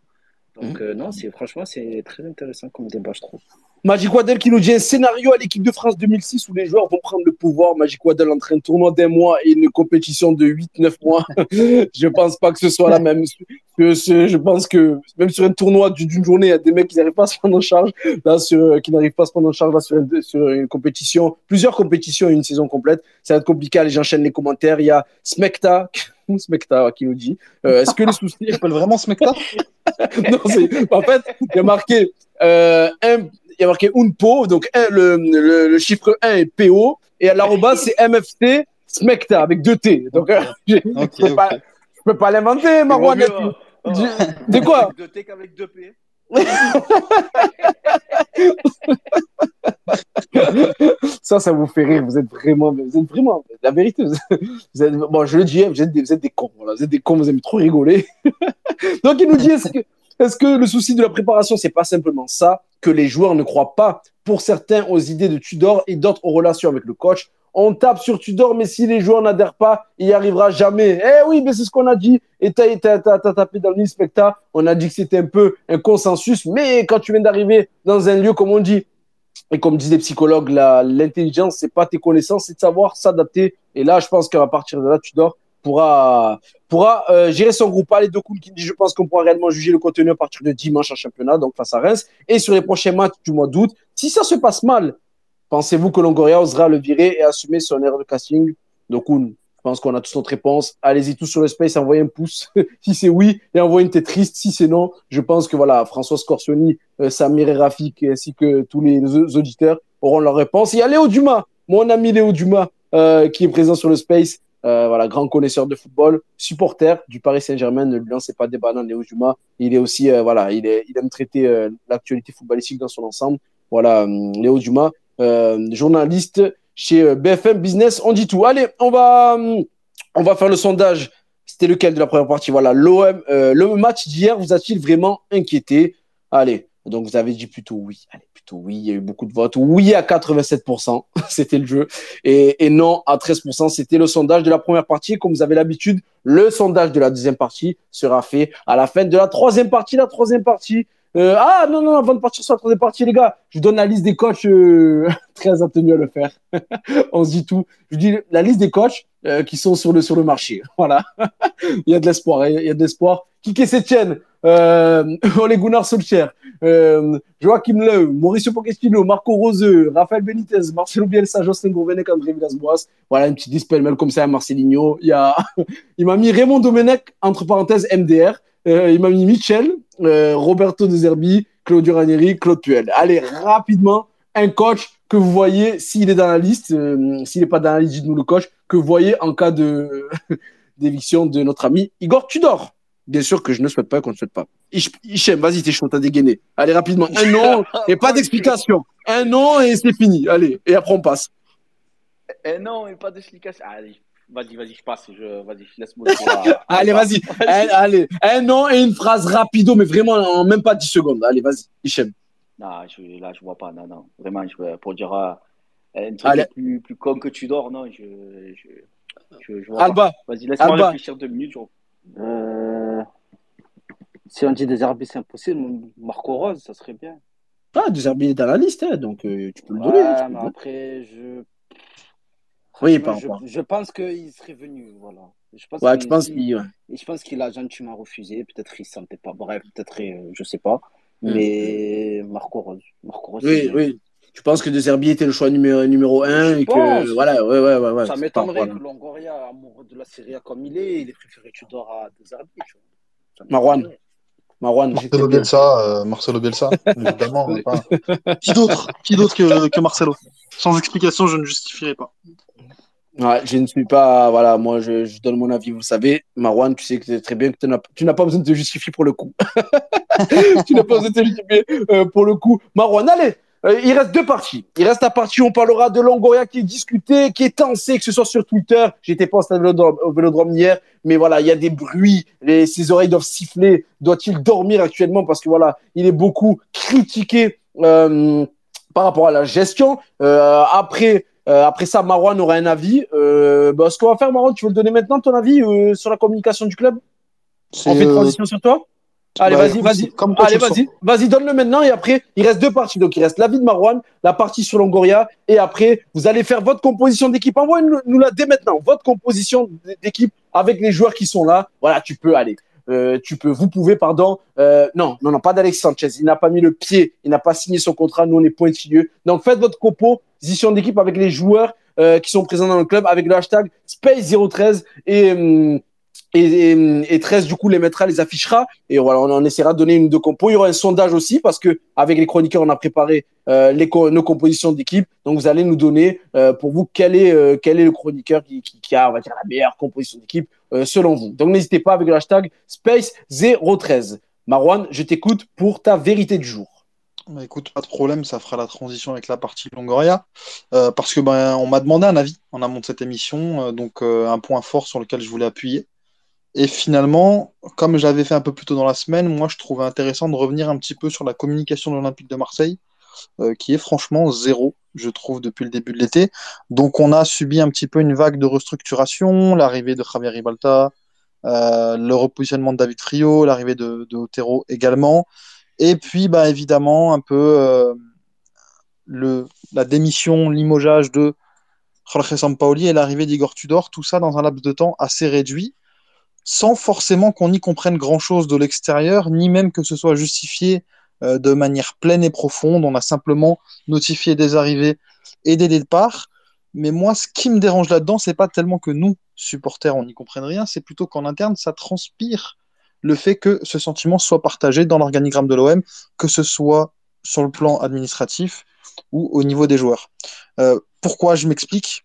Donc mmh. euh, non c'est franchement c'est très intéressant comme débat je trouve.
Magic Waddell qui nous dit un scénario à l'équipe de France 2006 où les joueurs vont prendre le pouvoir. Magic Waddell entre un tournoi d'un mois et une compétition de 8-9 mois. je pense pas que ce soit la même. je pense que même sur un tournoi d'une journée, il y a des mecs qui n'arrivent pas à se prendre en charge. Là, sur, qui n'arrivent pas à se prendre en charge là, sur, une, sur une compétition, plusieurs compétitions et une saison complète. Ça va être compliqué. Allez, j'enchaîne les commentaires. Il y a Smecta, Smecta qui nous dit euh, Est-ce que les soucis.
Il s'appelle vraiment Smecta?
Non, en fait, il y a marqué euh, un il y a marqué UNPO, donc le, le, chiffre 1 est PO, et à l'arrobas, c'est MFT Smecta avec deux T. Donc, euh, je ne peux, pas, peux pas l'inventer, Marwan. De quoi
Deux T qu'avec deux P.
ça, ça vous fait rire. Vous êtes vraiment, vous êtes vraiment, la vérité. Vous êtes, bon, je le dis, vous êtes des, vous êtes des cons. Voilà. Vous êtes des cons, vous aimez trop rigoler. Donc, il nous dit est-ce que, est-ce que le souci de la préparation, c'est pas simplement ça, que les joueurs ne croient pas, pour certains, aux idées de Tudor et d'autres aux relations avec le coach? On tape sur Tudor, mais si les joueurs n'adhèrent pas, il n'y arrivera jamais. Eh oui, mais c'est ce qu'on a dit. Et tu as, tapé dans l'inspecta. On a dit que c'était un peu un consensus. Mais quand tu viens d'arriver dans un lieu, comme on dit, et comme disent les psychologues, l'intelligence, c'est pas tes connaissances, c'est de savoir s'adapter. Et là, je pense qu'à partir de là, Tudor pourra, pourra euh, gérer son groupe. Deux coups qui dit, je pense qu'on pourra réellement juger le contenu à partir de dimanche en championnat, donc face à Reims, et sur les prochains matchs du mois d'août. Si ça se passe mal, pensez-vous que Longoria osera le virer et assumer son erreur de casting? Donc, je pense qu'on a tous notre réponse. Allez-y tous sur le space, envoyez un pouce si c'est oui et envoyez une tête triste si c'est non. Je pense que voilà, François Scorsoni, euh, Samir et Rafik ainsi que tous les auditeurs auront leur réponse. Il y a Léo Dumas, mon ami Léo Dumas, euh, qui est présent sur le space. Euh, voilà, grand connaisseur de football, supporter du Paris Saint-Germain. Ne lui lancez pas des bananes, Léo Juma. Il est aussi, euh, voilà, il, aime traiter euh, l'actualité footballistique dans son ensemble. Voilà, Léo Dumas, journaliste chez BFM Business. On dit tout. Allez, on va, on va faire le sondage. C'était lequel de la première partie? Voilà, l'OM. le match d'hier vous a-t-il vraiment inquiété? Allez, donc vous avez dit plutôt oui. Allez oui, il y a eu beaucoup de votes. Oui à 87%, c'était le jeu. Et, non à 13%, c'était le sondage de la première partie. Comme vous avez l'habitude, le sondage de la deuxième partie sera fait à la fin de la troisième partie. La troisième partie. Euh, ah non, non, avant de partir sur la troisième partie, les gars, je vous donne la liste des coachs euh, très attenus à le faire. On se dit tout. Je vous dis la liste des coachs euh, qui sont sur le, sur le marché. Voilà. il y a de l'espoir. Il y a de l'espoir. Kike Sétienne, euh, Ole Gunnar Solskjaer, euh, Joachim Löw, Mauricio Pochettino, Marco Roseux, Rafael Benitez, Marcelo Bielsa, Jocelyn Gourvenec, André Villas-Boas. Voilà, un petit dispel comme ça à Marcelinho. Il, y a... il m'a mis Raymond Domenech, entre parenthèses MDR. Euh, il m'a mis Michel, Roberto De Zerbi, Claudio Ranieri, Claude Puel. Allez, rapidement, un coach que vous voyez s'il est dans la liste, euh, s'il n'est pas dans la liste, dites-nous le coach, que vous voyez en cas de d'éviction de notre ami Igor Tudor. Bien sûr que je ne souhaite pas qu'on ne souhaite pas. Hichem, vas-y, t'es chaud, t'as dégainé. Allez, rapidement. Un nom et pas d'explication. Un nom et c'est fini. Allez, et après on passe.
Un nom et pas d'explication. Allez, vas-y, vas-y, je passe. Je... Vas-y, laisse-moi.
allez, vas-y. Un, allez, un nom et une phrase rapido, mais vraiment en même pas 10 secondes. Allez, vas-y, Hichem.
Non, je, là, je vois pas. Non, non. Vraiment, je, pour dire euh, un truc plus, plus con que tu dors, non, je, je, je, je vois
Alba.
Vas-y, laisse-moi réfléchir deux minutes.
Euh, si on dit des Herbis, c'est impossible. Marco Rose, ça serait bien.
Ah, des est dans la liste, hein, donc euh, tu peux le
ouais,
donner. Hein,
mais après, je.
Oui,
je, pense qu'il serait venu. Voilà. Je pense
Ouais,
qu'il-
tu penses
il-
qu'il. ouais.
Je pense qu'il a gentiment refusé. Peut-être il ne sentait pas. Bref, peut-être, euh, je sais pas.
Mm.
Mais Marco Rose. Marco Rose,
Oui, oui. Tu penses que De Zerbi était le choix numéro, numéro un
Je
et que.
pense.
Voilà, ouais, ouais, ouais. ouais.
Ça m'étonnerait
voilà.
que Longoria, amoureux de la Serie A comme il est, il ait préféré Tudor à De Zerbi. tu vois.
Marwan, j'étais
Marcelo. Bielsa, euh, Marcelo Bielsa, évidemment. pas- Qui d'autre? Qui d'autre que, que Marcelo? Sans explication, je ne justifierai pas.
Je ne suis pas. Voilà, moi, je, donne mon avis, vous savez. Marwan, tu sais que très bien que tu n'as- pas besoin de te justifier pour le coup. tu n'as pas besoin de te justifier euh, pour le coup. Marwan, allez, euh, il reste deux parties. Il reste la partie où on parlera de Longoria qui est discuté, qui est tensé, que ce soit sur Twitter. J'étais pas au stade Vélodrome, au Vélodrome hier, mais voilà, il y a des bruits. Les, ses oreilles doivent siffler. Doit-il dormir actuellement? Parce que voilà, il est beaucoup critiqué euh, par rapport à la gestion. Après. Euh, après ça, Marwan aura un avis. Euh, bah, ce qu'on va faire, Marwan, tu veux le donner maintenant, ton avis euh, sur la communication du club? On fait transition sur toi? Allez,
bah,
vas-y, vas-y. Allez, vas-y, vas-y, donne-le maintenant. Et après, il reste deux parties. Donc, il reste l'avis de Marwan, la partie sur Longoria. Et après, vous allez faire votre composition d'équipe. Envoyez-nous la dès maintenant. Votre composition d'équipe avec les joueurs qui sont là. Voilà, tu peux aller. Euh, tu peux, vous pouvez, pardon. Euh, non, non, non, pas d'Alex Sanchez. Il n'a pas mis le pied. Il n'a pas signé son contrat. Nous, on est pointilleux. Donc, faites votre composition d'équipe avec les joueurs euh, qui sont présents dans le club avec le hashtag Space013 et, hum, et, et, et 13 du coup les mettra, les affichera et voilà on en essaiera de donner une deux compos. Il y aura un sondage aussi parce que avec les chroniqueurs on a préparé euh, nos compositions d'équipe donc vous allez nous donner euh, pour vous quel est euh, le chroniqueur qui, a on va dire la meilleure composition d'équipe selon vous. Donc n'hésitez pas avec le hashtag Space013. Marwan, je t'écoute pour ta vérité du jour.
Bah, écoute, pas de problème, ça fera la transition avec la partie Longoria. Parce que ben, on m'a demandé un avis en amont de cette émission, donc un point fort sur lequel je voulais appuyer. Et finalement, comme j'avais fait un peu plus tôt dans la semaine, moi je trouvais intéressant de revenir un petit peu sur la communication de l'Olympique de Marseille, euh, qui est franchement zéro, je trouve, depuis le début de l'été. Donc on a subi un petit peu une vague de restructuration, l'arrivée de Javier Ribalta, euh, le repositionnement de David Frio, l'arrivée de, Otero également. Et puis, bah, évidemment, un peu euh, la démission, limogeage de Jorge Sampaoli et l'arrivée d'Igor Tudor, tout ça dans un laps de temps assez réduit, sans forcément qu'on y comprenne grand-chose de l'extérieur, ni même que ce soit justifié euh, de manière pleine et profonde. On a simplement notifié des arrivées et des départs. Mais moi, ce qui me dérange là-dedans, c'est pas tellement que nous, supporters, on n'y comprenne rien, c'est plutôt qu'en interne, ça transpire le fait que ce sentiment soit partagé dans l'organigramme de l'OM, que ce soit sur le plan administratif ou au niveau des joueurs. Euh, pourquoi je m'explique?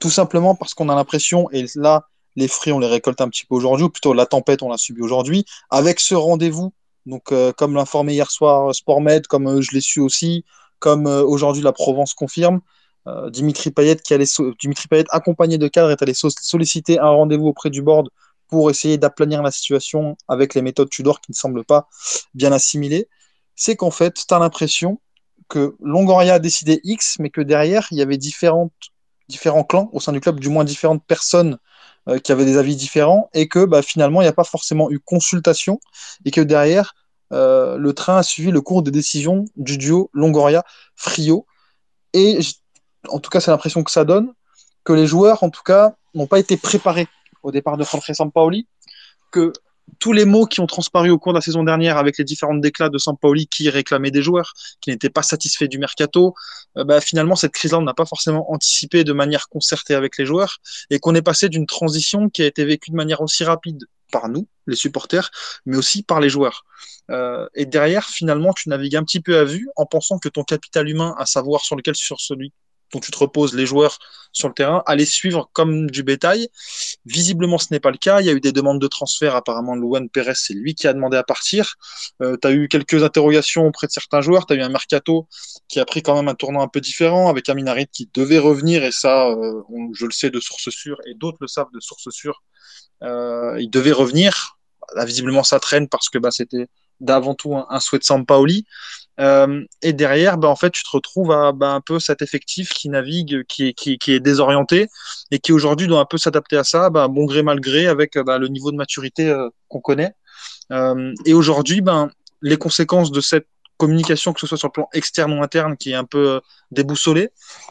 Tout simplement parce qu'on a l'impression, et là, les fruits, on les récolte un petit peu aujourd'hui, ou plutôt la tempête, on l'a subi aujourd'hui, avec ce rendez-vous, donc euh, comme l'informait hier soir SportMed, comme euh, je l'ai su aussi, comme euh, aujourd'hui la Provence confirme, euh, Dimitri Payet, qui allait Dimitri Payet, accompagné de cadre, est allé so solliciter un rendez-vous auprès du board pour essayer d'aplanir la situation avec les méthodes Tudor qui ne semblent pas bien assimilées, c'est qu'en fait, tu as l'impression que Longoria a décidé X, mais que derrière, il y avait différentes, différents clans au sein du club, du moins différentes personnes euh, qui avaient des avis différents, et que bah, finalement, il n'y a pas forcément eu consultation, et que derrière, euh, le train a suivi le cours des décisions du duo Longoria-Frio. Et en tout cas, c'est l'impression que ça donne, que les joueurs, en tout cas, n'ont pas été préparés au départ de Jorge Sampaoli, que tous les mots qui ont transparu au cours de la saison dernière avec les différentes déclats de Sampaoli qui réclamaient des joueurs, qui n'étaient pas satisfaits du mercato, euh, bah, finalement cette crise-là on n'a pas forcément anticipé de manière concertée avec les joueurs et qu'on est passé d'une transition qui a été vécue de manière aussi rapide par nous, les supporters, mais aussi par les joueurs. Euh, et derrière, finalement, tu navigues un petit peu à vue en pensant que ton capital humain, à savoir sur lequel sur celui dont tu te reposes les joueurs sur le terrain, allait suivre comme du bétail. Visiblement, ce n'est pas le cas. Il y a eu des demandes de transfert. Apparemment, Luan Perez, c'est lui qui a demandé à partir. Euh, tu as eu quelques interrogations auprès de certains joueurs. Tu as eu un mercato qui a pris quand même un tournant un peu différent avec un Minarit qui devait revenir. Et ça, euh, je le sais de sources sûres et d'autres le savent de sources sûres. Euh, il devait revenir. Là, visiblement, ça traîne parce que bah, c'était d'avant tout un, souhait de Sampaoli. Euh, et derrière, bah, en fait, tu te retrouves à bah, un peu cet effectif qui navigue, qui est, qui, qui est désorienté et qui aujourd'hui doit un peu s'adapter à ça, bah, bon gré mal gré, avec bah, le niveau de maturité euh, qu'on connaît. Euh, et aujourd'hui, ben, les conséquences de cette communication, que ce soit sur le plan externe ou interne, qui est un peu déboussolé,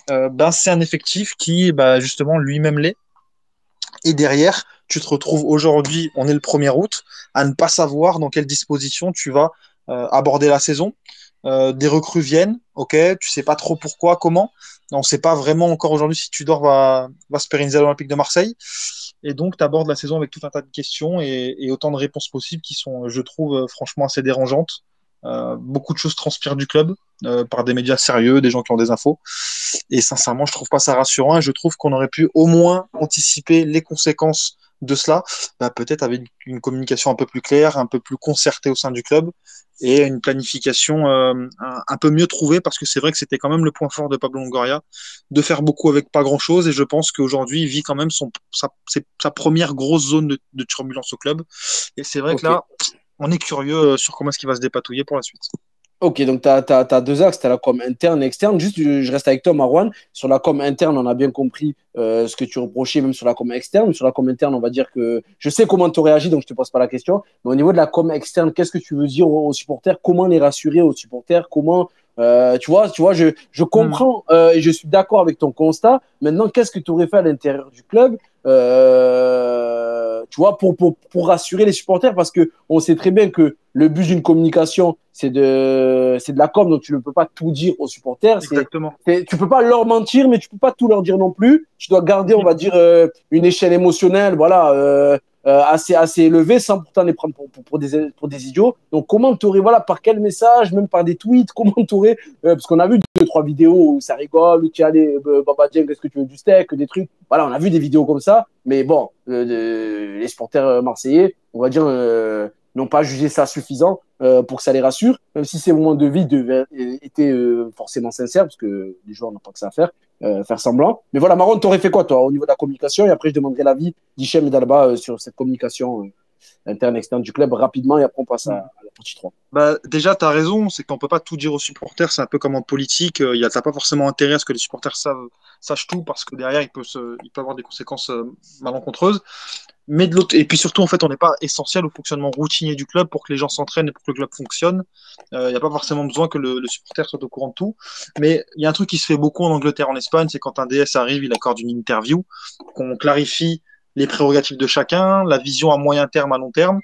ben, c'est un effectif qui, bah, justement, lui-même l'est. Et derrière, tu te retrouves aujourd'hui, on est le 1er août, à ne pas savoir dans quelle disposition tu vas euh, aborder la saison. Euh, des recrues viennent, ok, tu sais pas trop pourquoi, comment. On ne sait pas vraiment encore aujourd'hui si Tudor va, va se pérenniser à l'Olympique de Marseille. Et donc, tu abordes la saison avec tout un tas de questions et, autant de réponses possibles qui sont, je trouve, euh, franchement assez dérangeantes. Beaucoup de choses transpirent du club par des médias sérieux, des gens qui ont des infos. Et sincèrement, je trouve pas ça rassurant et je trouve qu'on aurait pu au moins anticiper les conséquences de cela, bah, peut-être avec une communication un peu plus claire, un peu plus concertée au sein du club et une planification euh, un, un, peu mieux trouvée parce que c'est vrai que c'était quand même le point fort de Pablo Longoria de faire beaucoup avec pas grand chose et je pense qu'aujourd'hui il vit quand même son, sa, sa première grosse zone de, de turbulence au club et c'est vrai okay. que là on est curieux euh, sur comment est-ce qu'il va se dépatouiller pour la suite.
Ok, donc tu as, as, deux axes, tu as la com interne et externe. Juste, je reste avec toi, Marwan. Sur la com interne, on a bien compris euh, ce que tu reprochais, même sur la com externe. Sur la com interne, on va dire que je sais comment tu réagis, donc je te pose pas la question. Mais au niveau de la com externe, qu'est-ce que tu veux dire aux supporters? Comment les rassurer aux supporters? Comment euh, tu vois, tu vois, je, je comprends euh, et je suis d'accord avec ton constat. Maintenant, qu'est-ce que tu aurais fait à l'intérieur du club euh, Tu vois, pour, pour, pour rassurer les supporters, parce que on sait très bien que le but d'une communication, c'est de, c'est de la com, donc tu ne peux pas tout dire aux supporters.
Exactement.
tu peux pas leur mentir, mais tu peux pas tout leur dire non plus. Tu dois garder, on va dire, euh, une échelle émotionnelle, voilà. Euh, euh, assez assez élevé sans pourtant les prendre pour, pour, des, pour des idiots. Donc comment t'aurais voilà par quel message, même par des tweets, comment t'aurais euh, parce qu'on a vu deux trois vidéos où ça rigole, tu as des euh, Baba qu'est-ce que tu veux du steak, des trucs. Voilà, on a vu des vidéos comme ça, mais bon, euh, les supporters marseillais, on va dire n'ont pas jugé ça suffisant euh, pour que ça les rassure, même si ces moments de vie étaient euh, forcément sincères, parce que les joueurs n'ont pas que ça à faire, euh, faire semblant. Mais voilà, Maron, t'aurais fait quoi, toi, au niveau de la communication? Et après, je demanderai l'avis d'Hichem et d'Alba sur cette communication interne externe du club rapidement, et après, on passe à, à la partie 3.
Bah, déjà, tu as raison, c'est qu'on peut pas tout dire aux supporters, c'est un peu comme en politique, il y a pas forcément intérêt à ce que les supporters savent, sachent tout, parce que derrière, il peut, se, il peut avoir des conséquences malencontreuses mais de l'autre et puis surtout en fait on n'est pas essentiel au fonctionnement routinier du club pour que les gens s'entraînent et pour que le club fonctionne. Il euh, n'y a pas forcément besoin que le, le, supporter soit au courant de tout. Mais il y a un truc qui se fait beaucoup en Angleterre en Espagne c'est quand un DS arrive il accorde une interview qu'on clarifie les prérogatives de chacun la vision à moyen terme à long terme.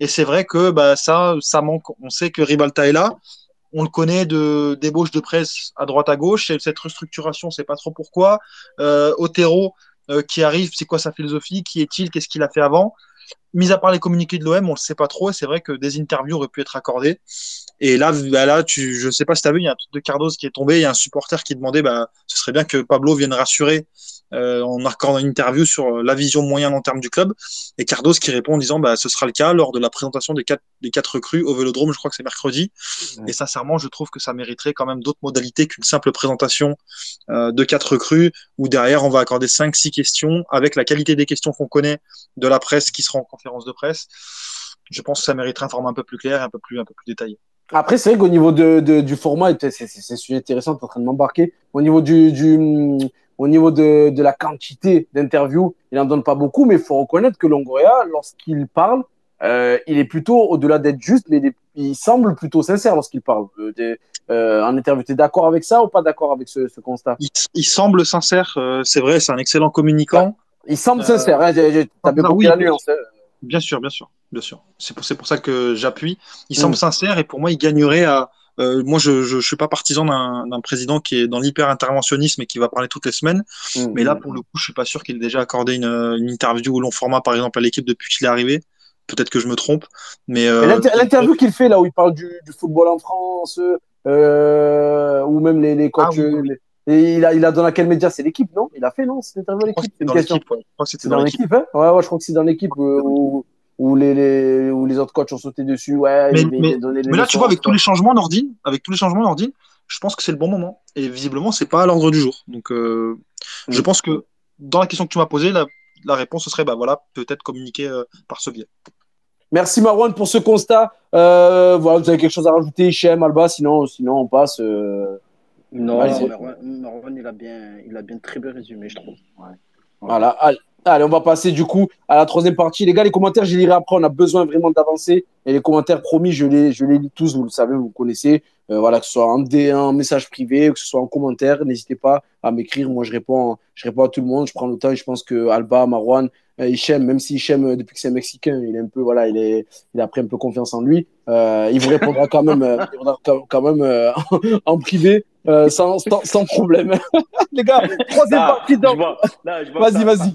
Et c'est vrai que bah, ça ça manque. On sait que Ribalta est là. On le connaît de débauche de presse à droite à gauche. Cette restructuration c'est pas trop pourquoi. Euh, Otero euh, qui arrive, c'est quoi sa philosophie, qui est-il, qu'est-ce qu'il a fait avant. Mis à part les communiqués de l'OM, on ne le sait pas trop, et c'est vrai que des interviews auraient pu être accordées. Et là, bah là je ne sais pas si tu as vu, il y a un truc de Cardos qui est tombé, il y a un supporter qui demandait, bah, ce serait bien que Pablo vienne rassurer euh, en accordant une interview sur la vision moyen long terme du club. Et Cardos qui répond en disant bah, ce sera le cas lors de la présentation des quatre, des quatre recrues au Vélodrome, je crois que c'est mercredi. Et sincèrement, je trouve que ça mériterait quand même d'autres modalités qu'une simple présentation euh, de quatre recrues où derrière on va accorder cinq, six questions avec la qualité des questions qu'on connaît de la presse qui sera en conférence de presse. Je pense que ça mériterait un format un peu plus clair et un peu plus, un peu plus détaillé.
Après, c'est vrai qu'au niveau de, de, du format, c'est un sujet intéressant, tu es en train de m'embarquer. Au niveau du, du, au niveau de, de la quantité d'interviews, il n'en donne pas beaucoup, mais il faut reconnaître que Longoria, lorsqu'il parle, euh, il est plutôt, au-delà d'être juste, mais il, il semble plutôt sincère lorsqu'il parle. Euh, des, euh, en interview, tu es d'accord avec ça ou pas d'accord avec ce, ce constat?
Il, il, semble sincère, euh, c'est vrai, c'est un excellent communicant.
Il semble sincère, hein, tu as bien compris
oui,
la nuance. Hein.
Bien sûr, bien sûr, bien sûr. C'est pour, pour ça que j'appuie. Il mmh. semble sincère et pour moi, il gagnerait à, euh, moi, je, je suis pas partisan d'un président qui est dans l'hyper interventionnisme et qui va parler toutes les semaines. Mmh. Mais là, pour le coup, je suis pas sûr qu'il ait déjà accordé une, une interview au long format, par exemple, à l'équipe depuis qu'il est arrivé. Peut-être que je me trompe. Mais,
l'inter- L'interview qu'il fait là où il parle du, du football en France, euh, ou même les, les coachs.
Ah oui, oui, oui.
les- Et il a, il a dans quel média C'est l'équipe, non? Il a fait, non Cette interview à l'équipe? C'est
dans l'équipe. ouais. Je crois que c'était
C'est dans l'équipe, hein? Ouais, ouais, je crois que c'est dans l'équipe euh, où, où, les, les, où les autres coachs ont sauté dessus. Ouais,
Mais- mais-
donné les
Mais là, tu vois, avec tous les changements Nordine, avec tous les changements Nordine, je pense que c'est le bon moment. Et visiblement, c'est pas à l'ordre du jour. Donc, euh, je
Mm.
pense que dans la question que tu m'as posée, la, la réponse ce serait, bah voilà, peut-être communiquer euh, par ce biais.
Merci Marwan pour ce constat. Euh, voilà, vous avez quelque chose à rajouter, Hichem, Alba? Sinon, sinon on passe. euh,
Non, Marwan, il a bien, il a bien très bien résumé, je trouve. Ouais.
Voilà. Allez, on va passer du coup à la troisième partie. Les gars, les commentaires, je les lirai après. On a besoin vraiment d'avancer. Et les commentaires, promis, je les, je les lis tous. Vous le savez, vous connaissez. Euh, voilà, que ce soit en, D, en message privé, que ce soit en commentaire, n'hésitez pas à m'écrire. Moi, je réponds, je réponds à tout le monde. Je prends le temps. Et je pense que Alba, Marwan, euh, Hichem, même si Hichem, euh, depuis que c'est mexicain, il est un peu, voilà, il est, il a pris un peu confiance en lui. Euh, il vous répondra quand même, euh, il répondra quand, même euh, en privé, sans, sans, sans problème. les gars, troisième partie. Vas-y, vas-y.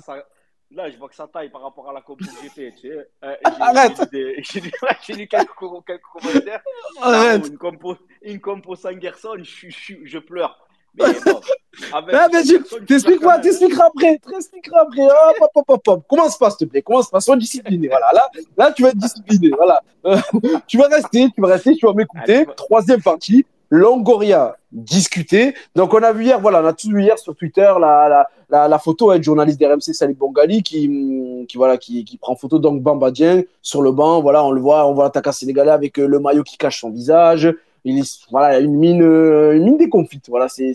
Là, je vois que ça taille par rapport à la j'ai fait. Tu sais. Euh,
Arrête.
J'ai lu, quelques, quelques commentaires.
Arrête.
Ah, Une compo, une compo sans Gerson, je, je, je pleure. Mais bon, avec
Ah, mais tu t'expliqueras après, t'expliqueras après. Hop, hop, hop, hop, hop. Commence pas, s'il te plaît, commence pas, sois discipliné. Voilà, là, là, tu vas être discipliné. Voilà. Euh, tu vas rester, tu vas rester, tu vas m'écouter. Troisième partie, Longoria discuter. Donc, on a vu hier, voilà, on a tous vu hier sur Twitter la, la, la, photo hein, du journaliste d'RMC, Salih Bongali, qui, hum, qui, voilà, qui, qui prend photo donc Bamba Dieng sur le banc. Voilà, on le voit, on voit l'attaquant sénégalais avec euh, le maillot qui cache son visage. Il est, voilà, une mine, euh, une mine déconfite. Voilà, c'est,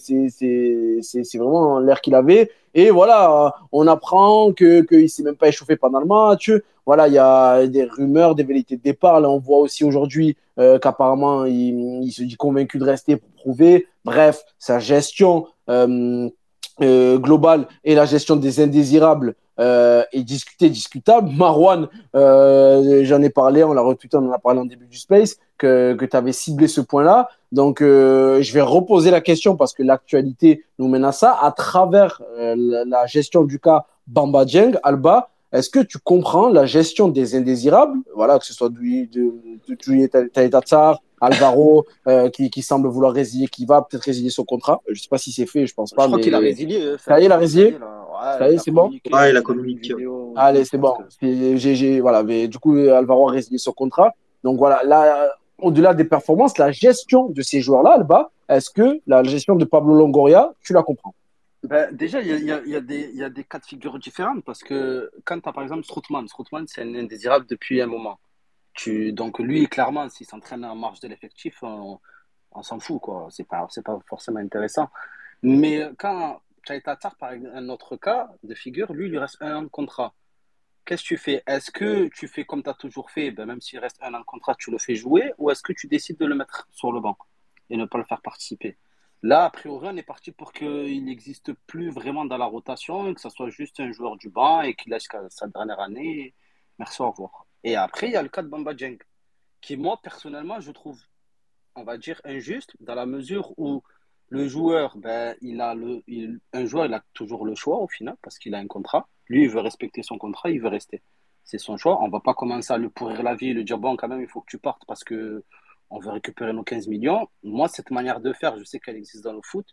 vraiment l'air qu'il avait. Et voilà, euh, on apprend que qu'il s'est même pas échauffé pendant le match. Voilà, il y a des rumeurs, des velléités de départ. Là, on voit aussi aujourd'hui euh, qu'apparemment il, se dit convaincu de rester pour prouver. Bref, sa gestion globale et la gestion des indésirables euh, est discutée, discutable. Marwan, euh, j'en ai parlé, on l'a retweeté, on en a parlé en début du space, que, que tu avais ciblé ce point-là. Donc, euh, je vais reposer la question parce que l'actualité nous mène à ça. À travers euh, la, la gestion du cas Bamba Dieng, Alba, est-ce que tu comprends la gestion des indésirables Voilà, que ce soit Tatsar, Alvaro, euh, qui, qui semble vouloir résilier, qui va peut-être résilier son contrat. Je sais pas si c'est fait, je pense
Je
pas.
crois
mais-
qu'il a résilié. euh,
Ça y est, il a résilié. Ça y est, c'est bon
Ouais, il a
mis
communiqué,
vidéo.
Allez,
Je
c'est bon.
que-
j'ai- voilà, mais du coup, Alvaro a résilié son contrat. Donc voilà, là, au-delà des performances, la gestion de ces joueurs-là, Alba, est-ce que la gestion de Pablo Longoria, tu la comprends?
Ben, déjà, il y a, des- y a des cas de figure différents parce que quand tu as par exemple Strootman, Strootman c'est un indésirable depuis un moment. Tu, donc lui, clairement, s'il s'entraîne en marge de l'effectif, on, s'en fout, quoi. C'est pas, pas forcément intéressant. Mais quand Chai Tatar, par exemple, un autre cas de figure, lui, il lui reste un an de contrat. Qu'est-ce que tu fais? Est-ce que tu fais comme tu as toujours fait, ben, même s'il reste un an de contrat, tu le fais jouer, ou est-ce que tu décides de le mettre sur le banc et ne pas le faire participer? Là, a priori, on est parti pour qu'il n'existe plus vraiment dans la rotation, que ce soit juste un joueur du banc et qu'il laisse sa dernière année. Merci, au revoir. Et après, il y a le cas de Bamba Dieng, qui, moi, personnellement, je trouve, on va dire, injuste, dans la mesure où le joueur, ben, il a le, un joueur, il a toujours le choix au final, parce qu'il a un contrat. Lui, il veut respecter son contrat, il veut rester. C'est son choix. On va pas commencer à lui pourrir la vie et lui dire, bon, quand même, il faut que tu partes parce que on veut récupérer nos 15 millions. Moi, cette manière de faire, je sais qu'elle existe dans le foot,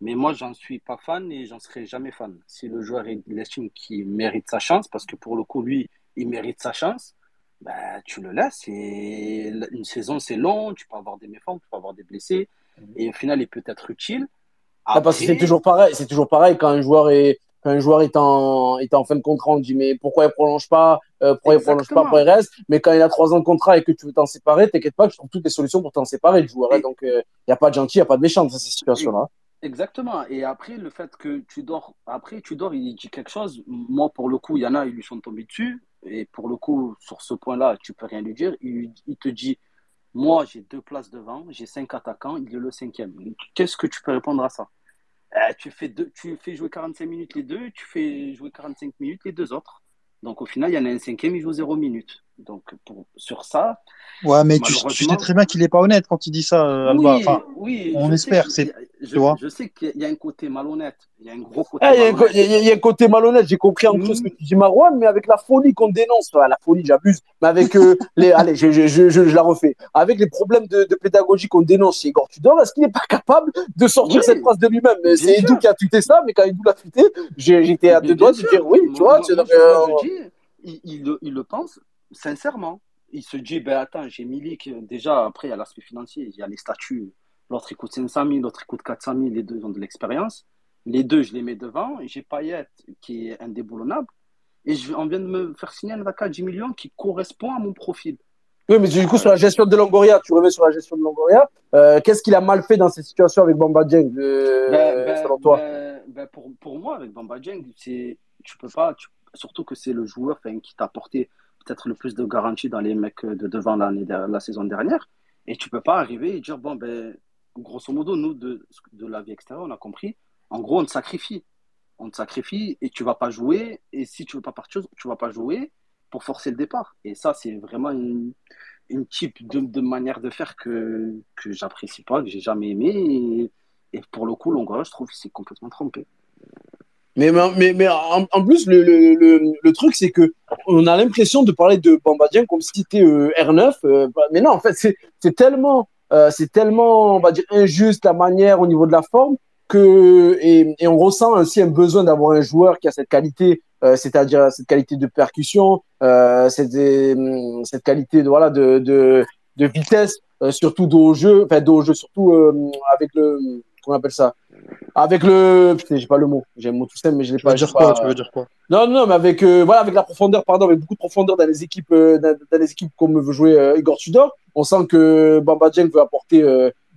mais moi, j'en suis pas fan et j'en serai jamais fan. Si le joueur estime qu'il mérite sa chance, parce que pour le coup, lui, il mérite sa chance, ben, tu le laisses. Et une saison, c'est long, tu peux avoir des méformes, tu peux avoir des blessés, et au final, il peut être utile.
Ah, parce que c'est toujours pareil. C'est toujours pareil quand un joueur est quand un joueur est en, est en fin de contrat, on dit mais pourquoi il prolonge pas, euh, pourquoi il prolonge pas, pourquoi il reste? Mais quand il a trois ans de contrat et que tu veux t'en séparer, t'inquiète pas, que je trouve toutes les solutions pour t'en séparer du joueur. hein.
Et-
Donc il n'y a pas de gentil, il n'y a pas de méchant dans ces situations-là.
Exactement. Et après, le fait que tu dors, après, tu dors, il dit quelque chose. Moi, pour le coup, il y en a, ils lui sont tombés dessus. Et pour le coup, sur ce point-là, tu peux rien lui dire. Il, il te dit, moi, j'ai deux places devant, j'ai cinq attaquants, il est le cinquième. Qu'est-ce que tu peux répondre à ça? Euh, tu fais deux, tu fais jouer 45 minutes les deux, tu fais jouer 45 minutes les deux autres. Donc, au final, il y en a un cinquième, il joue zéro minute. Donc, pour, sur ça,
Ouais, mais tu, tu sais très bien qu'il est pas honnête quand il dit ça, euh, Alba.
oui,
Enfin,
oui,
on espère,
sais je, je sais qu'il y a un côté malhonnête. Il y a un gros côté
Eh, Il y, a un co-
malhonnête.
il y a- il y a un côté malhonnête, j'ai compris entre
Mhm.
ce que tu dis Marouane, mais avec la folie qu'on dénonce, la folie, j'abuse, mais avec euh, les, allez, je, la refais, avec les problèmes de, de pédagogie qu'on dénonce chez Igor Tudor, est-ce qu'il n'est pas capable de sortir
Oui.
cette phrase de lui-même? C'est. Edu qui a tweeté ça, mais quand Edu l'a tweeté, j'étais à deux doigts de
sûr.
dire oui, tu vois.
moi-
euh,
dis, il, il le- pense sincèrement. Il se dit, ben attends, j'ai Milik. Déjà, après, il y a l'aspect financier, il y a les statuts. L'autre, il coûte 500 000, l'autre, il coûte 400 000. Les deux ont de l'expérience. Les deux, je les mets devant. J'ai Payet, qui est indéboulonnable. Et je, on vient de me faire signer un à 10 millions qui correspond à mon profil.
Oui, mais du coup, sur la gestion de Longoria, tu reviens sur la gestion de Longoria, euh, qu'est-ce qu'il a mal fait dans cette situation avec Bamba Dieng, euh,
Ben, ben,
selon toi?
ben, pour, pour moi, avec Bamba Dieng, tu peux pas, tu- surtout que c'est le joueur qui t'a apporté peut-être le plus de garanties dans les mecs de devant la saison dernière. Et tu peux pas arriver et dire, bon, ben, grosso modo, nous, de, de la vie extérieure, on a compris, en gros, on te sacrifie. On te sacrifie et tu vas pas jouer. Et si tu veux pas partir, tu vas pas jouer pour forcer le départ. Et ça, c'est vraiment une, une type de, de manière de faire que, que j'apprécie pas, que j'ai jamais aimé. Et, pour le coup, Longoria, je trouve qu'il s'est complètement trompé.
Mais, mais, mais en, en plus, le, le, le, truc, c'est que on a l'impression de parler de Bamba Dieng comme si c'était euh, R9. euh, bah, mais non, en fait, c'est tellement, euh, c'est tellement, on va dire, injuste la manière au niveau de la forme que et, et on ressent ainsi un besoin d'avoir un joueur qui a cette qualité, euh, c'est-à-dire cette qualité de percussion, euh, cette, euh, cette qualité de voilà de, de, de vitesse, euh, surtout dos au jeu, enfin dos au jeu, surtout avec le, comment on appelle ça, avec le, putain, j'ai pas le mot, j'ai un mot tout simple, mais je l'ai pas.
dire
pas-
quoi Tu veux dire quoi?
Non, non, mais avec euh, voilà, avec la profondeur, pardon, avec beaucoup de profondeur dans les équipes, euh, dans, dans les équipes comme veut jouer euh, Igor Tudor. On sent que Bamba Dieng veut apporter,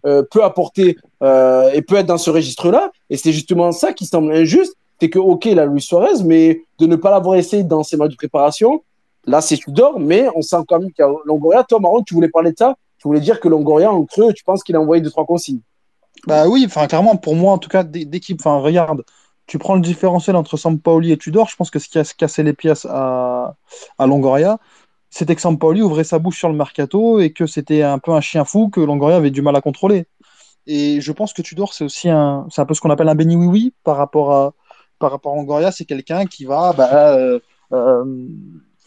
peut apporter et peut être dans ce registre-là. Et c'est justement ça qui semble injuste, c'est que ok, la Luis Suarez, mais de ne pas l'avoir essayé dans ses matchs de préparation, là c'est Tudor, mais on sent quand même qu'il y a Longoria. Toi, Marron, tu voulais parler de ça? Tu voulais dire que Longoria en creux, tu penses qu'il a envoyé deux trois consignes?
Bah oui, enfin clairement, pour moi, en tout cas, d'é- d'équipe, enfin regarde, tu prends le différentiel entre Sampaoli et Tudor, je pense que ce qui a cassé les pièces à, à Longoria, c'était que Sampaoli ouvrait sa bouche sur le mercato et que c'était un peu un chien fou que Longoria avait du mal à contrôler. Et je pense que Tudor, c'est aussi un, un peu ce qu'on appelle un béni oui-oui par rapport à, par rapport à Longoria, c'est quelqu'un qui va, bah, euh, euh,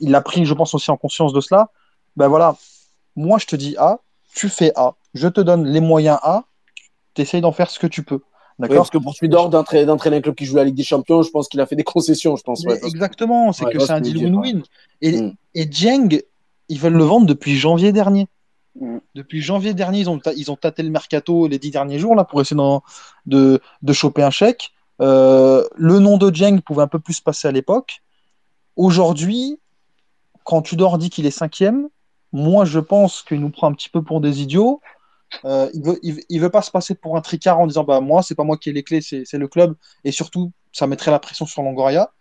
il a pris, je pense aussi en conscience de cela. Ben voilà, moi je te dis A, tu fais A, je te donne les moyens A, tu essayes d'en faire ce que tu peux.
Oui,
D'accord
parce que pour Tudor d'entraîner un club qui joue la Ligue des Champions, je pense qu'il a fait des concessions, je pense. Ouais, parce
Exactement, c'est
Ouais,
que c'est
ce
un deal win-win. Et,
Mm.
et Dieng, ils veulent le vendre depuis janvier dernier.
Mm.
Depuis janvier dernier, ils ont, ils ont tâté le mercato les dix derniers jours là, pour essayer de, de choper un chèque. Euh, le nom de Dieng pouvait un peu plus passer à l'époque. Aujourd'hui, quand Tudor dit qu'il est cinquième, moi je pense qu'il nous prend un petit peu pour des idiots. Euh, il veut, il, il veut pas se passer pour un tricard en disant bah moi c'est pas moi qui ai les clés, c'est le club et surtout ça mettrait la pression sur Longoria.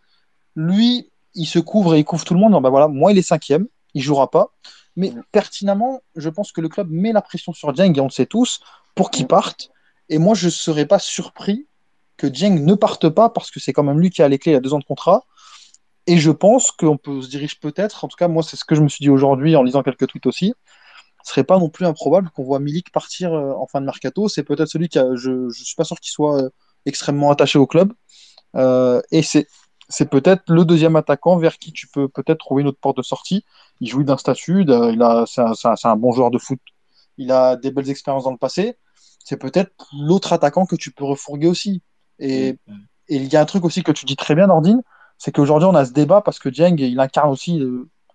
Lui, il se couvre et il couvre tout le monde. disant, bah voilà, moi il est cinquième, il jouera pas. Mais pertinemment, je pense que le club met la pression sur Dieng et on le sait tous pour qu'il parte. Et moi je serais pas surpris que Dieng ne parte pas parce que c'est quand même lui qui a les clés, il a deux ans de contrat. Et je pense qu'on peut se dirige peut-être, en tout cas moi c'est ce que je me suis dit aujourd'hui en lisant quelques tweets aussi, ce serait pas non plus improbable qu'on voit Milik partir euh, en fin de mercato. C'est peut-être celui qui a, je, je suis pas sûr qu'il soit euh, extrêmement attaché au club. Euh, et c'est, c'est peut-être le deuxième attaquant vers qui tu peux peut-être trouver une autre porte de sortie. Il jouit d'un statut, il a, c'est, un, c'est un- c'est un bon joueur de foot. Il a des belles expériences dans le passé. C'est peut-être l'autre attaquant que tu peux refourguer aussi. Et, et il y a un truc aussi que tu dis très bien, Nordine, c'est qu'aujourd'hui on a ce débat parce que Dieng, il incarne aussi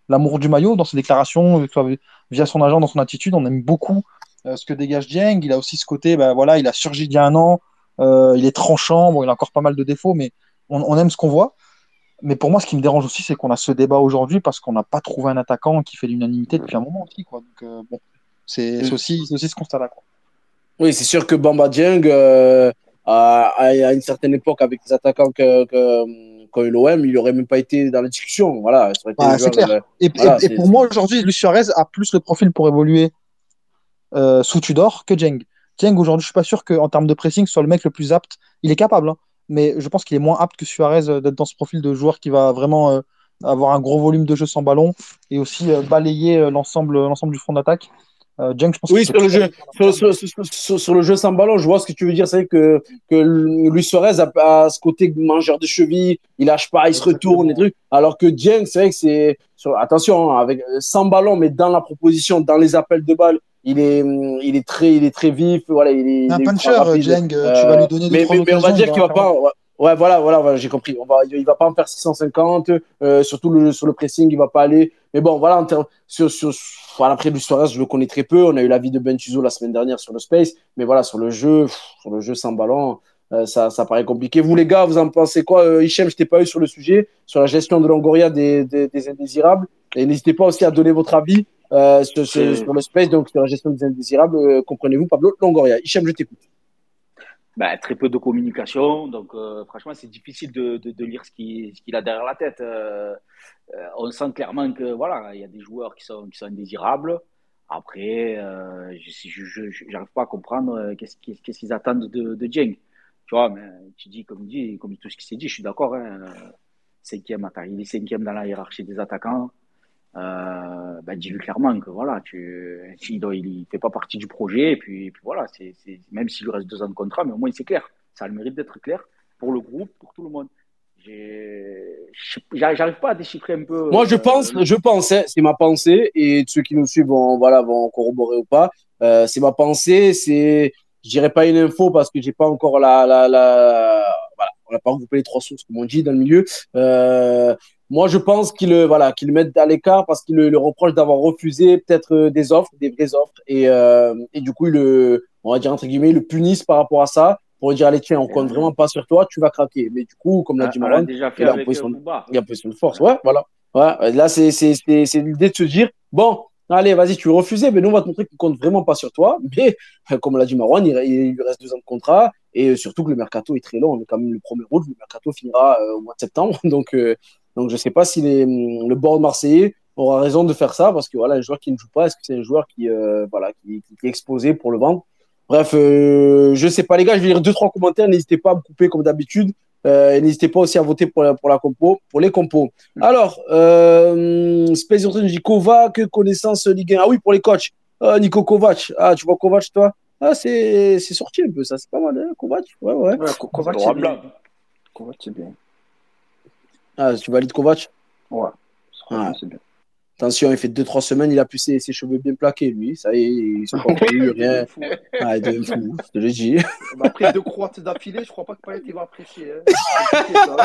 l'amour du maillot dans ses déclarations, que ce soit via son agent, dans son attitude. On aime beaucoup euh, ce que dégage Dieng. Il a aussi ce côté, bah, voilà, il a surgi il y a un an, euh, il est tranchant, bon, il a encore pas mal de défauts, mais on, on aime ce qu'on voit. Mais pour moi, ce qui me dérange aussi, c'est qu'on a ce débat aujourd'hui parce qu'on n'a pas trouvé un attaquant qui fait l'unanimité depuis un moment aussi. Quoi. Donc, euh, bon, c'est aussi, c'est aussi ce constat-là.
Oui, c'est sûr que Bamba Dieng, à, à- à une certaine époque, avec les attaquants que, que, qu'a eu l'OM, il n'aurait même pas été dans la discussion. Voilà, ça aurait été
Bah, c'est clair. Et,
Voilà,
et- pour moi, aujourd'hui, Luis Suarez a plus le profil pour évoluer euh, sous Tudor que Dieng. Dieng, aujourd'hui, je suis pas sûr qu'en termes de pressing, soit le mec le plus apte. Il est capable, hein, mais je pense qu'il est moins apte que Suarez euh, d'être dans ce profil de joueur qui va vraiment euh, avoir un gros volume de jeu sans ballon et aussi balayer l'ensemble l'ensemble du front d'attaque. Euh, Jeng, je pense
Oui, sur le, jeu, sur, sur- sur- sur- sur le jeu sans ballon, je vois ce que tu veux dire. C'est vrai que, que Luis Suarez a, a ce côté mangeur de cheville, il lâche pas, il se retourne, des trucs. Alors que Dieng, c'est vrai que c'est. Attention, hein, avec, sans ballon, mais dans la proposition, dans les appels de balles, il est, il est, très, il est très vif. Voilà, il est,
un
il est
puncher. Jeng.
Euh,
tu vas lui donner deux,
mais, mais, mais on va dire
il
qu'il va pas. Ouais, voilà, voilà, voilà, j'ai compris. On va, il va pas en faire 650. Euh, surtout le, sur le pressing, il va pas aller. Mais bon, voilà, en termes, sur, sur, voilà, après Luis Suarez, je le connais très peu. On a eu l'avis de Ben Tuzo la semaine dernière sur le Space. Mais voilà, sur le jeu, pff, sur le jeu sans ballon, euh, ça, ça paraît compliqué. Vous, les gars, vous en pensez quoi euh, Hichem, je t'ai pas eu sur le sujet, sur la gestion de Longoria des, des, des indésirables. Et n'hésitez pas aussi à donner votre avis euh, sur, sur, sur le Space, donc sur la gestion des indésirables. Euh, Comprenez-vous, Pablo Longoria. Hichem, je t'écoute.
Ben, très peu de communication, donc euh, franchement, c'est difficile de, lire ce qu'il a derrière la tête. Euh, euh, on sent clairement que voilà, il y a des joueurs qui sont, qui sont indésirables. Après, je n'arrive pas à comprendre qu'est-ce qu'ils attendent de, de. Tu vois, mais tu dis, comme comme tout ce qui s'est dit, je suis d'accord. Hein, cinquième il est cinquième dans la hiérarchie des attaquants. Euh, ben, dis-lui clairement que voilà, tu, il, il fait pas partie du projet. Et puis, et puis voilà, c'est, même s'il lui reste deux ans de contrat, mais au moins c'est clair. Ça a le mérite d'être clair pour le groupe, pour tout le monde. J'ai, j'arrive pas à déchiffrer un peu.
Moi, je pense,
euh,
je pensais, c'est ma pensée, et ceux qui nous suivent vont, voilà, vont corroborer ou pas. Euh, c'est ma pensée, c'est, je dirais pas une info parce que j'ai pas encore la, la, la, on n'a pas regroupé les trois sources comme on dit dans le milieu. Euh, moi, je pense qu'il voilà, qu'il le mettent à l'écart parce qu'il le, le reproche d'avoir refusé peut-être euh, des offres, des vraies offres, et, euh, et du coup, il le, on va dire entre guillemets, il le punissent par rapport à ça pour dire allez tiens, on compte vraiment pas sur toi, tu vas craquer. Mais du coup, comme l'a dit Marwan, il a
avec
position, de force. Ouais, voilà. Ouais, là, c'est l'idée de se dire bon, allez, vas-y, tu veux refuser, mais nous on va te montrer qu'on compte vraiment pas sur toi. Mais comme l'a dit Marwan, il, il lui reste deux ans de contrat et surtout que le mercato est très long. On est quand même le premier route, le mercato finira euh, au mois de septembre, donc euh, donc je sais pas si les, le board marseillais aura raison de faire ça parce que voilà, un joueur qui ne joue pas, est-ce que c'est un joueur qui euh, voilà qui, qui, est exposé pour le vendre? Bref, euh, je sais pas les gars, je vais lire deux trois commentaires. N'hésitez pas à me couper comme d'habitude. Euh, n'hésitez pas aussi à voter pour la, pour la compo, pour les compos. Alors, euh, Space dit Kovac, connaissance Ligue 1. Ah oui, pour les coachs. Ah, Nico Kovac. Ah, tu vois Kovac, toi? Ah, c'est sorti un peu, ça. C'est pas mal, hein, Kovac Ouais, ouais.
Ouais, Kovac, c'est bien. Kovac, c'est bien.
Ah, tu valides Kovac?
Ouais,
Ah.
c'est bien.
Attention, il fait 2-3 semaines, il a plus ses, ses, cheveux bien plaqués, lui. Ça y est, ils sont pas plus, rien. Ah, il devient fou, je te l'ai dit.
Après deux crottes d'affilée, je crois pas que Payet il va apprécier. Hein.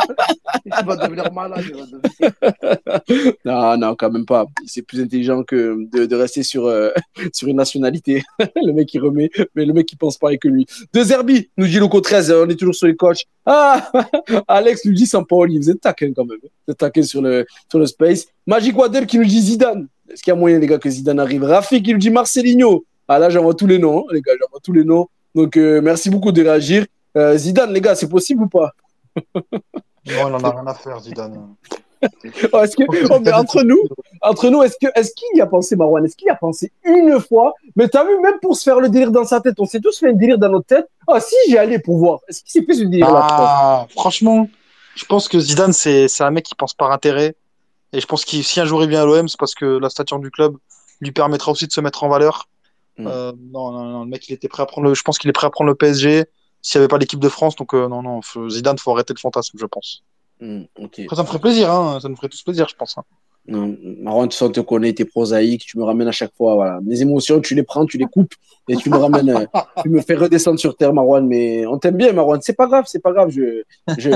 Il va devenir malade. Il va devenir...
Non, non, quand même pas. C'est plus intelligent que de, de rester sur, euh, sur une nationalité. le mec qui remet, mais le mec qui pense pareil que lui. De Zerbi, nous dit Loco 13, on est toujours sur les coachs. Ah, Alex nous dit Sampaoli, vous êtes taquin quand même. Vous êtes taquin sur le, sur le space. Magic Waddle qui nous dit Zidane. Est-ce qu'il y a moyen, les gars, que Zidane arrive? Rafi qui nous dit Marcelinho. Ah là, j'envoie tous les noms, hein, les gars, j'envoie tous les noms. Donc, euh, merci beaucoup de réagir. Euh, Zidane, les gars, c'est possible ou pas?
Non, il en a rien à faire, Zidane.
oh, est-ce que, oh, mais entre nous, entre nous, est-ce que, est-ce qu'il y a pensé, Marwan Est-ce qu'il y a pensé une fois? Mais t'as vu, même pour se faire le délire dans sa tête, on s'est tous fait un délire dans notre tête. Ah, si, j'ai allé pour voir. Est-ce qu'il s'est fait ce délire là
ah, Franchement, je pense que Zidane, c'est, c'est un mec qui pense par intérêt. Et je pense que si un jour il vient à l'OM, c'est parce que la stature du club lui permettra aussi de se mettre en valeur. Mm. Euh, non, non, non, le mec, il était prêt à prendre le, je pense qu'il est prêt à prendre le PSG s'il n'y avait pas l'équipe de France. Donc, euh, non, non, Zidane, faut arrêter le fantasme, je pense.
Mm, okay.
Après, ça me ferait plaisir, hein, ça nous ferait tous plaisir, je pense. Hein.
Non, Marwan, tu sens, te connais, t'es prosaïque, tu me ramènes à chaque fois. Voilà. Mes émotions, tu les prends, tu les coupes et tu me ramènes, euh, tu me fais redescendre sur terre, Marwan. Mais on t'aime bien, Marwan. C'est pas grave, c'est pas grave. Je, je,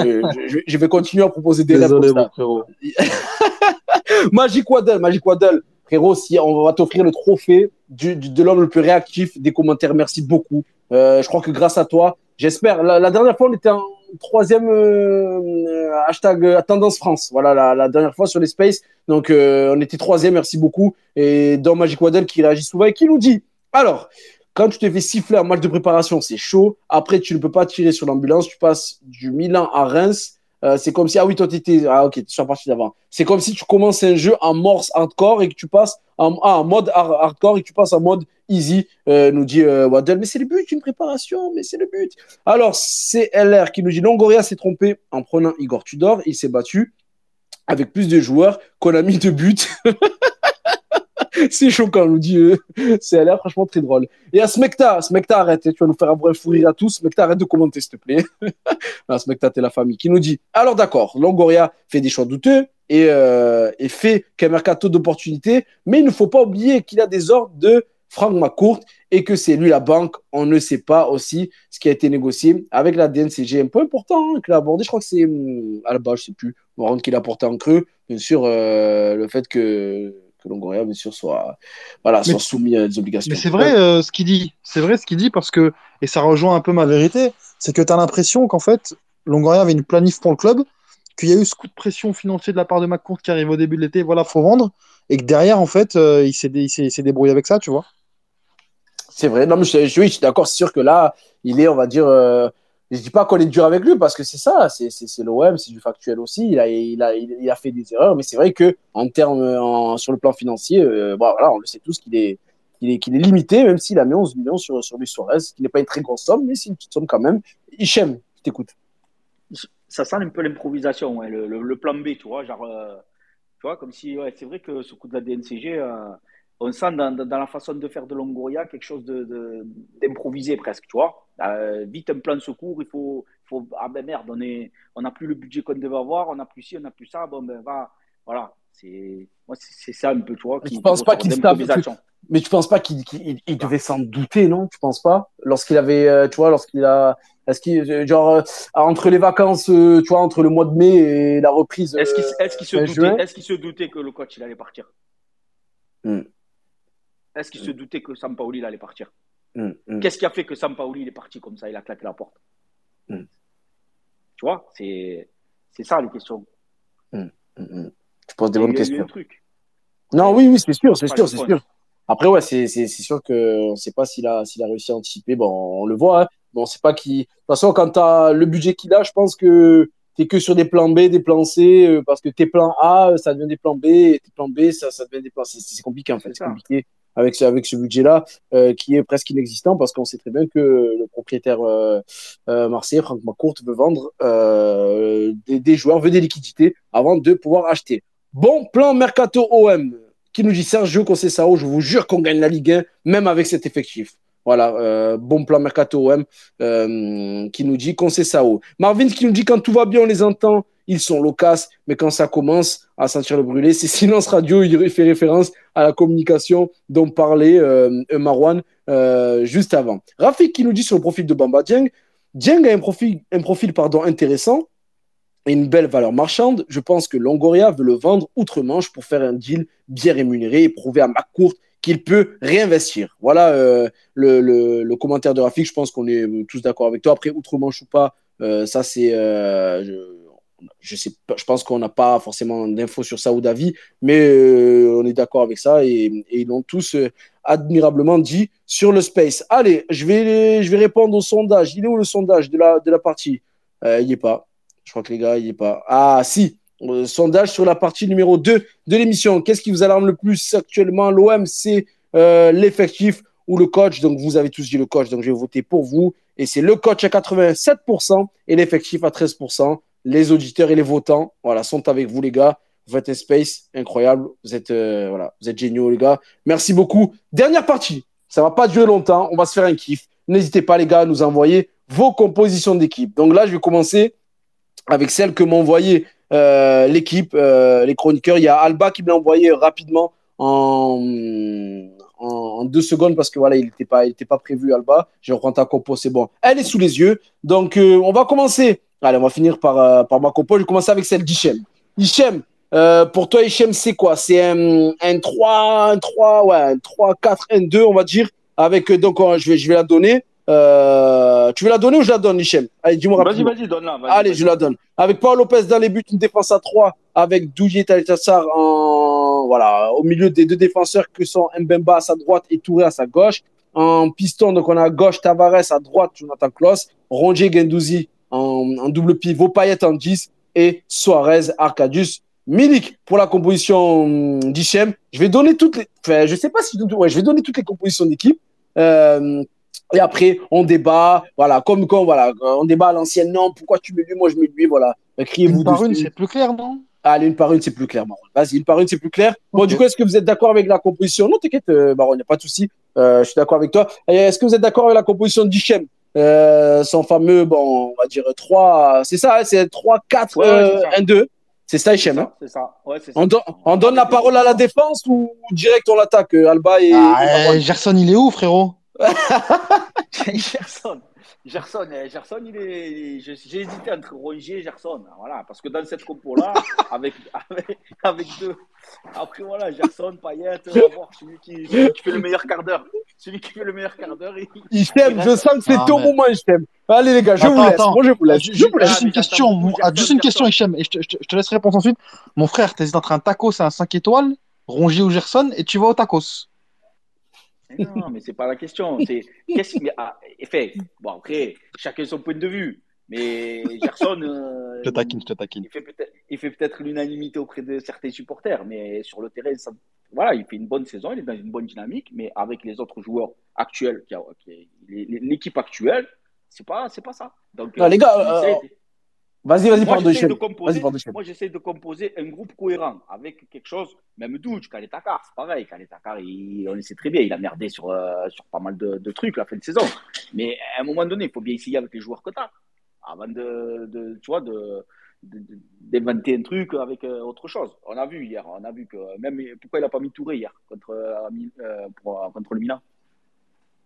je, je, vais continuer à proposer des
Désolé,
rêves. Mon
frérot.
Magic Waddle, Magic Waddle. Frérot, si on va t'offrir le trophée du, du, de l'homme le plus réactif des commentaires. Merci beaucoup. Euh, je crois que grâce à toi, j'espère. La, la, dernière fois, on était en troisième euh, hashtag euh, tendance France. Voilà, la, dernière fois sur les spaces. Donc, euh, on était troisième. Merci beaucoup. Et dans Magic Waddle qui réagit souvent et qui nous dit alors, quand tu te fais siffler en match de préparation, c'est chaud. Après, tu ne peux pas tirer sur l'ambulance. Tu passes du Milan à Reims. Euh, c'est comme si, ah oui, toi, t'étais, ah ok, tu es parti d'avant. C'est comme si tu commences un jeu en morse hardcore et que tu passes en, ah, en mode hardcore et que tu passes en mode easy, euh, nous dit euh, Waddle. Mais c'est le but, une préparation, mais c'est le but. Alors, c'est LR qui nous dit Longoria s'est trompé en prenant Igor Tudor. Il s'est battu avec plus de joueurs qu'on a mis de buts. c'est choquant, nous dit. C'est a l'air franchement très drôle. Et à Smecta, Smecta, arrête, tu vas nous faire un vrai fou rire à tous. Smecta, arrête de commenter, s'il te plaît. non, Smecta, t'es la famille. Qui nous dit Alors, d'accord, Longoria fait des choix douteux et, euh, fait qu'un mercato d'opportunités, mais il ne faut pas oublier qu'il a des ordres de Franck McCourt et que c'est lui la banque. On ne sait pas aussi ce qui a été négocié avec la DNCG. Un point important hein, qu'il a abordé, je crois que c'est à la base, je ne sais plus, qu'il qu'il a porté en creux. Bien sûr, euh, le fait que que Longoria, bien sûr, soit, voilà, soit soumis à des obligations.
Mais c'est vrai euh, ce qu'il dit. C'est vrai ce qu'il dit parce que, et ça rejoint un peu ma vérité, c'est que tu as l'impression qu'en fait, Longoria avait une planif pour le club, qu'il y a eu ce coup de pression financier de la part de McCourt qui arrive au début de l'été, voilà, faut vendre, et que derrière, en fait, euh, il s'est débrouillé avec ça, tu vois.
C'est vrai. Non, mais je, je, oui, je suis d'accord. C'est sûr que là, il est, on va dire, euh, je dis pas qu'on est dur avec lui parce que c'est ça, c'est l'OM, c'est du factuel aussi. Il a, il, a, il a fait des erreurs, mais c'est vrai que en termes, sur le plan financier, euh, voilà, on le sait tous qu'il est, est, est limité, même s'il a mis 11 millions sur, sur Luis Suarez, qui n'est pas une très grosse somme, mais c'est une petite somme quand même. Hichem, je t'écoute.
Ça sent un peu l'improvisation, le, plan B, tu vois, genre, euh, tu vois, comme si, c'est vrai que ce coup de la DNCG, on sent dans, dans, la façon de faire de Longoria quelque chose d'improvisé de, presque, tu vois. Euh, vite un plan de secours, il faut, faut ah ben merde, on est, on n'a plus le budget qu'on devait avoir, on n'a plus ci, on n'a plus ça, bon ben va, voilà. C'est, moi c'est ça un peu, tu vois.
Qui, tu penses pas qu'il mais tu penses pas qu'il il, devait s'en douter, non? Tu penses pas? Lorsqu'il avait, euh, tu vois, lorsqu'il a, est-ce qu'il, euh, genre, entre les vacances, tu vois, entre le mois de mai et la reprise.
Est-ce qu'il est qu se, doutait, est se doutait que le coach il allait partir? Hmm. Est-ce qu'il se doutait que Sampaoli allait partir mm, mm. Qu'est-ce qui a fait que Sampaoli est parti comme ça Il a claqué la porte. Mm. Tu vois, c'est ça les questions.
Tu poses des bonnes questions. Non, oui, oui, c'est sûr, c'est sûr, c'est sûr. Après, ouais, c'est sûr qu'on ne sait pas s'il a, a réussi à anticiper. Bon, on le voit. Hein. Bon, c'est pas qui. De toute façon, quand tu as le budget qu'il a, je pense que tu que sur des plans B, des plans C, euh, parce que tes plans A, ça devient des plans B, et tes plans B, ça, ça devient des plans C. C'est compliqué, en fait. C'est compliqué avec ce, budget-là euh, qui est presque inexistant parce qu'on sait très bien que le propriétaire euh, euh, marseillais, Franck McCourt, veut vendre des, des, joueurs, veut des liquidités avant de pouvoir acheter. Bon plan Mercato OM qui nous dit Sergio Conceição, je vous jure qu'on gagne la Ligue 1 même avec cet effectif. Voilà, bon plan Mercato OM qui nous dit Conceição. Marvin qui nous dit quand tout va bien, on les entend ils sont loquaces, mais quand ça commence à sentir le brûler, c'est silence radio, il fait référence à la communication dont parlait euh, Marwan euh, juste avant. Rafik qui nous dit sur le profil de Bamba Dieng, Dieng a un profil, un profil pardon, intéressant et une belle valeur marchande. Je pense que Longoria veut le vendre outre-Manche pour faire un deal bien rémunéré et prouver à McCourt qu'il peut réinvestir. Voilà euh, le, le, commentaire de Rafik. Je pense qu'on est tous d'accord avec toi. Après, outre-Manche ou pas, ça c'est je sais je pense qu'on n'a pas forcément d'infos sur ça ou d'avis, mais euh, on est d'accord avec ça et, ils l'ont tous euh, admirablement dit sur le space. Allez, je vais, je vais répondre au sondage. Il est où le sondage de la, de la partie? Euh, Il n'y est pas. Je crois que les gars, il n'y est pas. Ah, si. sondage sur la partie numéro 2 de l'émission. Qu'est-ce qui vous alarme le plus actuellement? L'OM, c'est l'effectif ou le coach? Donc, vous avez tous dit le coach, donc je vais voter pour vous. Et c'est le coach à 87% et l'effectif à 13% les auditeurs et les votants voilà, sont avec vous, les gars. Vous faites space incroyable. Vous êtes, euh, voilà, vous êtes géniaux, les gars. Merci beaucoup. Dernière partie. Ça va pas durer longtemps. On va se faire un kiff. N'hésitez pas, les gars, à nous envoyer vos compositions d'équipe. Donc là, je vais commencer avec celle que m'a envoyé euh, l'équipe, euh, les chroniqueurs. Il y a Alba qui me l'a envoyé rapidement en, deux secondes parce que voilà, il n'était pas, pas prévu, Alba. Je reprends ta compo, c'est bon. Elle est sous les yeux. Donc, on va commencer Allez, on va finir par, euh, par ma compo. Je vais commencer avec celle d'Hichem. Hichem, euh, pour toi, Hichem, c'est quoi? C'est un, un, 3, un 3, ouais, un 3, 4, un 2, on va dire. Avec, euh, donc, je vais, je vais la donner. Euh, tu veux la donner ou je la donne, Hichem? Allez, dis-moi
rapidement. Vas-y, vas-y, donne-la.
Allez, je la donne. Avec Paul Lopez dans les buts, une défense à 3, avec Dougier Talitassar en, voilà, au milieu des deux défenseurs que sont Mbemba à sa droite et Touré à sa gauche. En piston, donc on a à gauche Tavares, à droite Jonathan Kloss, Rongier Gendouzi en, double pivot, Payet en 10 et Suarez, Arcadius, Milik pour la composition hum, d'Hichem. Je vais donner toutes les, enfin, je sais pas si, ouais, je vais donner toutes les compositions d'équipe. Euh, et après, on débat, voilà, comme quand, voilà, on débat à l'ancienne, non, pourquoi tu mets lui, moi je mets lui, voilà.
Criez-vous. Par une, c'est plus clair, non?
Allez, une par une, c'est plus clair, Marwan. Vas-y, une par une, c'est plus clair. Bon, du coup, est-ce que vous êtes d'accord avec la composition? Non, t'inquiète, euh, Marwan, il n'y a pas de souci. Euh, je suis d'accord avec toi. Est-ce que vous êtes d'accord avec la composition d'Hichem? Euh, Son fameux, bon, on va dire 3, c'est ça, c'est 3, 4,
Ouais, ouais, c'est ça.
1, 2. C'est ça, Hichem. hein
ça, c'est ça. Ouais, c'est ça.
on, don- on donne la parole à la défense ou direct on l'attaque, euh, Alba et,
Ah, eh, Gerson, il est où, frérot?
Gerson. Gerson, eh, Gerson, il est. je- J'ai hésité entre Rongier et Gerson. Voilà, parce que dans cette compo-là, avec, avec, avec deux. Après, voilà, Gerson, Payet, voir celui qui, celui qui fait le meilleur quart d'heure. Celui qui fait le meilleur quart d'heure. il-
Hichem, je sens que c'est
Ah,
ton
mais-
moment, Hichem. Allez, les gars, je
Attends,
vous laisse.
attends.
Moi, je vous laisse. Je vous laisse.
Juste une
j'attends
question, ah,
Gerson,
juste une question. Hichem, et je te, je te- je te laisse répondre ensuite. Mon frère, t'hésites entre un tacos et un 5 étoiles, Rongier ou Gerson, et tu vas au tacos.
Mais Non, mais c'est pas la question. C'est qu'est-ce mais ah, effet. Bon après, chacun son point de vue. Mais Gerson, euh,
Je te taquine, je te taquine.
il fait peut-être, il fait peut-être l'unanimité auprès de certains supporters, mais sur le terrain, ça- voilà, il fait une bonne saison, il est dans une bonne dynamique, mais avec les autres joueurs actuels, qui a- qui- l'équipe actuelle, c'est pas, c'est pas ça. Donc,
Non, les gars, euh,
essaie-
Vas-y, vas-y, pardon,
de composer, moi, j'essaie de composer un groupe cohérent avec quelque chose, même Douche, Khaled Takar, c'est pareil. Khaled Takar, il- on le sait très bien, il a merdé sur, euh, sur pas mal de, de trucs la fin de saison. Mais à un moment donné, il faut bien essayer avec les joueurs que tu as avant de, de, tu vois, de, d'inventer un truc avec euh, autre chose. On a vu hier, on a vu que même pourquoi il n'a pas mis Touré hier contre, euh, euh, pour- euh, contre le Milan?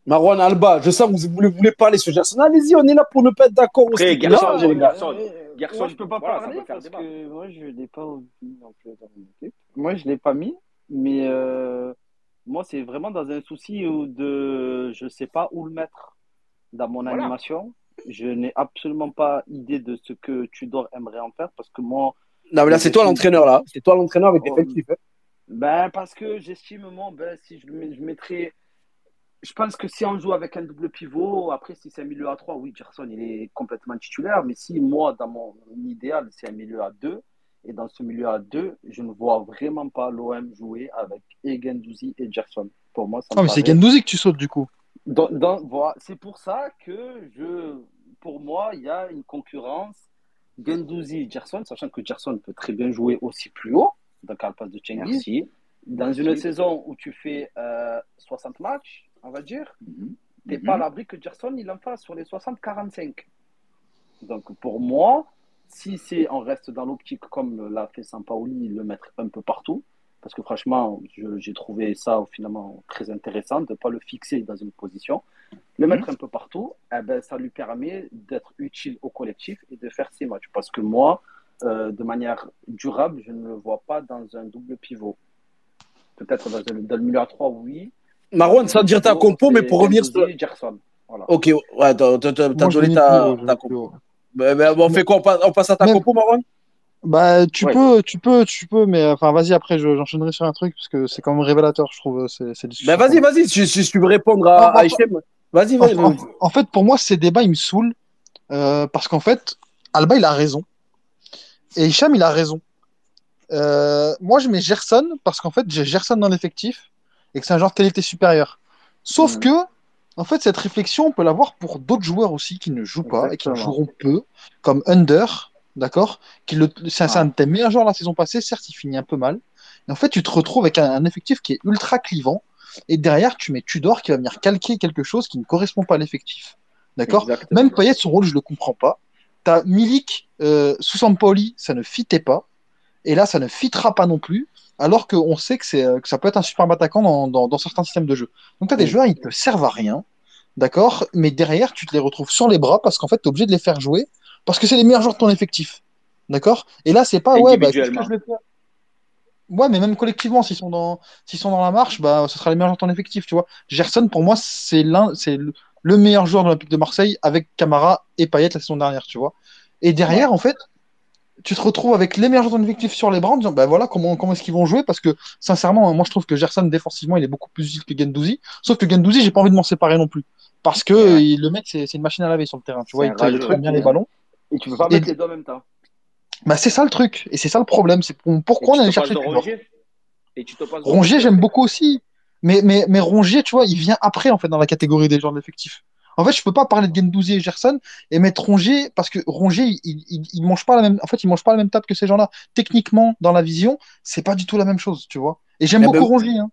Marwan Alba, je sens que vous voulez, voulez parler sur Gerson. Allez-y, on est là pour ne pas être d'accord aussi.
Gerson,
Non,
Gerson,
moi, je peux pas
voilà, ça
parler parce
débat.
que moi, je l'ai pas mis non plus dans mon équipe. Moi, je l'ai pas mis, mais euh, moi, c'est vraiment dans un souci où de, je sais pas où le mettre dans mon
Voilà.
animation. Je n'ai absolument pas idée de ce que Tudor aimerait en faire parce que moi,
Non, mais là, c'est toi l'entraîneur, là. C'est toi l'entraîneur avec
Oh,
l'effectif. hein.
Ben, parce que j'estime, moi, ben, si je, je mettrais. Je pense que si on joue avec un double pivot, après, si c'est un milieu à 3, oui, Gerson, il est complètement titulaire. Mais si moi, dans mon idéal, c'est un milieu à 2, et dans ce milieu à 2, je ne vois vraiment pas l'OM jouer avec Egendouzi et Gerson. Pour moi, ça me
Ah, mais c'est Gendouzi que tu sautes, du coup.
dans- dans- voilà, c'est pour ça que je, pour moi, il y a une concurrence Gendouzi Gerson, sachant que Gerson peut très bien jouer aussi plus haut, donc à la place de.
Merci.
Dans une
Merci.
saison où tu fais euh, 60 matchs, on va dire,
Mhm.
t'es
Mhm.
pas à l'abri que Gerson il en fasse sur les 60-45. Donc pour moi, si c'est on reste dans l'optique comme l'a fait Sampaoli, le mettre un peu partout, parce que franchement, je- j'ai trouvé ça finalement très intéressant de ne pas le fixer dans une position, le mettre un peu partout, eh ben, ça lui permet d'être utile au collectif et de faire ses matchs. Parce que moi, euh, de manière durable, je ne le vois pas dans un double pivot. Peut-être dans, dans le milieu à 3, oui.
Marwan, sans dire ta compo, mais pour revenir sur.
Voilà.
Ok, ouais, t'as donné ta, compo. ben, bon, on fait quoi on passe, on passe à ta
Même-
compo, Marwan?
Bah, tu
Ouais.
peux, tu peux, tu peux, mais enfin, vas-y, après, je- j'enchaînerai sur un truc, parce que c'est quand même révélateur, je trouve, ces, ces discussions.
Ben, vas-y, vas-y, si, si tu veux répondre à,
Ah,
à Hichem. Vas-y,
En,
vas-y.
en- en fait, pour moi, ces débats, ils me saoulent, euh, parce qu'en fait, Alba, il a raison, et Hicham, il a raison. Euh, moi, je mets Gerson, parce qu'en fait, j'ai Gerson dans l'effectif, et que c'est un genre de qualité supérieure. Sauf que, en fait, cette réflexion, on peut l'avoir pour d'autres joueurs aussi qui ne jouent pas, et qui
Exactement.
joueront peu, comme Under, d'accord C'est un, c'est un de tes meilleurs joueurs la saison passée, certes, il finit un peu mal. Et en fait, tu te retrouves avec un, un effectif qui est ultra clivant, et derrière, tu mets Tudor qui va venir calquer quelque chose qui ne correspond pas à l'effectif. D'accord. Même Payet, son rôle, je le comprends pas. T'as Milik euh, ça ne fitait pas. Et là, ça ne fitera pas non plus. Alors qu'on sait que, euh, que ça peut être un super attaquant dans, dans, dans certains systèmes de jeu. Donc, tu as des joueurs, ils te servent à rien. D'accord? Mais derrière, tu te les retrouves sur les bras parce qu'en fait, tu es obligé de les faire jouer parce que c'est les meilleurs joueurs de ton effectif. D'accord? Et là, c'est pas, ouais, bah, qu'est-ce que
Individuellement.
je vais faire Ouais, mais même collectivement, s'ils sont dans, s'ils sont dans la marche, bah, ce sera les meilleurs joueurs de ton effectif, tu vois. Gerson, pour moi, c'est l'un, c'est le- le meilleur joueur de l'Olympique de Marseille avec Camara et Payet la saison dernière, tu vois. Et derrière, en fait, tu te retrouves avec les meilleurs joueurs de ton effectif sur les bras en disant, bah voilà, comment, comment est-ce qu'ils vont jouer Parce que, sincèrement, moi, je trouve que Gerson, défensivement, il est beaucoup plus utile que Gendouzi. Sauf que Gendouzi, j'ai pas envie de m'en séparer non plus. Parce que
Ouais.
il- le mec, c'est c'est une machine à laver sur le terrain, tu vois. Il, il traite bien
ouais.
les ballons.
Et tu peux pas
Et-
mettre les deux en même temps.
Bah, c'est ça le truc. Et c'est ça le problème. C'est pour- pourquoi
Et
on allait chercher.
Rongier Et tu te passes de
Rongier, j'aime beaucoup aussi. Mais, mais, mais Rongier, tu vois, il vient après, en fait, dans la catégorie des joueurs de l'effectif. En fait, je peux pas parler de Gendouzi et Gerson et mettre Rongier parce que Rongier, il, il, il mange pas la même, en fait, il mange pas la même table que ces gens-là. Techniquement, dans la vision, c'est pas du tout la même chose, tu vois. Et j'aime
Eh
beaucoup
ben-
Rongier. Hein.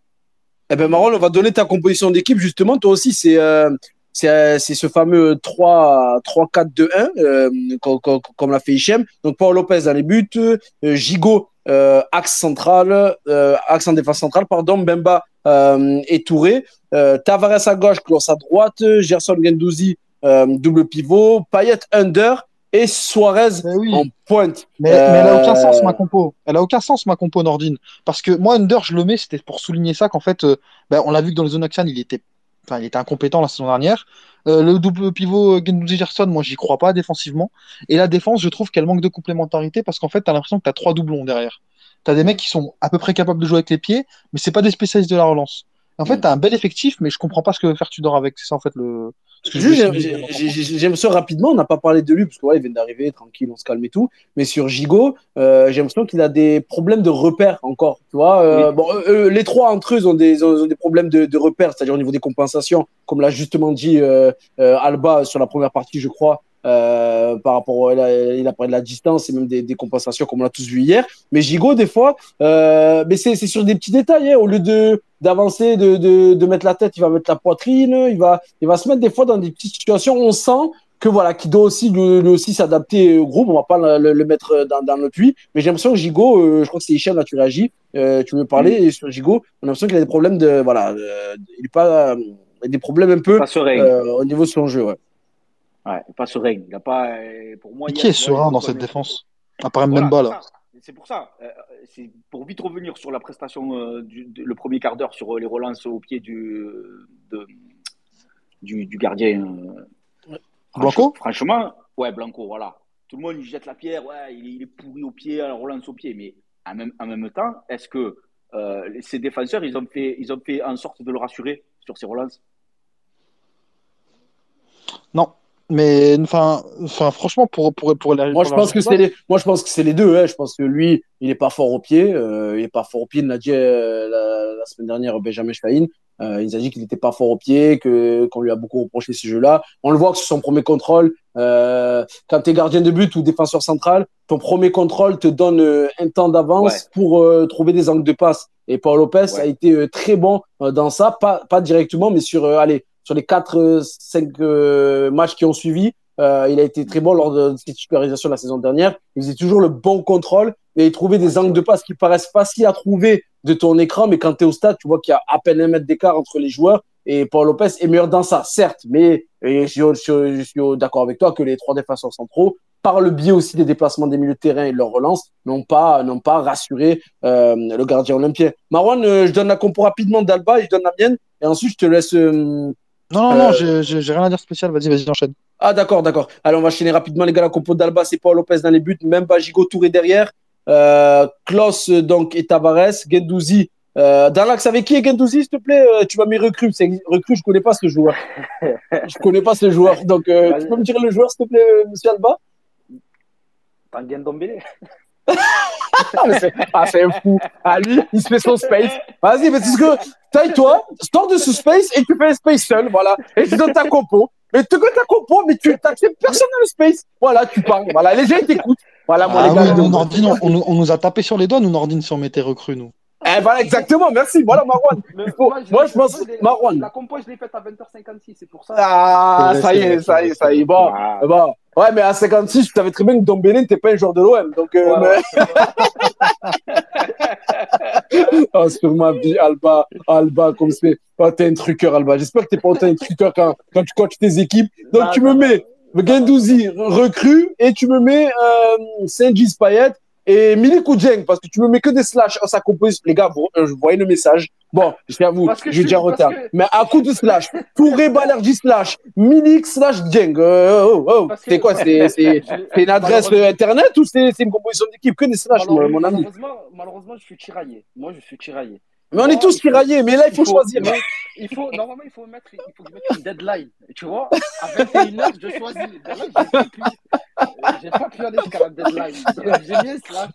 Eh ben Marwan, on va donner ta composition d'équipe justement. Toi aussi, c'est euh, c'est euh, ce fameux 3 3 4 2 1 euh, comme, comme, comme l'a fait Hichem. Donc Paul Lopez dans les buts, euh, Gigot euh, axe central, euh, axe en défense centrale, pardon, Bemba et Touré, euh, Tavares à gauche, Klaus à droite, Gerson Gendouzi euh, double pivot, Payet under et Suarez
Mais oui.
en pointe.
Mais, mais elle a aucun
Euh,
sens ma compo. Elle a aucun sens ma compo Nordine. Parce que moi Under je le mets c'était pour souligner ça qu'en fait euh, ben, on l'a vu que dans les zones axiales il était enfin il était incompétent la saison dernière. Euh, le double pivot euh, Gendouzi Gerson moi j'y crois pas défensivement et la défense je trouve qu'elle manque de complémentarité parce qu'en fait t'as l'impression que t'as trois doublons derrière. T'as des mecs qui sont à peu près capables de jouer avec les pieds mais c'est pas des spécialistes de la relance. En fait
Mm.
t'as un bel effectif mais je comprends pas ce que veut faire Tudor avec c'est ça en fait le
J'aime ça rapidement, on n'a pas parlé de lui, parce que ouais, il vient d'arriver, tranquille, on se calme et tout. Mais sur Gigot, euh, j'ai l'impression qu'il a des problèmes de repères encore. Tu vois, euh, bon, eux, eux, les trois entre eux ont des, ont des problèmes de, de repères, c'est-à-dire au niveau des compensations, comme l'a justement dit euh, euh, Alba sur la première partie, je crois. Euh, par rapport au- il a, il a parlé de la distance et même des, des compensations comme on l'a tous vu hier. Mais Gigot des fois euh, mais c'est c'est sur des petits détails hein. au lieu de d'avancer de, de, de mettre la tête il va mettre la poitrine il va il va se mettre des fois dans des petites situations. On sent que voilà qu'il doit aussi lui, lui aussi s'adapter au groupe. On va pas le, le- mettre dans, dans le puits mais j'ai l'impression que Gigot euh, je crois que c'est Hichem là tu réagis. Euh, tu parler et sur Gigot? On a l'impression qu'il a des problèmes de voilà euh, il est pas euh, des problèmes un peu euh, au niveau de son jeu ouais.
Ouais, pas serein. Il a pas, euh, pour moi,
qui est serein dans cette défense À part
Voilà,
Mbemba
c'est
là.
C'est pour ça. euh, c'est pour vite revenir sur la prestation euh, du de- le premier quart d'heure sur euh, les relances au pied du de- du, du gardien. euh,
Blanco
Franchement, ouais, Blanco, voilà. Tout le monde jette la pierre, ouais, il est, il est pourri au pied, la relance au pied. Mais en même, en même temps, est-ce que euh, ces défenseurs, ils ont, fait, ils ont fait en sorte de le rassurer sur ces relances?
Non. Mais enfin, enfin franchement, pour, pour, pour la
Moi, je pense que c'est les, moi, je pense que c'est les deux. Hein. Je pense que lui, il est pas fort au pied. Euh, il est pas fort au pied. Il l'a dit euh, la, la semaine dernière, Benjamin Schwein. Euh, il nous a dit qu'il n'était pas fort au pied, que qu'on lui a beaucoup reproché ces jeux-là. On le voit que c'est son premier contrôle. Euh, quand tu es gardien de but ou défenseur central, ton premier contrôle te donne euh, un temps d'avance
Ouais.
pour euh, trouver des angles de passe. Et Paul Lopez
Ouais.
a été euh, très bon euh, dans ça, pas, pas directement, mais sur, euh, allez, sur les quatre, euh, cinq euh, matchs qui ont suivi, euh, il a été très bon lors de cette titularisation la saison dernière. Il faisait toujours le bon contrôle et il trouvait des angles de passe qui paraissent faciles à trouver de ton écran, mais quand tu es au stade, tu vois qu'il y a à peine un mètre d'écart entre les joueurs. Et Paul Lopez est meilleur dans ça, certes, mais je, je- je suis d'accord avec toi que les trois défenseurs centraux, par le biais aussi des déplacements des milieux de terrain et de leur relance, n'ont pas, n'ont pas rassuré euh, le gardien olympien. Marwan, euh, je donne la compo rapidement d'Alba et je donne la mienne. Et ensuite, je te laisse. Euh,
Non, non,
Euh,
non, j'ai- rien à dire spécial. Vas-y, vas-y, enchaîne.
ah, d'accord, d'accord. Allez, on va enchaîner rapidement, les gars. La compo d'Alba, c'est Paul Lopez dans les buts, même pas Gigot Touré derrière. Euh, Klaus, donc, et Tavares. Gendouzi. Euh, dans l'axe, avec qui est Gendouzi, s'il te plaît? Euh, Tu m'as mis recrue. C'est recrue, je connais pas ce joueur. je connais pas ce joueur. Donc, euh, tu peux me dire le joueur, s'il te plaît, euh, monsieur Alba?
Tanguy Ndombele.
Ah, c'est ah, c'est un fou. Ah, lui, il se fait son space. Vas-y, mais c'est ce que. Taille-toi, sors de ce space et tu fais un space seul. Voilà. Et je te donne ta compo. Mais tu donnes ta compo, mais tu n'acceptes personne dans le space. Voilà, tu parles. Voilà, les gens, ils t'écoutent. Voilà, moi,
Ah
les gars.
oui, on, on nous- on nous a tapé sur les doigts, nous, Nordine, si on mettait recrue, nous.
Eh, voilà, exactement. Merci. Voilà, Marwan. Faut- Moi, je pense. Marwan.
La compo, je l'ai faite à 20h56, c'est pour ça.
Ah, ça y est, ça y est, ça y est. Bon.
Ah,
Bon. Ouais, mais à 56, tu savais très bien que Dombele n'était pas un joueur de l'OM. Donc, euh, mais-
vrai.
Oh, sur ma vie, Alba, Alba, comme c'est. Oh, t'es un truqueur, Alba. J'espère que t'es pas autant un truqueur quand, quand tu coaches tes équipes. Donc,
Non,
tu
non,
me mets Gendouzi, recrue, et tu me mets euh, Saint-Gis Payet et Milik Oudjeng, parce que tu me mets que des slash à sa composition. Les gars, vous, euh, je voyais le message. Bon, je suis déjà
suis-
retard.
que-
Mais à coup de slash, Touré, Balerji slash, Milik slash Djeng. Euh, oh, oh, c'est quoi C'est une adresse euh, internet ou c'est c'est une composition d'équipe? Que des slash, mon, mon ami
Malheureusement, malheureusement, je suis tiraillé. Moi, je suis tiraillé.
Mais on est tous tiraillés, mais là, il faut choisir.
il faut, normalement, il faut mettre, il faut une deadline. Tu vois, à 21h, je choisis. J'ai pas pu, euh, aller jusqu'à la deadline. J'ai mis un slash.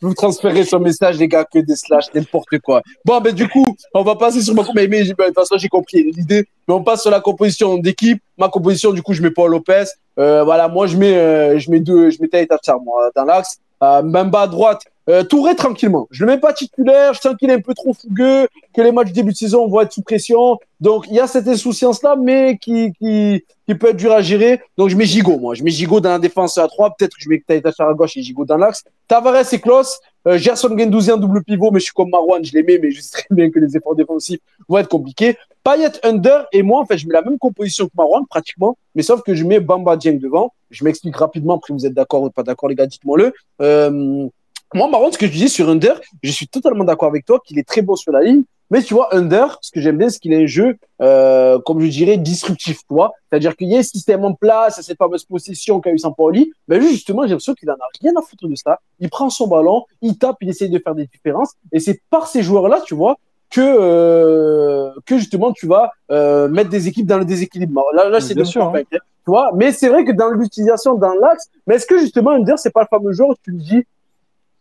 Vous transférez son message, les gars, que des slash, n'importe quoi. Bon, ben du coup, on va passer sur ma composition. Mais, mais, ben, de toute façon, j'ai compris l'idée. Mais on passe sur la composition d'équipe. Ma composition, du coup, je mets Paul Lopez. Euh, voilà, moi, je mets, euh, je mets deux, je mets Taïta moi, dans l'axe. Euh, Mbemba à droite. Euh, Touré tranquillement. Je le mets pas titulaire. Je sens qu'il est un peu trop fougueux, que les matchs début de saison vont être sous pression. Donc il y a cette insouciance là, mais qui, qui qui peut être dur à gérer. Donc je mets Gigot, moi. Je mets Gigot dans la défense à 3. Peut-être que je mets Taïta à gauche et Gigot dans l'axe. Tavares et Klos. Euh, Gerson Gendouzi en double pivot, mais je suis comme Marwan, je mets, mais je sais très bien que les efforts défensifs vont être compliqués. Payet under et moi, en fait, je mets la même composition que Marwan pratiquement, mais sauf que je mets Bamba Dieng devant. Je m'explique rapidement, après vous êtes d'accord ou pas d'accord, les gars, dites-moi-le. Euh, moi, Marwan, ce que je dis sur under, je suis totalement d'accord avec toi qu'il est très bon sur la ligne. Mais tu vois, Under, ce que j'aime bien, c'est qu'il est un jeu, euh, comme je dirais, disruptif, tu vois. C'est-à-dire qu'il y a un système en place, cette fameuse possession qu'a eu Sampaoli. Mais lui, justement, j'ai l'impression qu'il en a rien à foutre de ça. Il prend son ballon, il tape, il essaye de faire des différences. Et c'est par ces joueurs-là, tu vois, que, euh, que justement, tu vas euh, mettre des équipes dans le déséquilibre. Là, là c'est
Bien sûr,
point, hein, tu vois. Mais c'est vrai que dans l'utilisation, dans l'axe, mais est-ce que justement, Under, c'est pas le fameux joueur où tu me dis,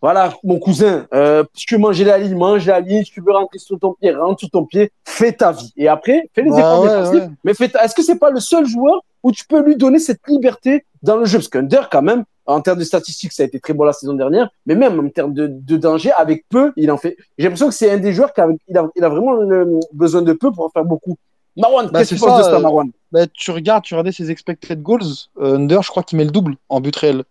voilà, mon cousin, euh, si tu veux manger la ligne, mange la ligne. Si tu veux rentrer sur ton pied, rentre sur ton pied. Fais ta vie. Et après, fais les
Bah
efforts
ouais,
défensifs.
ouais.
Mais fais ta- est-ce que c'est pas le seul joueur où tu peux lui donner cette liberté dans le jeu? Parce qu'Under, quand même, en termes de statistiques, ça a été très bon la saison dernière. Mais même en termes de, de danger, avec peu, il en fait. J'ai l'impression que c'est un des joueurs qui a, il a, il a vraiment le- besoin de peu pour en faire beaucoup. Marwan,
Bah,
qu'est-ce que tu penses de
ça,
ça,
euh,
Marwan?
Bah, tu regardes, tu regardais ses expected goals. euh, Under, je crois qu'il met le double en but réel.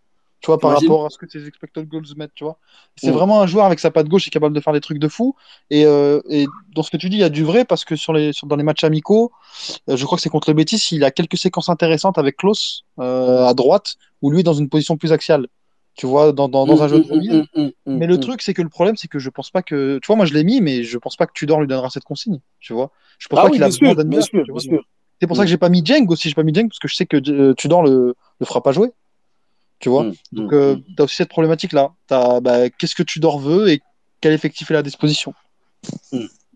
Tu vois, par rapport à ce que ses expected goals mettent, tu vois. C'est
Mm.
vraiment un joueur avec sa patte gauche qui est capable de faire des trucs de fou. Et, euh, et dans ce que tu dis, il y a du vrai parce que sur les, sur, dans les matchs amicaux, euh, je crois que c'est contre le Betis, il a quelques séquences intéressantes avec Klaus euh, à droite, où lui est dans une position plus axiale. Tu vois, dans, dans, dans un jeu de remise.
Mm, mm, mm, mm,
Mais le truc, c'est que le problème, c'est que je pense pas que. Tu vois, moi je l'ai mis, mais je pense pas que Tudor lui donnera cette consigne. Tu vois, je pense
Ah
pas
oui,
qu'il a besoin
sûr.
C'est pour ça que j'ai pas mis Jeng aussi. J'ai pas mis Jeng parce que je sais que Tudor le, le fera pas jouer. Tu vois.
Mm,
Donc,
mm,
euh,
mm.
tu as aussi cette problématique-là. T'as, Bah, Qu'est-ce que Tudor veut et quel effectif est à la disposition.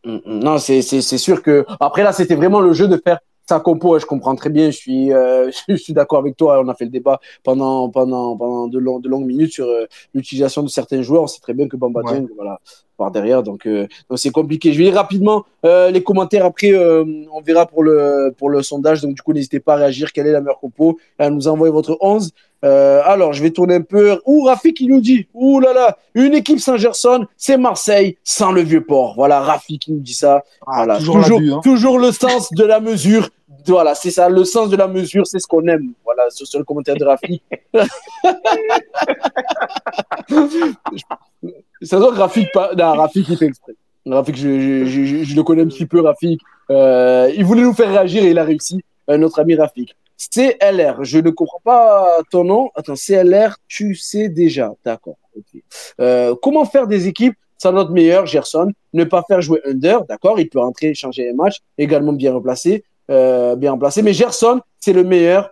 Non, c'est c'est c'est sûr que après là, c'était vraiment le jeu de faire sa compo. Je comprends très bien. Je suis euh, je suis d'accord avec toi. On a fait le débat pendant pendant pendant de, long- de longues minutes sur euh, l'utilisation de certains joueurs. On sait très bien que Bamba
Ouais.
Dieng, voilà, par derrière. Donc euh, donc c'est compliqué. Je vais lire rapidement euh, les commentaires. Après, euh, on verra pour le pour le sondage. Donc du coup, n'hésitez pas à réagir. Quelle est la meilleure compo? À nous envoyer votre 11. Euh, alors, je vais tourner un peu. Ouh, Rafik qui nous dit, ouh là là, une équipe sans Gerson, c'est Marseille sans le vieux port. Voilà, Rafik qui nous dit ça. Voilà,
toujours hein.
toujours le sens de la mesure. Voilà, c'est ça, le sens de la mesure, c'est ce qu'on aime. Voilà, sur, le commentaire de Rafik. ça doit Rafik, pas... non, Rafik, il fait exprès. Rafik, je, je, je, je le connais un petit peu, Rafik. Euh, il voulait nous faire réagir et il a réussi. Euh, notre ami Rafik. CLR, je ne comprends pas ton nom. Attends, CLR, tu sais déjà. D'accord. Euh, comment faire des équipes sans notre meilleur, Gerson? Ne pas faire jouer Under, d'accord Il peut rentrer, changer les matchs, également bien replacé, euh, bien remplacé. Mais Gerson, c'est le meilleur.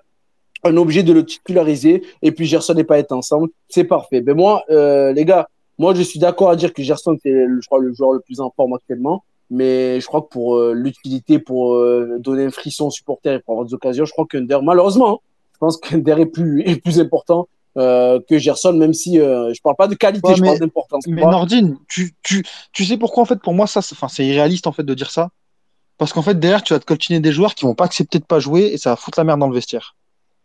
Un objet de le titulariser. Et puis Gerson n'est pas être ensemble. C'est parfait. Ben moi, euh, les gars, moi je suis d'accord à dire que Gerson, c'est, je crois, le joueur le plus en forme actuellement. Mais je crois que pour euh, l'utilité, pour euh, donner un frisson aux supporters et pour avoir des occasions, je crois qu'Under, malheureusement, hein, je pense qu'Under est plus, est plus important euh, que Gerson, même si euh, je parle pas de qualité,
Ouais,
je
mais-
parle d'importance.
Mais Nordine, tu, tu, tu sais pourquoi en fait pour moi ça, c'est- enfin c'est irréaliste en fait de dire ça, parce qu'en fait derrière tu vas te coltiner des joueurs qui vont pas accepter de pas jouer et ça va foutre la merde dans le vestiaire.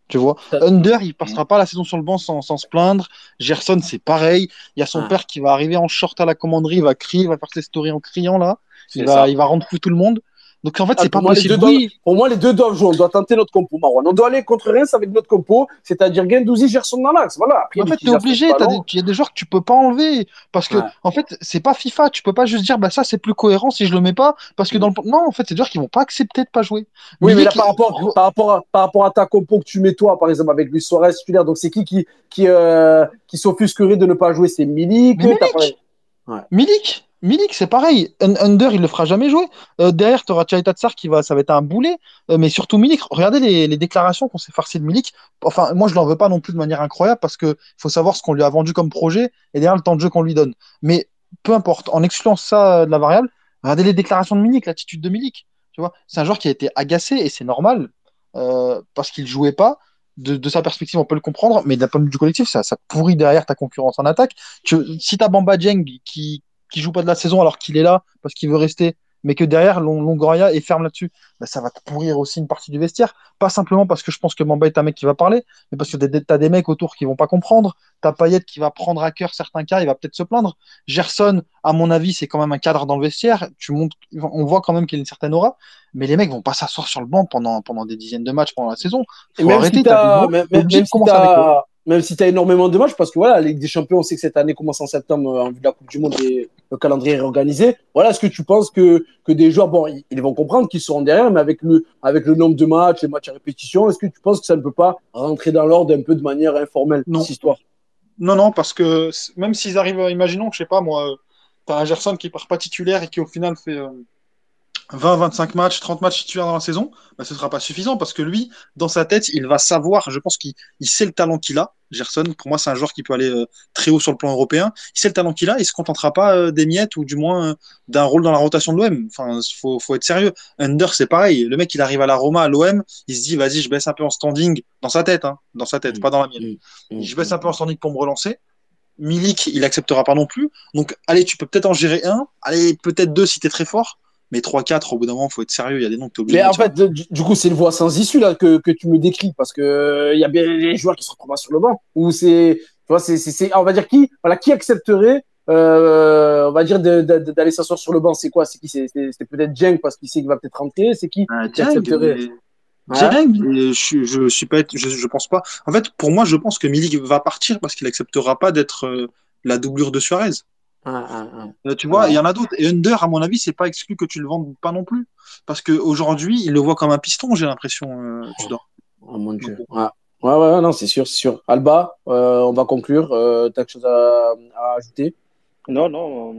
Tu vois, Under il passera pas la saison sur le banc sans, sans se plaindre. Gerson c'est pareil. Il y a son
Ah.
père qui va arriver en short à la commanderie, il va crier, il va faire ses stories en criant là. Il
ça.
va, il va rendre fou tout le monde. Donc en fait
Ah,
c'est pas
pour moi, les
possible.
doivent-
Oui,
pour moi, les deux doivent jouer. On doit tenter notre compo, Marwan. On doit aller contre Reims avec notre compo, c'est-à-dire Gendouzi, Gerson dans l'axe. Voilà. Après,
En fait, t'es obligé. Il y a des joueurs que tu peux pas enlever parce que,
Ouais.
en fait, c'est pas FIFA. Tu peux pas juste dire, bah ça c'est plus cohérent si je le mets pas parce que dans le non, en fait, c'est des joueurs qui vont pas accepter de pas jouer.
Oui, mais là, par rapport, par, rapport à, par rapport à ta compo que tu mets toi, par exemple, avec Luis Suarez titulaire, donc c'est qui qui, qui, euh, qui s'offusquerait de ne pas jouer? C'est Milik.
Milik Milik, Milik, c'est pareil. Un- Under, il le fera jamais jouer. Euh, derrière, tu auras Tsar qui va, ça va être un boulet. Euh, mais surtout Milik. Regardez les, déclarations qu'on s'est farci de Milik. Enfin, moi, je l'en veux pas non plus de manière incroyable parce que faut savoir ce qu'on lui a vendu comme projet et derrière le temps de jeu qu'on lui donne. Mais peu importe, en excluant ça de la variable, regardez les déclarations de Milik, l'attitude de Milik. Tu vois, c'est un joueur qui a été agacé et c'est normal euh, parce qu'il jouait pas. De, sa perspective, on peut le comprendre, mais d'un point de vue du collectif, ça, ça pourrit derrière ta concurrence en attaque. Tu, si t'as Bamba Dieng qui, qui joue pas de la saison alors qu'il est là parce qu'il veut rester, mais que derrière Longoria est ferme là-dessus, bah, ça va te pourrir aussi une partie du vestiaire. Pas simplement parce que je pense que Bamba est un mec qui va parler, mais parce que tu as des mecs autour qui vont pas comprendre. T'as Payet qui va prendre à cœur certains cas, il va peut-être se plaindre. Gerson, à mon avis, c'est quand même un cadre dans le vestiaire. Tu montes, on voit quand même qu'il y a une certaine aura, mais les mecs vont pas s'asseoir sur le banc pendant, pendant des dizaines de matchs pendant la saison.
Faut même arrêter, si même, même, si même si tu as énormément de matchs, parce que voilà, la Ligue des Champions, on sait que cette année commence en septembre en vue de la Coupe du Monde et le calendrier est organisé. Voilà, est-ce que tu penses que, que des joueurs, bon, ils, vont comprendre qu'ils seront derrière, mais avec le, avec le nombre de matchs, les matchs à répétition, est-ce que tu penses que ça ne peut pas rentrer dans l'ordre un peu de manière informelle,
non.
cette histoire?
Non, non, parce que même s'ils arrivent, imaginons que, je sais pas, moi, tu as un Gerson qui part pas titulaire et qui au final fait. Euh 20, 25 matchs, 30 matchs titulaires dans la saison, bah, ce ne sera pas suffisant parce que lui, dans sa tête, il va savoir, je pense qu'il sait le talent qu'il a. Gerson, pour moi, c'est un joueur qui peut aller euh, très haut sur le plan européen. Il sait le talent qu'il a, il ne se contentera pas euh, des miettes ou du moins euh, d'un rôle dans la rotation de l'OM. Enfin, faut, faut être sérieux. Under, c'est pareil. Le mec, il arrive à la Roma, à l'OM, il se dit, vas-y, je baisse un peu en standing, dans sa tête, hein, dans sa tête, pas dans la mienne. Mm, mm, je baisse un peu en standing pour me relancer. Milik, il acceptera pas non plus. Donc, allez, tu peux peut-être en gérer un. Allez, peut-être deux si tu es très fort mais 3-4, au bout d'un moment, il faut être sérieux. Il y a des noms que tu obligé
Mais en fait, du, coup, c'est une voie sans issue là, que, que tu me décris parce qu'il il y a bien les joueurs qui se retrouvent sur le banc. Ou c'est, tu vois, c'est, on va dire qui, voilà, qui accepterait, euh, on va dire, d'aller s'asseoir sur le banc C'est quoi C'est qui C'est peut-être Jeng parce qu'il sait qu'il va peut-être rentrer. C'est qui
ah, qui accepterait je, je, suis pas, je, je, pense pas. En fait, pour moi, je pense que Milik va partir parce qu'il acceptera pas d'être euh, la doublure de Suarez. Euh, tu vois, il y en a d'autres. Et Under, à mon avis, c'est pas exclu que tu le vendes pas non plus. Parce qu'aujourd'hui, il le voit comme un piston, j'ai l'impression, euh, tu dors.
Oh mon dieu. Ouais. Ouais, ouais, non, c'est sûr, c'est sûr. Alba, euh, on va conclure. Euh, tu as quelque chose à, à, ajouter?
Non, non,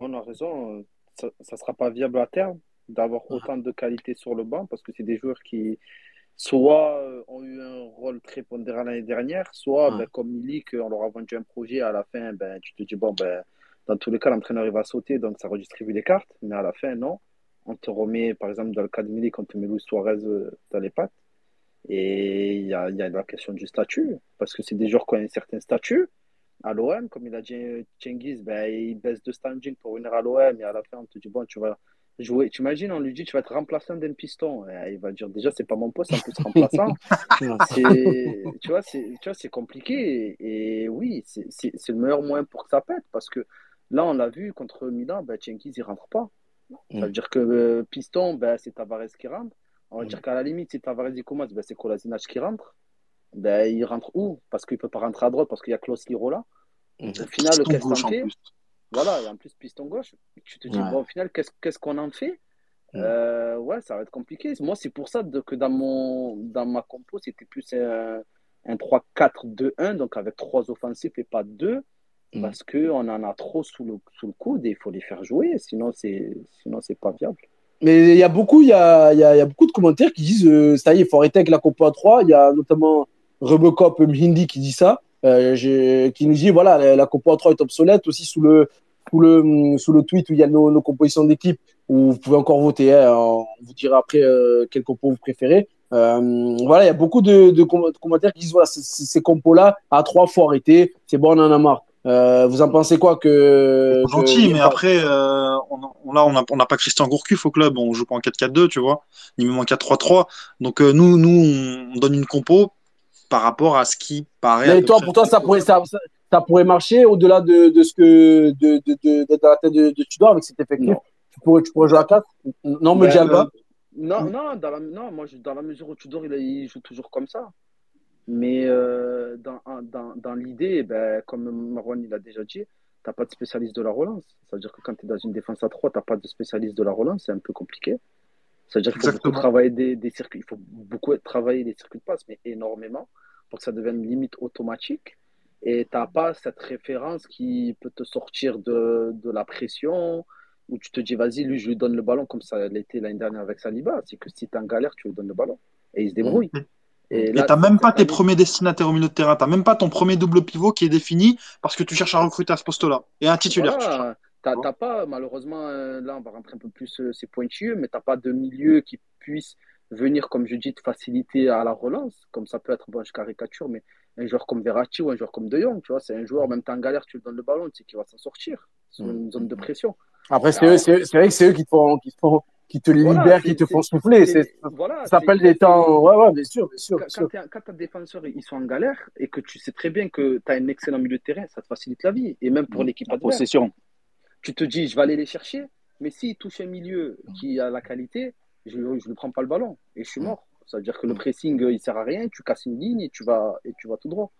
on a raison. Ça ne sera pas viable à terme d'avoir autant de qualité sur le banc parce que c'est des joueurs qui, soit ont eu un rôle très pondérant l'année dernière, soit, ben, comme Milik, on leur a vendu un projet à la fin, ben, tu te dis, bon, ben dans tous les cas, l'entraîneur il va sauter, donc ça redistribue les cartes, mais à la fin, non. On te remet, par exemple, dans le cas de Milik, on te met Luis Suarez euh, dans les pattes. Et il y a, y a, la question du statut, parce que c'est des joueurs qui ont un certain statut. À l'OM, comme il a dit Cengiz, ben, il baisse de standing pour venir à l'OM, et à la fin, on te dit, bon, tu vas jouer. Tu imagines, on lui dit, tu vas être remplaçant d'un piston. Et il va dire, déjà, c'est pas mon poste, en plus remplaçant. tu vois, c'est compliqué. Et, et oui, c'est le meilleur moyen pour que ça pète, parce que Là, on l'a vu contre Milan, bah, il rentre pas. Ça veut mm. dire que euh, Piston, bah, c'est Tavares qui rentre. On va mm. dire qu'à la limite, si Tavares il commence, bah, c'est Kolasinac qui rentre. Bah, il rentre où? Parce qu'il ne peut pas rentrer à droite, parce qu'il y a Klaus Liro là. Mm. Au final, qu'est-ce qu'on fait? Voilà, et en plus piston gauche. Tu te dis, bon, au final, qu'est-ce qu'on en fait? Euh, Ouais, ça va être compliqué. Moi, c'est pour ça que dans, mon, dans ma compo, c'était plus un, un 3-4-2-1, donc avec trois offensifs et pas deux. Mm. parce qu'on en a trop sous le, sous le coude et il faut les faire jouer, sinon c'est sinon c'est pas viable.
Mais il y a beaucoup, il y a, y, a, y a, beaucoup de commentaires qui disent euh, ça y est, il faut arrêter avec la Compo 3. Il y a notamment Robocop Mhindi qui dit ça, euh, qui nous dit voilà, la, la Compo 3 est obsolète aussi sous le, sous le, sous le tweet où il y a nos, nos compositions d'équipe où vous pouvez encore voter. Hein, on vous dira après euh, quel compo vous préférez. Euh, voilà, il y a beaucoup de, de, commentaires qui disent voilà, ces compos-là, à trois fois arrêter, c'est bon, on en a marre. Euh, vous en pensez quoi que,
Gentil, mais après, euh, on, là, on n'a pas Christian Gourcuff au club, on joue pas en 4-4-2, tu vois, ni même en 4-3-3. Donc euh, nous, nous, on donne une compo par rapport à ce qui paraît.
Mais toi, pour toi, ça pourrait, ça, ça, pourrait marcher au-delà de, de, ce que de, de, de, dans la tête de, Tudor avec cet effectif? Tu pourrais, tu pourrais jouer à 4 Non, me ben, pas.
Non, non, dans la, non, moi, dans la mesure où Tudor, il, il joue toujours comme ça. Mais euh, dans, dans, dans l'idée, ben, comme Marwan il a déjà dit, tu n'as pas de spécialiste de la relance. Ça veut dire que quand tu es dans une défense à 3, tu n'as pas de spécialiste de la relance, c'est un peu compliqué. Ça veut dire qu'il faut beaucoup travailler des, des, circuits, il faut beaucoup travailler les circuits de passe, mais énormément, pour que ça devienne limite automatique. Et tu n'as pas cette référence qui peut te sortir de, de la pression, où tu te dis, vas-y, lui, je lui donne le ballon comme ça l'était l'année dernière avec Saliba. C'est que si tu es en galère, tu lui donnes le ballon. Et il se débrouille.
Et tu n'as même pas tes premiers destinataires au milieu de terrain. Tu n'as même pas ton premier double pivot qui est défini parce que tu cherches à recruter à ce poste-là. Et un titulaire.
T'as t'as pas, malheureusement, euh, là, on va rentrer un peu plus, euh, c'est pointueux, mais t'as pas de milieu qui puisse venir, comme je dis, te faciliter à la relance, comme ça peut être, bon, je caricature, mais un joueur comme Verratti ou un joueur comme De Jong, tu vois, c'est un joueur, même t'es en galère, tu lui donnes le ballon, tu sais qu'il va s'en sortir sur une zone de pression.
Après, c'est eux- c'est c'est vrai que c'est eux qui te font, qui te font, qui te
Voilà,
libèrent, qui te font souffler.
voilà,
Ça s'appelle des temps. Ouais, ouais, bien sûr, bien sûr.
Quand,
bien sûr.
quand t'es- quand tes défenseurs ils sont en galère et que tu sais très bien que tu as un excellent milieu de terrain, ça te facilite la vie. Et même pour l'équipe
La
adverse,
possession.
tu te dis, je vais aller les chercher, mais s'il touche un milieu qui a la qualité, je ne lui prends pas le ballon et je suis mort. Ça veut dire que le pressing, euh, il sert à rien, tu casses une ligne et tu vas, et tu vas tout droit.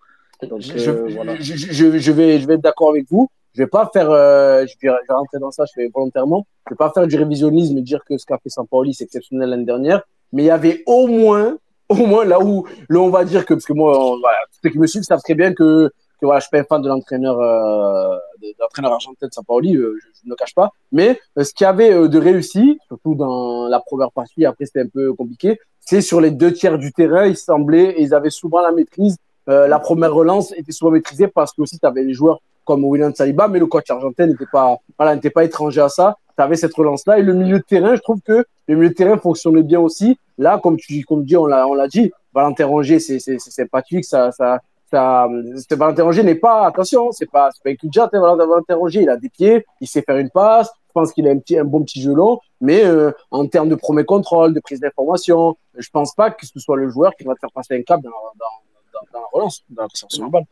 Donc,
je,
euh,
je-
voilà.
je- je- je vais, je vais être d'accord avec vous. Je vais pas faire, euh, je, vais, rentrer dans ça, je fais volontairement. Je vais pas faire du révisionnisme et dire que ce qu'a fait Sampaoli, c'est exceptionnel l'année dernière. Mais il y avait au moins, au moins là où, là, on va dire que, parce que moi, on- ceux qui me suivent savent très bien que, que voilà, je suis pas un fan de l'entraîneur, euh, de, l'entraîneur argentin de Sampaoli, euh, je, ne le cache pas. Mais euh, ce qu'il y avait euh, de réussi, surtout dans la première partie, après c'était un peu compliqué, c'est sur les deux tiers du terrain, ils semblaient, ils avaient souvent la maîtrise la première relance était souvent maîtrisée parce que aussi tu avais les joueurs comme William Saliba, mais le coach argentin n'était pas, voilà, n'était pas étranger à ça. Tu avais cette relance-là. Et le milieu de terrain, je trouve que le milieu de terrain fonctionnait bien aussi. Là, comme tu, comme dit, on l'a, on l'a dit, Valentin Rongier, c'est, c'est, c'est sympathique, ça, ça, ça, Valentin Rongier n'est pas, attention, c'est pas, c'est pas un cul de jatte, hein, Valentin Rongier, il a des pieds, il sait faire une passe, je pense qu'il a un petit, un bon petit jeu long, mais euh, en termes de premier contrôle, de prise d'information, je pense pas que ce soit le joueur qui va te faire passer un cap dans, dans, dans, la relance, dans la présentation de balle.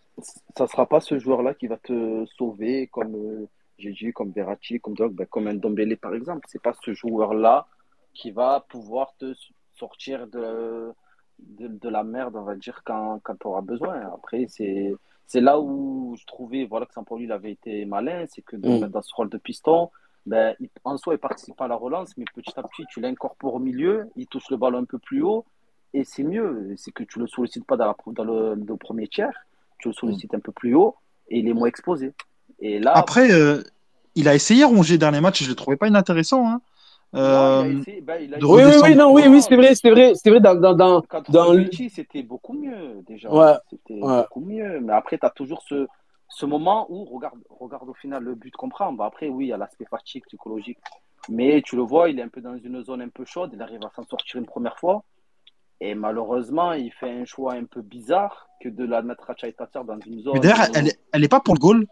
ça sera pas ce joueur-là qui va te sauver comme euh, dit, comme Verratti, comme, ben, comme un Dombele par exemple. C'est pas ce joueur-là qui va pouvoir te sortir de, de, de la merde, on va dire, quand, quand tu auras besoin. Après, c'est c'est là où je trouvais voilà, que Sampaoli il avait été malin, c'est que le
Mm.
mettre dans ce rôle de piston, ben, il- en soi, il participe à la relance, mais petit à petit, tu l'incorpores au milieu, il touche le ballon un peu plus haut, et c'est mieux. C'est que tu le sollicites pas dans, la, dans le, le premier tiers, tu le sollicites un peu plus haut, et il est moins exposé. Et là,
Après, euh, il a essayé Rongier dernier match je le trouvais pas inintéressant. Hein.
non,
Euh,
il a essayé- ben, il a
de
Oui, oui, oui, non, oui, oui, c'est vrai, c'est vrai, c'est vrai, dans, dans, dans, le-
c'était beaucoup mieux déjà.
Ouais,
C'était
ouais.
beaucoup mieux. Mais après, tu as toujours ce, ce moment où, regarde, regarde au final le but qu'on prend. Bah, après, oui, il y a l'aspect fatigue psychologique. Mais tu le vois, il est un peu dans une zone un peu chaude. Il arrive à s'en sortir une première fois. Et malheureusement, il fait un choix un peu bizarre que de la mettre à Chaitatar dans une zone.
mais d'ailleurs,
où-
elle, elle est pas pour le goal.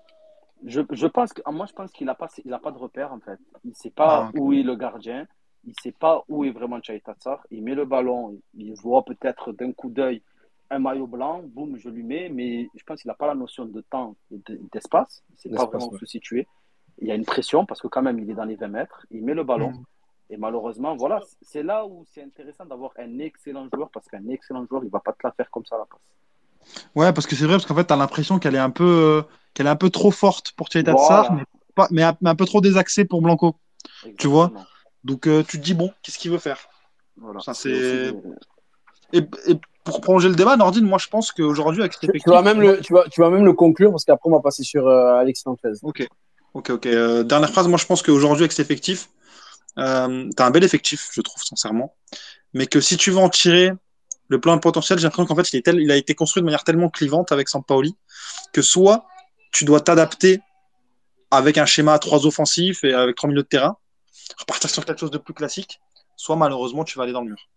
Je, je pense que, moi, je pense qu'il n'a pas, il a pas de repère, en fait. Il ne sait pas
Ah,
où est le gardien. Il ne sait pas où est vraiment Chai Tatsar. Il met le ballon. Il voit peut-être d'un coup d'œil un maillot blanc. Boum, je lui mets. Mais je pense qu'il n'a pas la notion de temps et de- d'espace. il ne sait pas vraiment
ouais.
se situer. Il y a une pression parce que quand même, il est dans les 20 mètres. Il met le ballon.
Mm.
Et malheureusement, voilà, c'est là où c'est intéressant d'avoir un excellent joueur parce qu'un excellent joueur, il ne va pas te la faire comme ça, la passe.
Ouais, parce que c'est vrai, parce qu'en fait, t'as l'impression qu'elle est un peu, euh, qu'elle est un peu trop forte pour Tsar,
Voilà.
mais, pas, mais, un, mais un peu trop désaxée pour Blanco. Tu vois. Donc, euh, tu te dis, bon, qu'est-ce qu'il veut faire?
Voilà.
Ça,
Et
c'est-
aussi,
et, et pour prolonger le débat, Nordine, moi, je pense qu'aujourd'hui, avec cet
Tu,
effectif.
tu vas même le, tu vas, tu vas même le conclure parce qu'après on va passer sur euh, Alex Nantes.
Ok, ok, ok. Euh, dernière phrase, moi, je pense qu'aujourd'hui, avec cet effectif, euh, un bel effectif, je trouve, sincèrement. Mais que si tu veux en tirer le plein potentiel, j'ai l'impression qu'en fait, il, est tel- il a été construit de manière tellement clivante avec Sampaoli que soit tu dois t'adapter avec un schéma à trois offensifs et avec trois milieux de terrain, repartir sur quelque chose de plus classique, soit malheureusement, tu vas aller dans le mur.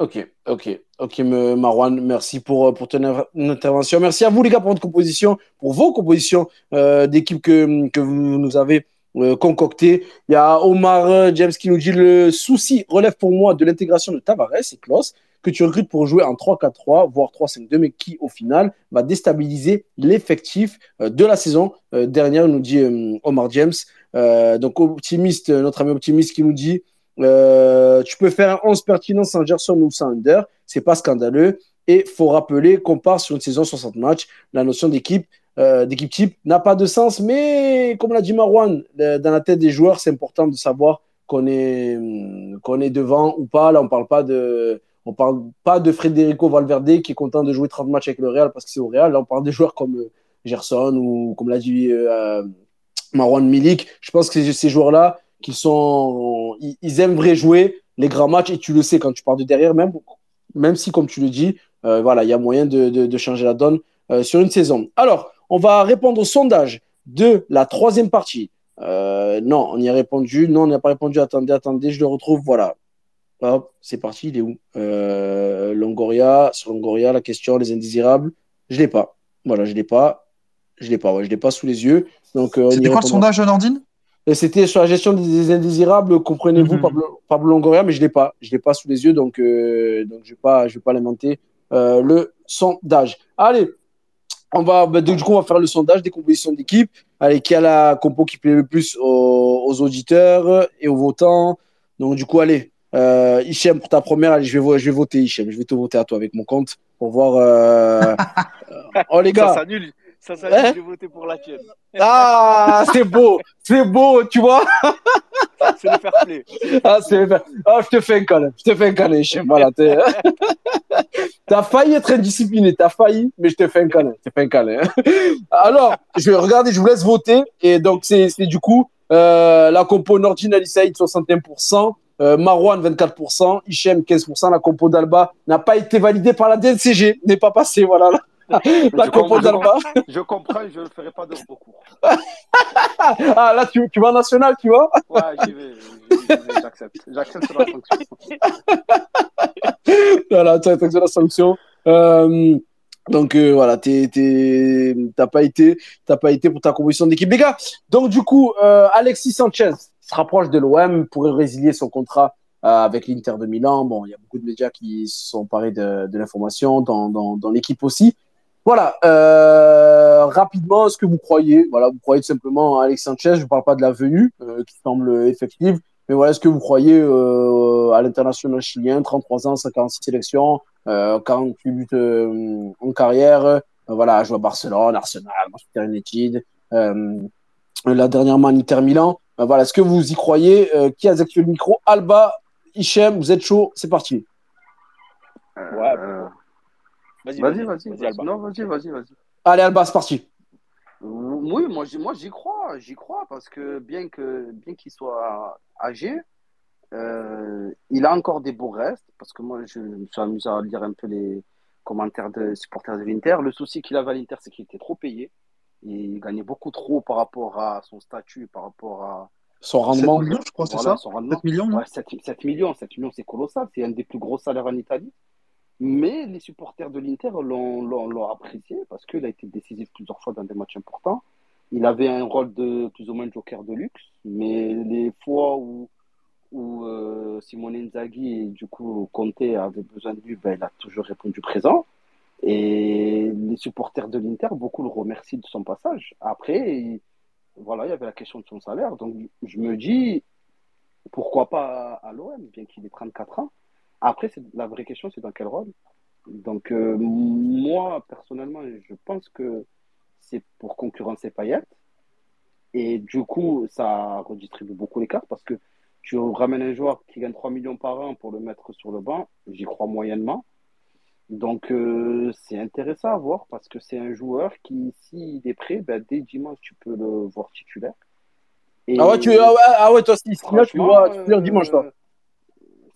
Ok, ok, ok, Marwan, merci pour, euh, pour ton inter- intervention. Merci à vous, les gars, pour votre composition, pour vos compositions euh, d'équipe que, que vous nous avez euh, concoctées. Il y a Omar euh, James qui nous dit le souci relève pour moi de l'intégration de Tavares et Klaus, que tu recrutes pour jouer en 3-4-3, voire 3-5-2, mais qui, au final, va déstabiliser l'effectif euh, de la saison dernière, nous dit Omar James. Donc, optimiste, notre ami optimiste qui nous dit tu peux faire un 11 pertinent sans Gerson ou sans Under, c'est pas scandaleux. Et faut rappeler qu'on part sur une saison 60 matchs. La notion d'équipe, euh, d'équipe type n'a pas de sens, mais comme l'a dit Marwan, dans la tête des joueurs, c'est important de savoir qu'on est, hum, qu'on est devant ou pas. Là, on parle parle pas de Federico Valverde qui est content de jouer 30 matchs avec le Real parce que c'est au Real. Là, on parle des joueurs comme euh, Gerson ou comme l'a dit euh, Marwan Milik. Je pense que ces joueurs-là, qui ils, ils aimeraient jouer les grands matchs et tu le sais quand tu pars de derrière, même, même si, comme tu le dis, euh, voilà, il y a moyen de, de, changer la donne euh, sur une saison. Alors, on va répondre au sondage de la troisième partie Euh, non, on y a répondu. Non, on n'y a pas répondu. Attendez, attendez, je le retrouve. Voilà. Hop, c'est parti. Il est où? Euh, Longoria, sur Longoria, la question, les indésirables. Je l'ai pas. Voilà, je l'ai pas. Je l'ai pas. Ouais, je l'ai pas sous les yeux. Donc, euh,
C'était quoi le sondage, Nordine?
C'était sur la gestion des indésirables, comprenez-vous,
Mhm.
Pablo, Pablo Longoria, mais je l'ai pas. Je l'ai pas sous les yeux, donc, donc je vais pas, je vais pas lamenter euh, le sondage. Allez, on va, bah, du coup, on va faire le sondage des compositions d'équipe. Allez, qui a la compo qui plaît le plus aux, aux auditeurs et aux votants? Donc, du coup, allez, euh, Hichem, pour ta première, allez, je vais, je vais voter Hichem. Je vais te voter à toi avec mon compte pour voir. euh, oh, les
Ça
gars.
s'annule. Ça s'annule.
Hein
J'ai voté pour la tienne.
Ah, c'est beau, c'est beau, tu vois.
C'est le fair play.
Ah, c'est ah, je te fais un câlin, je te fais un câlin, Hichem. Voilà, t'as failli être indiscipliné, t'as failli, mais je te fais un câlin, je te fais un câlin. Alors, je vais regarder, je vous laisse voter. Et donc, c'est du coup euh, la compo Nordine Ali Saïd 61%, euh, Marwan 24%, Hichem 15%. La compo d'Alba n'a pas été validée par la DNCG, n'est pas passée, voilà. La,
Je
compo
comprends,
d'Alba.
Je comprends, je ne ferai pas de recours.
Ah, là, tu, tu vas en national, tu vois.
Ouais, j'y vais. J'accepte. J'accepte la sanction.
voilà, tu as de la sanction. Euh, donc euh, voilà, t'es- t'es- t'as pas été, t'as pas été pour ta composition d'équipe, les gars. Donc du coup, euh, Alexis Sanchez se rapproche de l'OM pour résilier son contrat euh, avec l'Inter de Milan. Bon, il y a beaucoup de médias qui se sont parés de, de l'information dans, dans, dans l'équipe aussi. Voilà, euh, rapidement, est-ce que vous croyez, voilà, vous croyez tout simplement à Alexis Sanchez. Je ne parle pas de la venue euh, qui semble effective, mais voilà, est-ce que vous croyez euh, à l'international chilien, 33 ans, 56 sélections, euh, 48 buts euh, en carrière, euh, voilà, joue à Barcelone, Arsenal, Manchester United, euh, là dernièrement en Inter Milan. Euh, voilà, est-ce que vous y croyez? Euh, Qui a activé le micro? Alba, Hichem, vous êtes chaud, c'est parti.
Ouais. Vas-y,
Vas-y, vas-y. Non, vas-y, vas-y, vas-y.
Allez, Alba, c'est parti.
Oui, moi, j'y- moi j'y crois, j'y crois parce que bien que bien qu'il soit âgé, euh, il a encore des beaux restes parce que moi je me suis amusé à lire un peu les commentaires des supporters de l'Inter. Le souci qu'il avait à l'Inter, c'est qu'il était trop payé. Il gagnait beaucoup trop par rapport à son statut, par rapport à
Son
7
rendement.
millions, je crois, c'est ça
son rendement.
7 millions, non
Ouais, 7, 7 millions, 7 millions, c'est colossal. C'est un des plus gros salaires en Italie. Mais les supporters de l'Inter l'ont, apprécié parce qu'il a été décisif plusieurs fois dans des matchs importants. Il avait un rôle de plus ou moins joker de luxe, mais les fois où, où euh, Simone Inzaghi et du coup Conte avaient besoin de lui, ben, il a toujours répondu présent. Et les supporters de l'Inter, beaucoup le remercient de son passage. Après, il- voilà, il y avait la question de son salaire. Donc, je me dis, pourquoi pas à l'OM, bien qu'il ait 34 ans. Après, c'est, la vraie question, c'est dans quel rôle? Donc, euh, moi, personnellement, je pense que c'est pour concurrencer Payet. Et du coup, ça redistribue beaucoup les cartes parce que tu ramènes un joueur qui gagne 3 millions par an pour le mettre sur le banc, j'y crois moyennement. Donc, euh, c'est intéressant à voir parce que c'est un joueur qui, s'il est prêt, ben, dès dimanche, tu peux le voir titulaire. Et
Ah ouais, tu, ah ouais, ah ouais, toi, si, là, tu vois, tu peux dire dimanche, toi.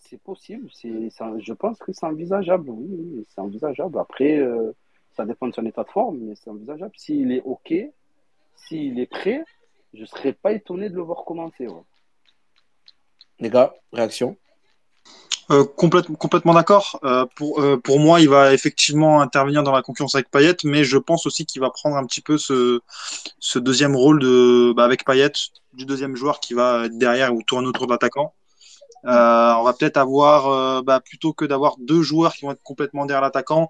C'est possible. C'est, je pense que c'est envisageable. Oui, oui, c'est envisageable. Après, euh, ça dépend de son état de forme, mais c'est envisageable. S'il est OK, s'il est prêt, je ne serais pas étonné de le voir commencer. ouais.
Les gars, réaction?
Euh, complète- complètement d'accord. Euh, pour, euh, pour moi, il va effectivement intervenir dans la concurrence avec Payet, mais je pense aussi qu'il va prendre un petit peu ce, ce deuxième rôle de, bah, avec Payet, du deuxième joueur qui va être derrière ou tourner autour de l'attaquant. Euh, on va peut-être avoir, euh, bah, plutôt que d'avoir deux joueurs qui vont être complètement derrière l'attaquant,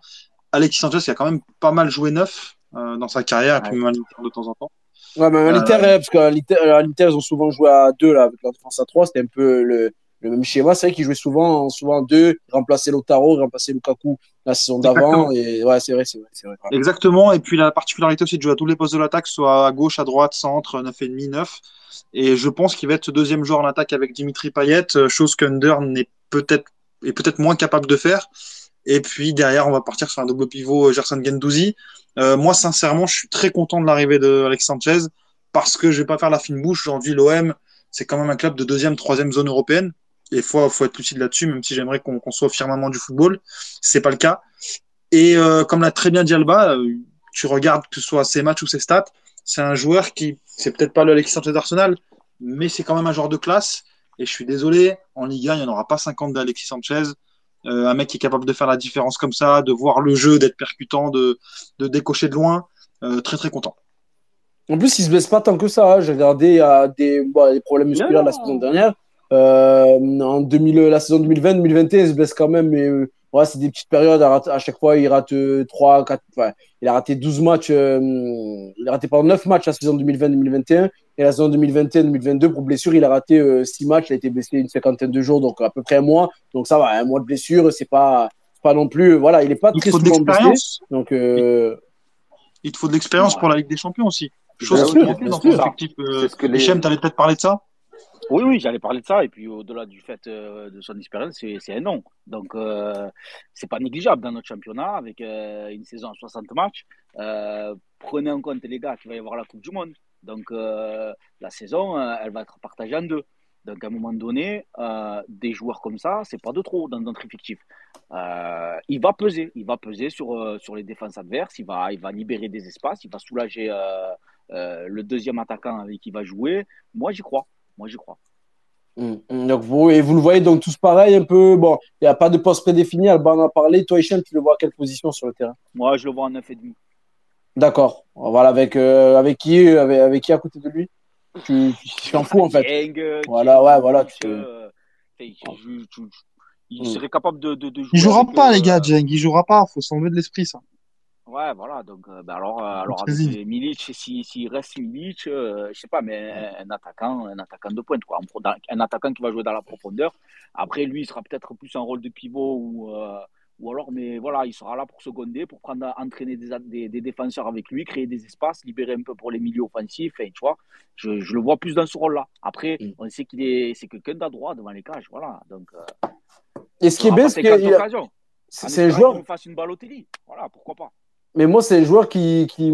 Alexis Sanchez qui a quand même pas mal joué neuf euh, dans sa carrière, et puis même à l'Inter de temps en temps.
Ouais, mais à l'Inter, euh, parce qu'à l'Inter, ils ont souvent joué à deux, là, avec la défense à trois. C'était un peu le, le même schéma. C'est vrai qu'ils jouaient souvent, souvent deux, remplaçaient Lotaro, remplaçaient Lukaku la saison d'avant.
Exactement.
Et ouais, c'est vrai, c'est vrai, vrai.
Exactement. Et puis la particularité aussi de jouer à tous les postes de l'attaque, soit à gauche, à droite, centre, 9,5, 9. Et je pense qu'il va être ce deuxième joueur en attaque avec Dimitri Payet, euh, chose qu'Under n'est peut-être est peut-être moins capable de faire. Et puis derrière, on va partir sur un double pivot euh, Gerson Gendouzi. Euh, moi, sincèrement, je suis très content de l'arrivée de Alex Sanchez parce que je vais pas faire la fine bouche. Aujourd'hui, l'OM, c'est quand même un club de deuxième, troisième zone européenne. Et il faut, faut être lucide là-dessus, même si j'aimerais qu'on soit au firmament du football. C'est pas le cas. Et euh, comme l'a très bien dit Alba, euh, tu regardes que ce soit ses matchs ou ses stats, c'est un joueur qui, c'est peut-être pas le Alexis Sanchez d'Arsenal, mais c'est quand même un joueur de classe. Et je suis désolé, en Ligue 1, il n'y en aura pas 50 d'Alexis Sanchez. Euh, un mec qui est capable de faire la différence comme ça, de voir le jeu, d'être percutant, de, de décocher de loin. Euh, très très content.
En plus, il se blesse pas tant que ça. Hein. J'ai regardé, il y a des, bon, des problèmes musculaires la saison dernière. Euh, en 2000, la saison 2020-2021, il se blesse quand même, mais euh, ouais, c'est des petites périodes. À, à, chaque fois, il rate 3, 4, enfin, il a raté 12 matchs. Euh, il a raté pendant 9 matchs la saison 2020-2021. Et la saison 2021-2022, pour blessure, il a raté 6 matchs. Il a été blessé une cinquantaine de jours, donc à peu près un mois. Donc ça va, un mois de blessure, c'est pas, pas non plus. Voilà, il est pas
il
très
souvent
blessé. Donc,
il te faut de l'expérience ouais. pour la Ligue des Champions aussi.
Chose
qui manquait dans ton effectif. Euh, Hichem, t'allais peut-être parler de ça?
Oui, oui, j'allais parler de ça. Et puis, au-delà du fait euh, de son expérience, c'est un nom. Donc, euh, c'est pas négligeable dans notre championnat avec euh, une saison à 60 matchs. Euh, prenez en compte, les gars, qu'il va y avoir la Coupe du Monde. Donc, la saison, elle va être partagée en deux. Donc, à un moment donné, des joueurs comme ça, c'est pas de trop dans notre effectif. il va peser. Il va peser sur, sur les défenses adverses. Il va, il va libérer des espaces. Il va soulager le deuxième attaquant avec qui il va jouer. Moi, j'y crois. Moi, j'y crois.
Mmh. Donc vous, et vous le voyez donc tous pareil, un peu. Bon, il n'y a pas de poste prédéfini, Alban en a parlé. Toi, Hichem, tu le vois à quelle position sur le terrain?
Moi, je le vois en 9,5.
D'accord. Voilà, avec, euh, avec, qui, avec, avec qui à côté de lui? Tu t'en fous en fait.
Gang,
voilà, ouais, voilà. Tu
euh, il, il serait capable de, de, de jouer.
Il jouera
avec,
pas,
euh,
les gars, Jeng. Il jouera pas. faut s'enlever de l'esprit, ça.
Ouais, voilà. Donc, euh, bah alors, euh, alors
Vas-y.
avec Milic, s'il si, reste Milic, euh, je sais pas, mais un, un attaquant, un attaquant de pointe, quoi. Un, un attaquant qui va jouer dans la profondeur. Après, lui, il sera peut-être plus en rôle de pivot ou, euh, ou alors, mais voilà, il sera là pour seconder, pour prendre, entraîner des, des, des défenseurs avec lui, créer des espaces, libérer un peu pour les milieux offensifs. Et tu vois, je, je le vois plus dans ce rôle-là. Après,
Mm.
on sait qu'il est, c'est quelqu'un d'adroit devant les cages, voilà. Donc,
Et ce qui est bien, c'est
pas 50
qu'il c'est un joueur.
qu'on fasse une Balotelli. Voilà, pourquoi pas.
Mais moi, c'est un joueur qui, qui,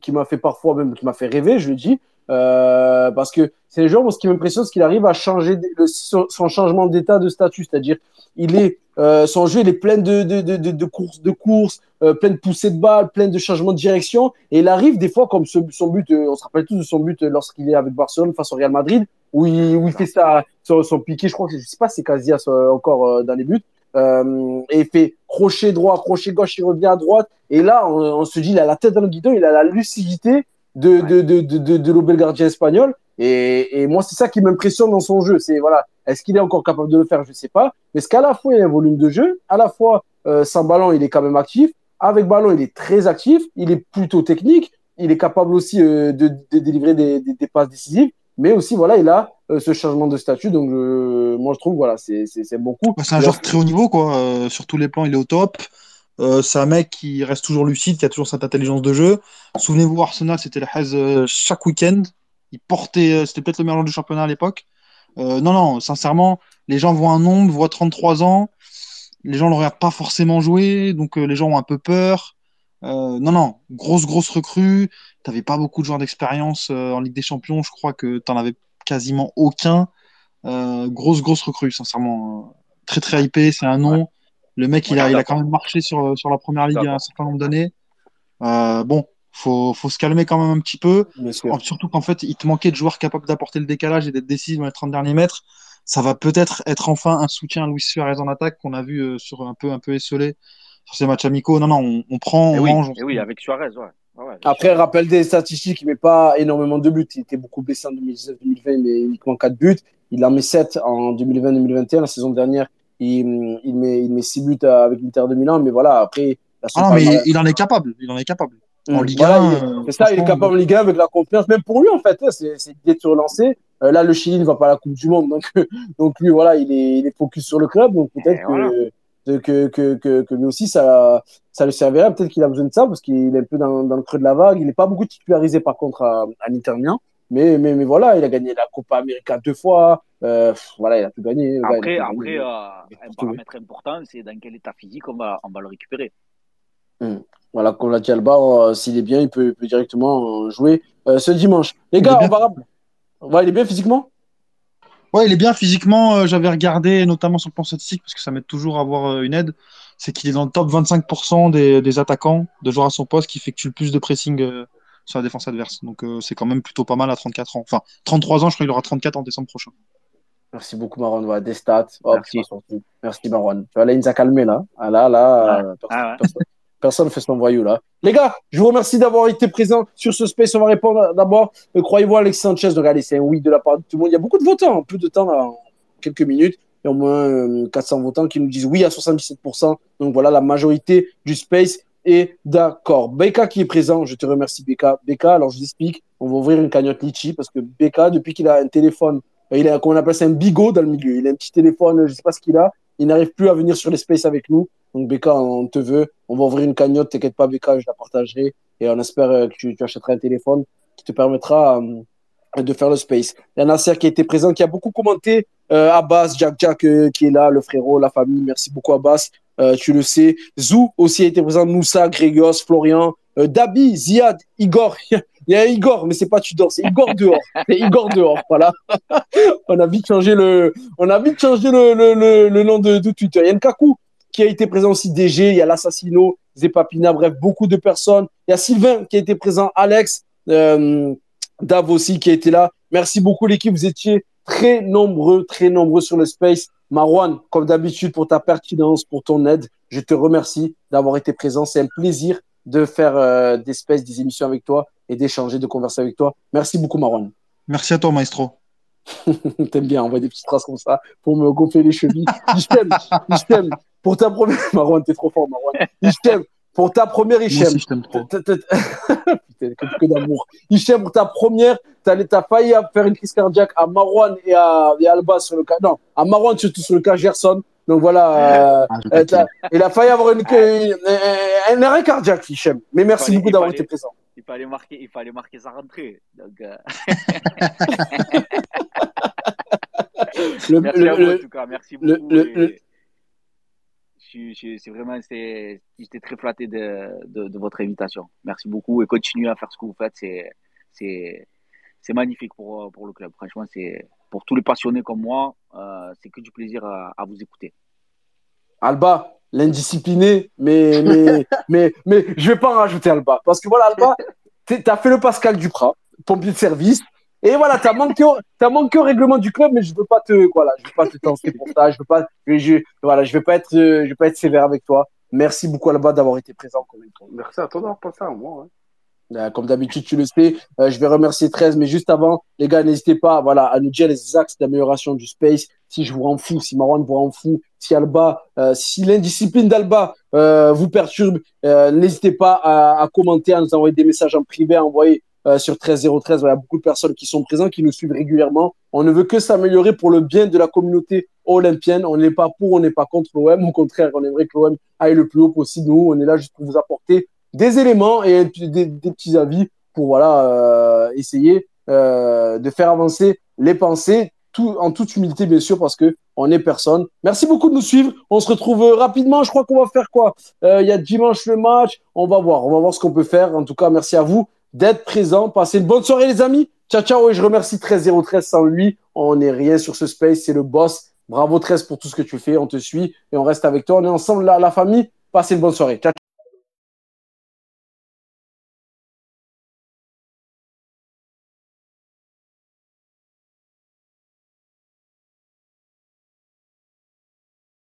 qui m'a fait parfois même, qui m'a fait rêver, je le dis. Euh, parce que c'est un joueur, moi, ce qui m'impressionne, c'est qu'il arrive à changer son, changement d'état de statut. C'est-à-dire, il est, euh, son jeu, il est plein de, de, de, de, de courses, de courses, euh, plein de poussées de balles, plein de changements de direction. Et il arrive des fois, comme son but, euh, on se rappelle tous de son but euh, lorsqu'il est avec Barcelone face au Real Madrid, où il, où il fait ça, son, son piqué, je crois que je sais pas c'est Casillas euh, encore dans les buts. Euh, et il fait crochet droit, crochet gauche, il revient à droite. Et là, on, on se dit, il a la tête dans le guidon, il a la lucidité de, de, de, de, de, de l'Obel gardien espagnol. Et, et moi, c'est ça qui m'impressionne dans son jeu. C'est voilà, est-ce qu'il est encore capable de le faire? Je sais pas. Mais ce qu'à la fois, il a un volume de jeu, à la fois, euh, sans ballon, il est quand même actif. Avec ballon, il est très actif. Il est plutôt technique. Il est capable aussi euh, de, de délivrer des, des, des passes décisives. Mais aussi, voilà, il a euh, ce changement de statut. Donc, moi, je trouve, voilà, c'est c'est- c'est bon coup.
Bah, c'est un joueur très haut niveau, quoi. Euh, sur tous les plans, il est au top. Euh, c'est un mec qui reste toujours lucide, qui a toujours cette intelligence de jeu. Souvenez-vous, Arsenal, c'était le Hez chaque week-end. Il portait, c'était peut-être le meilleur joueur du championnat à l'époque. Non, non, sincèrement, les gens voient un nombre, voient 33 ans. Les gens ne le regardent pas forcément jouer, donc les gens ont un peu peur. Non, non, grosse, grosse recrue. T'avais pas beaucoup de joueurs d'expérience euh, en Ligue des Champions. Je crois que t'en avais quasiment aucun. Euh, grosse, grosse recrue, sincèrement. Euh, Très, très hypé, c'est un nom. Le mec, il a, il a quand même marché sur, sur la première ligue il y a un certain nombre d'années. Euh, bon, faut, faut se calmer quand même un petit peu. Surtout qu'en fait, il te manquait de joueurs capables d'apporter le décalage et d'être décisifs dans les 30 derniers mètres. Ça va peut-être être enfin un soutien à Luis Suarez en attaque qu'on a vu sur un peu, un peu esselé sur ces matchs amicaux. Non, non, on, on prend,
Et
on
oui,
range. on
et oui, avec Suarez, ouais. Ouais,
Après, rappel des statistiques, il met pas énormément de buts. Il était beaucoup blessé en 2019-2020, mais uniquement 4 buts. Il en met 7 en 2020-2021. La saison dernière, il, il, met, il met 6 buts avec l'Inter de Milan. Mais voilà, après, la
Ah non, mais il, il en est capable. Il en est capable. En Ligue
Voilà,
1,
il est-
euh,
c'est ça, il est capable en Ligue 1 avec la confiance. Même pour lui, en fait, hein, c'est c'est l'idée de se relancer. Euh, là, le Chili ne va pas à la Coupe du Monde. Donc, donc lui, voilà, il est, il est focus sur le club. Donc peut-être
Et
que,
voilà.
De- que, que, que, que lui aussi, ça, ça le servira. Peut-être qu'il a besoin de ça parce qu'il est un peu dans, dans le creux de la vague. Il n'est pas beaucoup titularisé, par contre, à, à. Mais, mais, mais voilà, il a gagné la Copa América deux fois. Euh, voilà, il a tout gagné. gars,
Après, après
gagné.
euh, un paramètre important, c'est dans quel état physique on va, on va le récupérer.
Voilà, comme l'a dit Alba, euh, s'il est bien, il peut, directement euh, jouer ce dimanche. Les gars, on va. Ouais, il est bien physiquement?
Ouais, il est bien physiquement. euh, J'avais regardé notamment son plan statistique parce que ça m'aide toujours à avoir euh, une aide. C'est qu'il est dans le top 25% des, des attaquants de joueurs à son poste qui effectuent le plus de pressing euh, sur la défense adverse. Donc c'est quand même plutôt pas mal à 34 ans. Enfin, 33 ans, je crois qu'il aura 34 en décembre prochain.
Merci beaucoup, Marwan. Ouais, des stats. Merci. Merci, Marwan. Là, il nous a calmé, là. Ah, là, là, ah, personne ne fait son voyou, là. Les gars, je vous remercie d'avoir été présents sur ce space. On va répondre d'abord. croyez-vous, Alexis Sanchez. Allez, c'est un oui de la part de tout le monde. Il y a beaucoup de votants, peu de temps, là, quelques minutes. Il y a au moins 400 votants qui nous disent oui à 77%. Donc, voilà, la majorité du space est d'accord. Beka qui est présent, je te remercie, Beka. Beka, alors je vous explique. On va ouvrir une cagnotte Litchi parce que Beka, depuis qu'il a un téléphone il a, on appelle ça un bigot dans le milieu. Il a un petit téléphone, je ne sais pas ce qu'il a. Il n'arrive plus à venir sur l'espace avec nous. Donc, Becca, on te veut. On va ouvrir une cagnotte. T'inquiète pas, Becca, je la partagerai. Et on espère euh, que tu, achèteras un téléphone qui te permettra euh, de faire le space. Il y a Nasser qui a été présent, qui a beaucoup commenté. Euh, Abbas, Jack Jack qui est là, le frérot, la famille. Merci beaucoup, Abbas. tu le sais. Zou aussi a été présent. Moussa, Grégos, Florian, Dabi, Ziad, Igor. Il y a Igor, mais c'est pas Tudor, c'est Igor dehors. C'est Igor dehors, voilà. on a vite changé le, on a vite changé le, le, le, nom de, de, Twitter. Il y a Nkaku qui a été présent aussi, DG. Il y a l'Assassino, Zepapina, bref, beaucoup de personnes. Il y a Sylvain qui a été présent, Alex, euh, Dav aussi qui a été là. Merci beaucoup l'équipe, vous étiez très nombreux, très nombreux sur le space. Marwan, comme d'habitude, pour ta pertinence, pour ton aide, je te remercie d'avoir été présent. C'est un plaisir de faire euh, des spaces, des émissions avec toi et d'échanger, de converser avec toi. Merci beaucoup, Marwan.
Merci à toi, maestro.
T'aimes bien envoyer des petites traces comme ça pour me gonfler les chevilles. je t'aime, je t'aime. Pour ta première, Marwan, t'es trop fort, Marwan. Je t'aime. Pour ta première, Hichem.
Moi je t'aime trop.
Putain, que, que d'amour. Hichem, pour ta première, t'as failli faire une crise cardiaque à Marwan et à, et à Alba sur le cas. Non, à Marwan surtout sur le cas Gerson. Donc voilà, euh, ah, euh, il a failli avoir une, un arrêt cardiaque, Hichem. Mais merci beaucoup d'avoir été présent.
Il fallait marquer, il fallait marquer sa rentrée. Donc, euh... le, merci le, à vous en tout cas, merci beaucoup. C'est vraiment, j'étais très flatté de, de, de, votre invitation. Merci beaucoup et continuez à faire ce que vous faites. C'est magnifique pour, pour le club. Franchement, c'est pour tous les passionnés comme moi, euh, c'est que du plaisir à, à vous écouter.
Alba, l'indiscipliné, mais, mais, mais, mais je vais pas en rajouter Alba. Parce que voilà, Alba, tu as fait le Pascal Duprat, pompier de service. Et voilà, tu as manqué, au, as manqué au règlement du club, mais je veux pas te, voilà, je veux pas te tenter pour ça. Je veux pas, je, voilà, je vais pas être, je vais pas être sévère avec toi. Merci beaucoup Alba d'avoir été présent.
Merci à toi d'avoir pensé à moi. Hein.
Euh, comme d'habitude, tu le sais. Euh, je vais remercier 13, mais juste avant, les gars, n'hésitez pas voilà, à nous dire les axes d'amélioration du space. Si je vous rends fou, si Marwan vous rend fou, si Alba, euh, si l'indiscipline d'Alba vous perturbe, n'hésitez pas à, à, commenter, à nous envoyer des messages en privé, à envoyer sur 13013. Il y a beaucoup de personnes qui sont présentes, qui nous suivent régulièrement. On ne veut que s'améliorer pour le bien de la communauté olympienne. On n'est pas pour, on n'est pas contre l'OM. Au contraire, on aimerait que l'OM aille le plus haut possible. Nous, on est là juste pour vous apporter des éléments et des, petits avis pour voilà, euh, essayer euh, de faire avancer les pensées, tout, en toute humilité bien sûr, parce que on est personne. Merci beaucoup de nous suivre. On se retrouve rapidement. Je crois qu'on va faire quoi? Euh, Il y a dimanche le match. On va voir. On va voir ce qu'on peut faire. En tout cas, merci à vous d'être présents. Passez une bonne soirée, les amis. Ciao, ciao. Et je remercie 13013 sans lui. On n'est rien sur ce space. C'est le boss. Bravo 13 pour tout ce que tu fais. On te suit et on reste avec toi. On est ensemble la famille. Passez une bonne soirée. Ciao.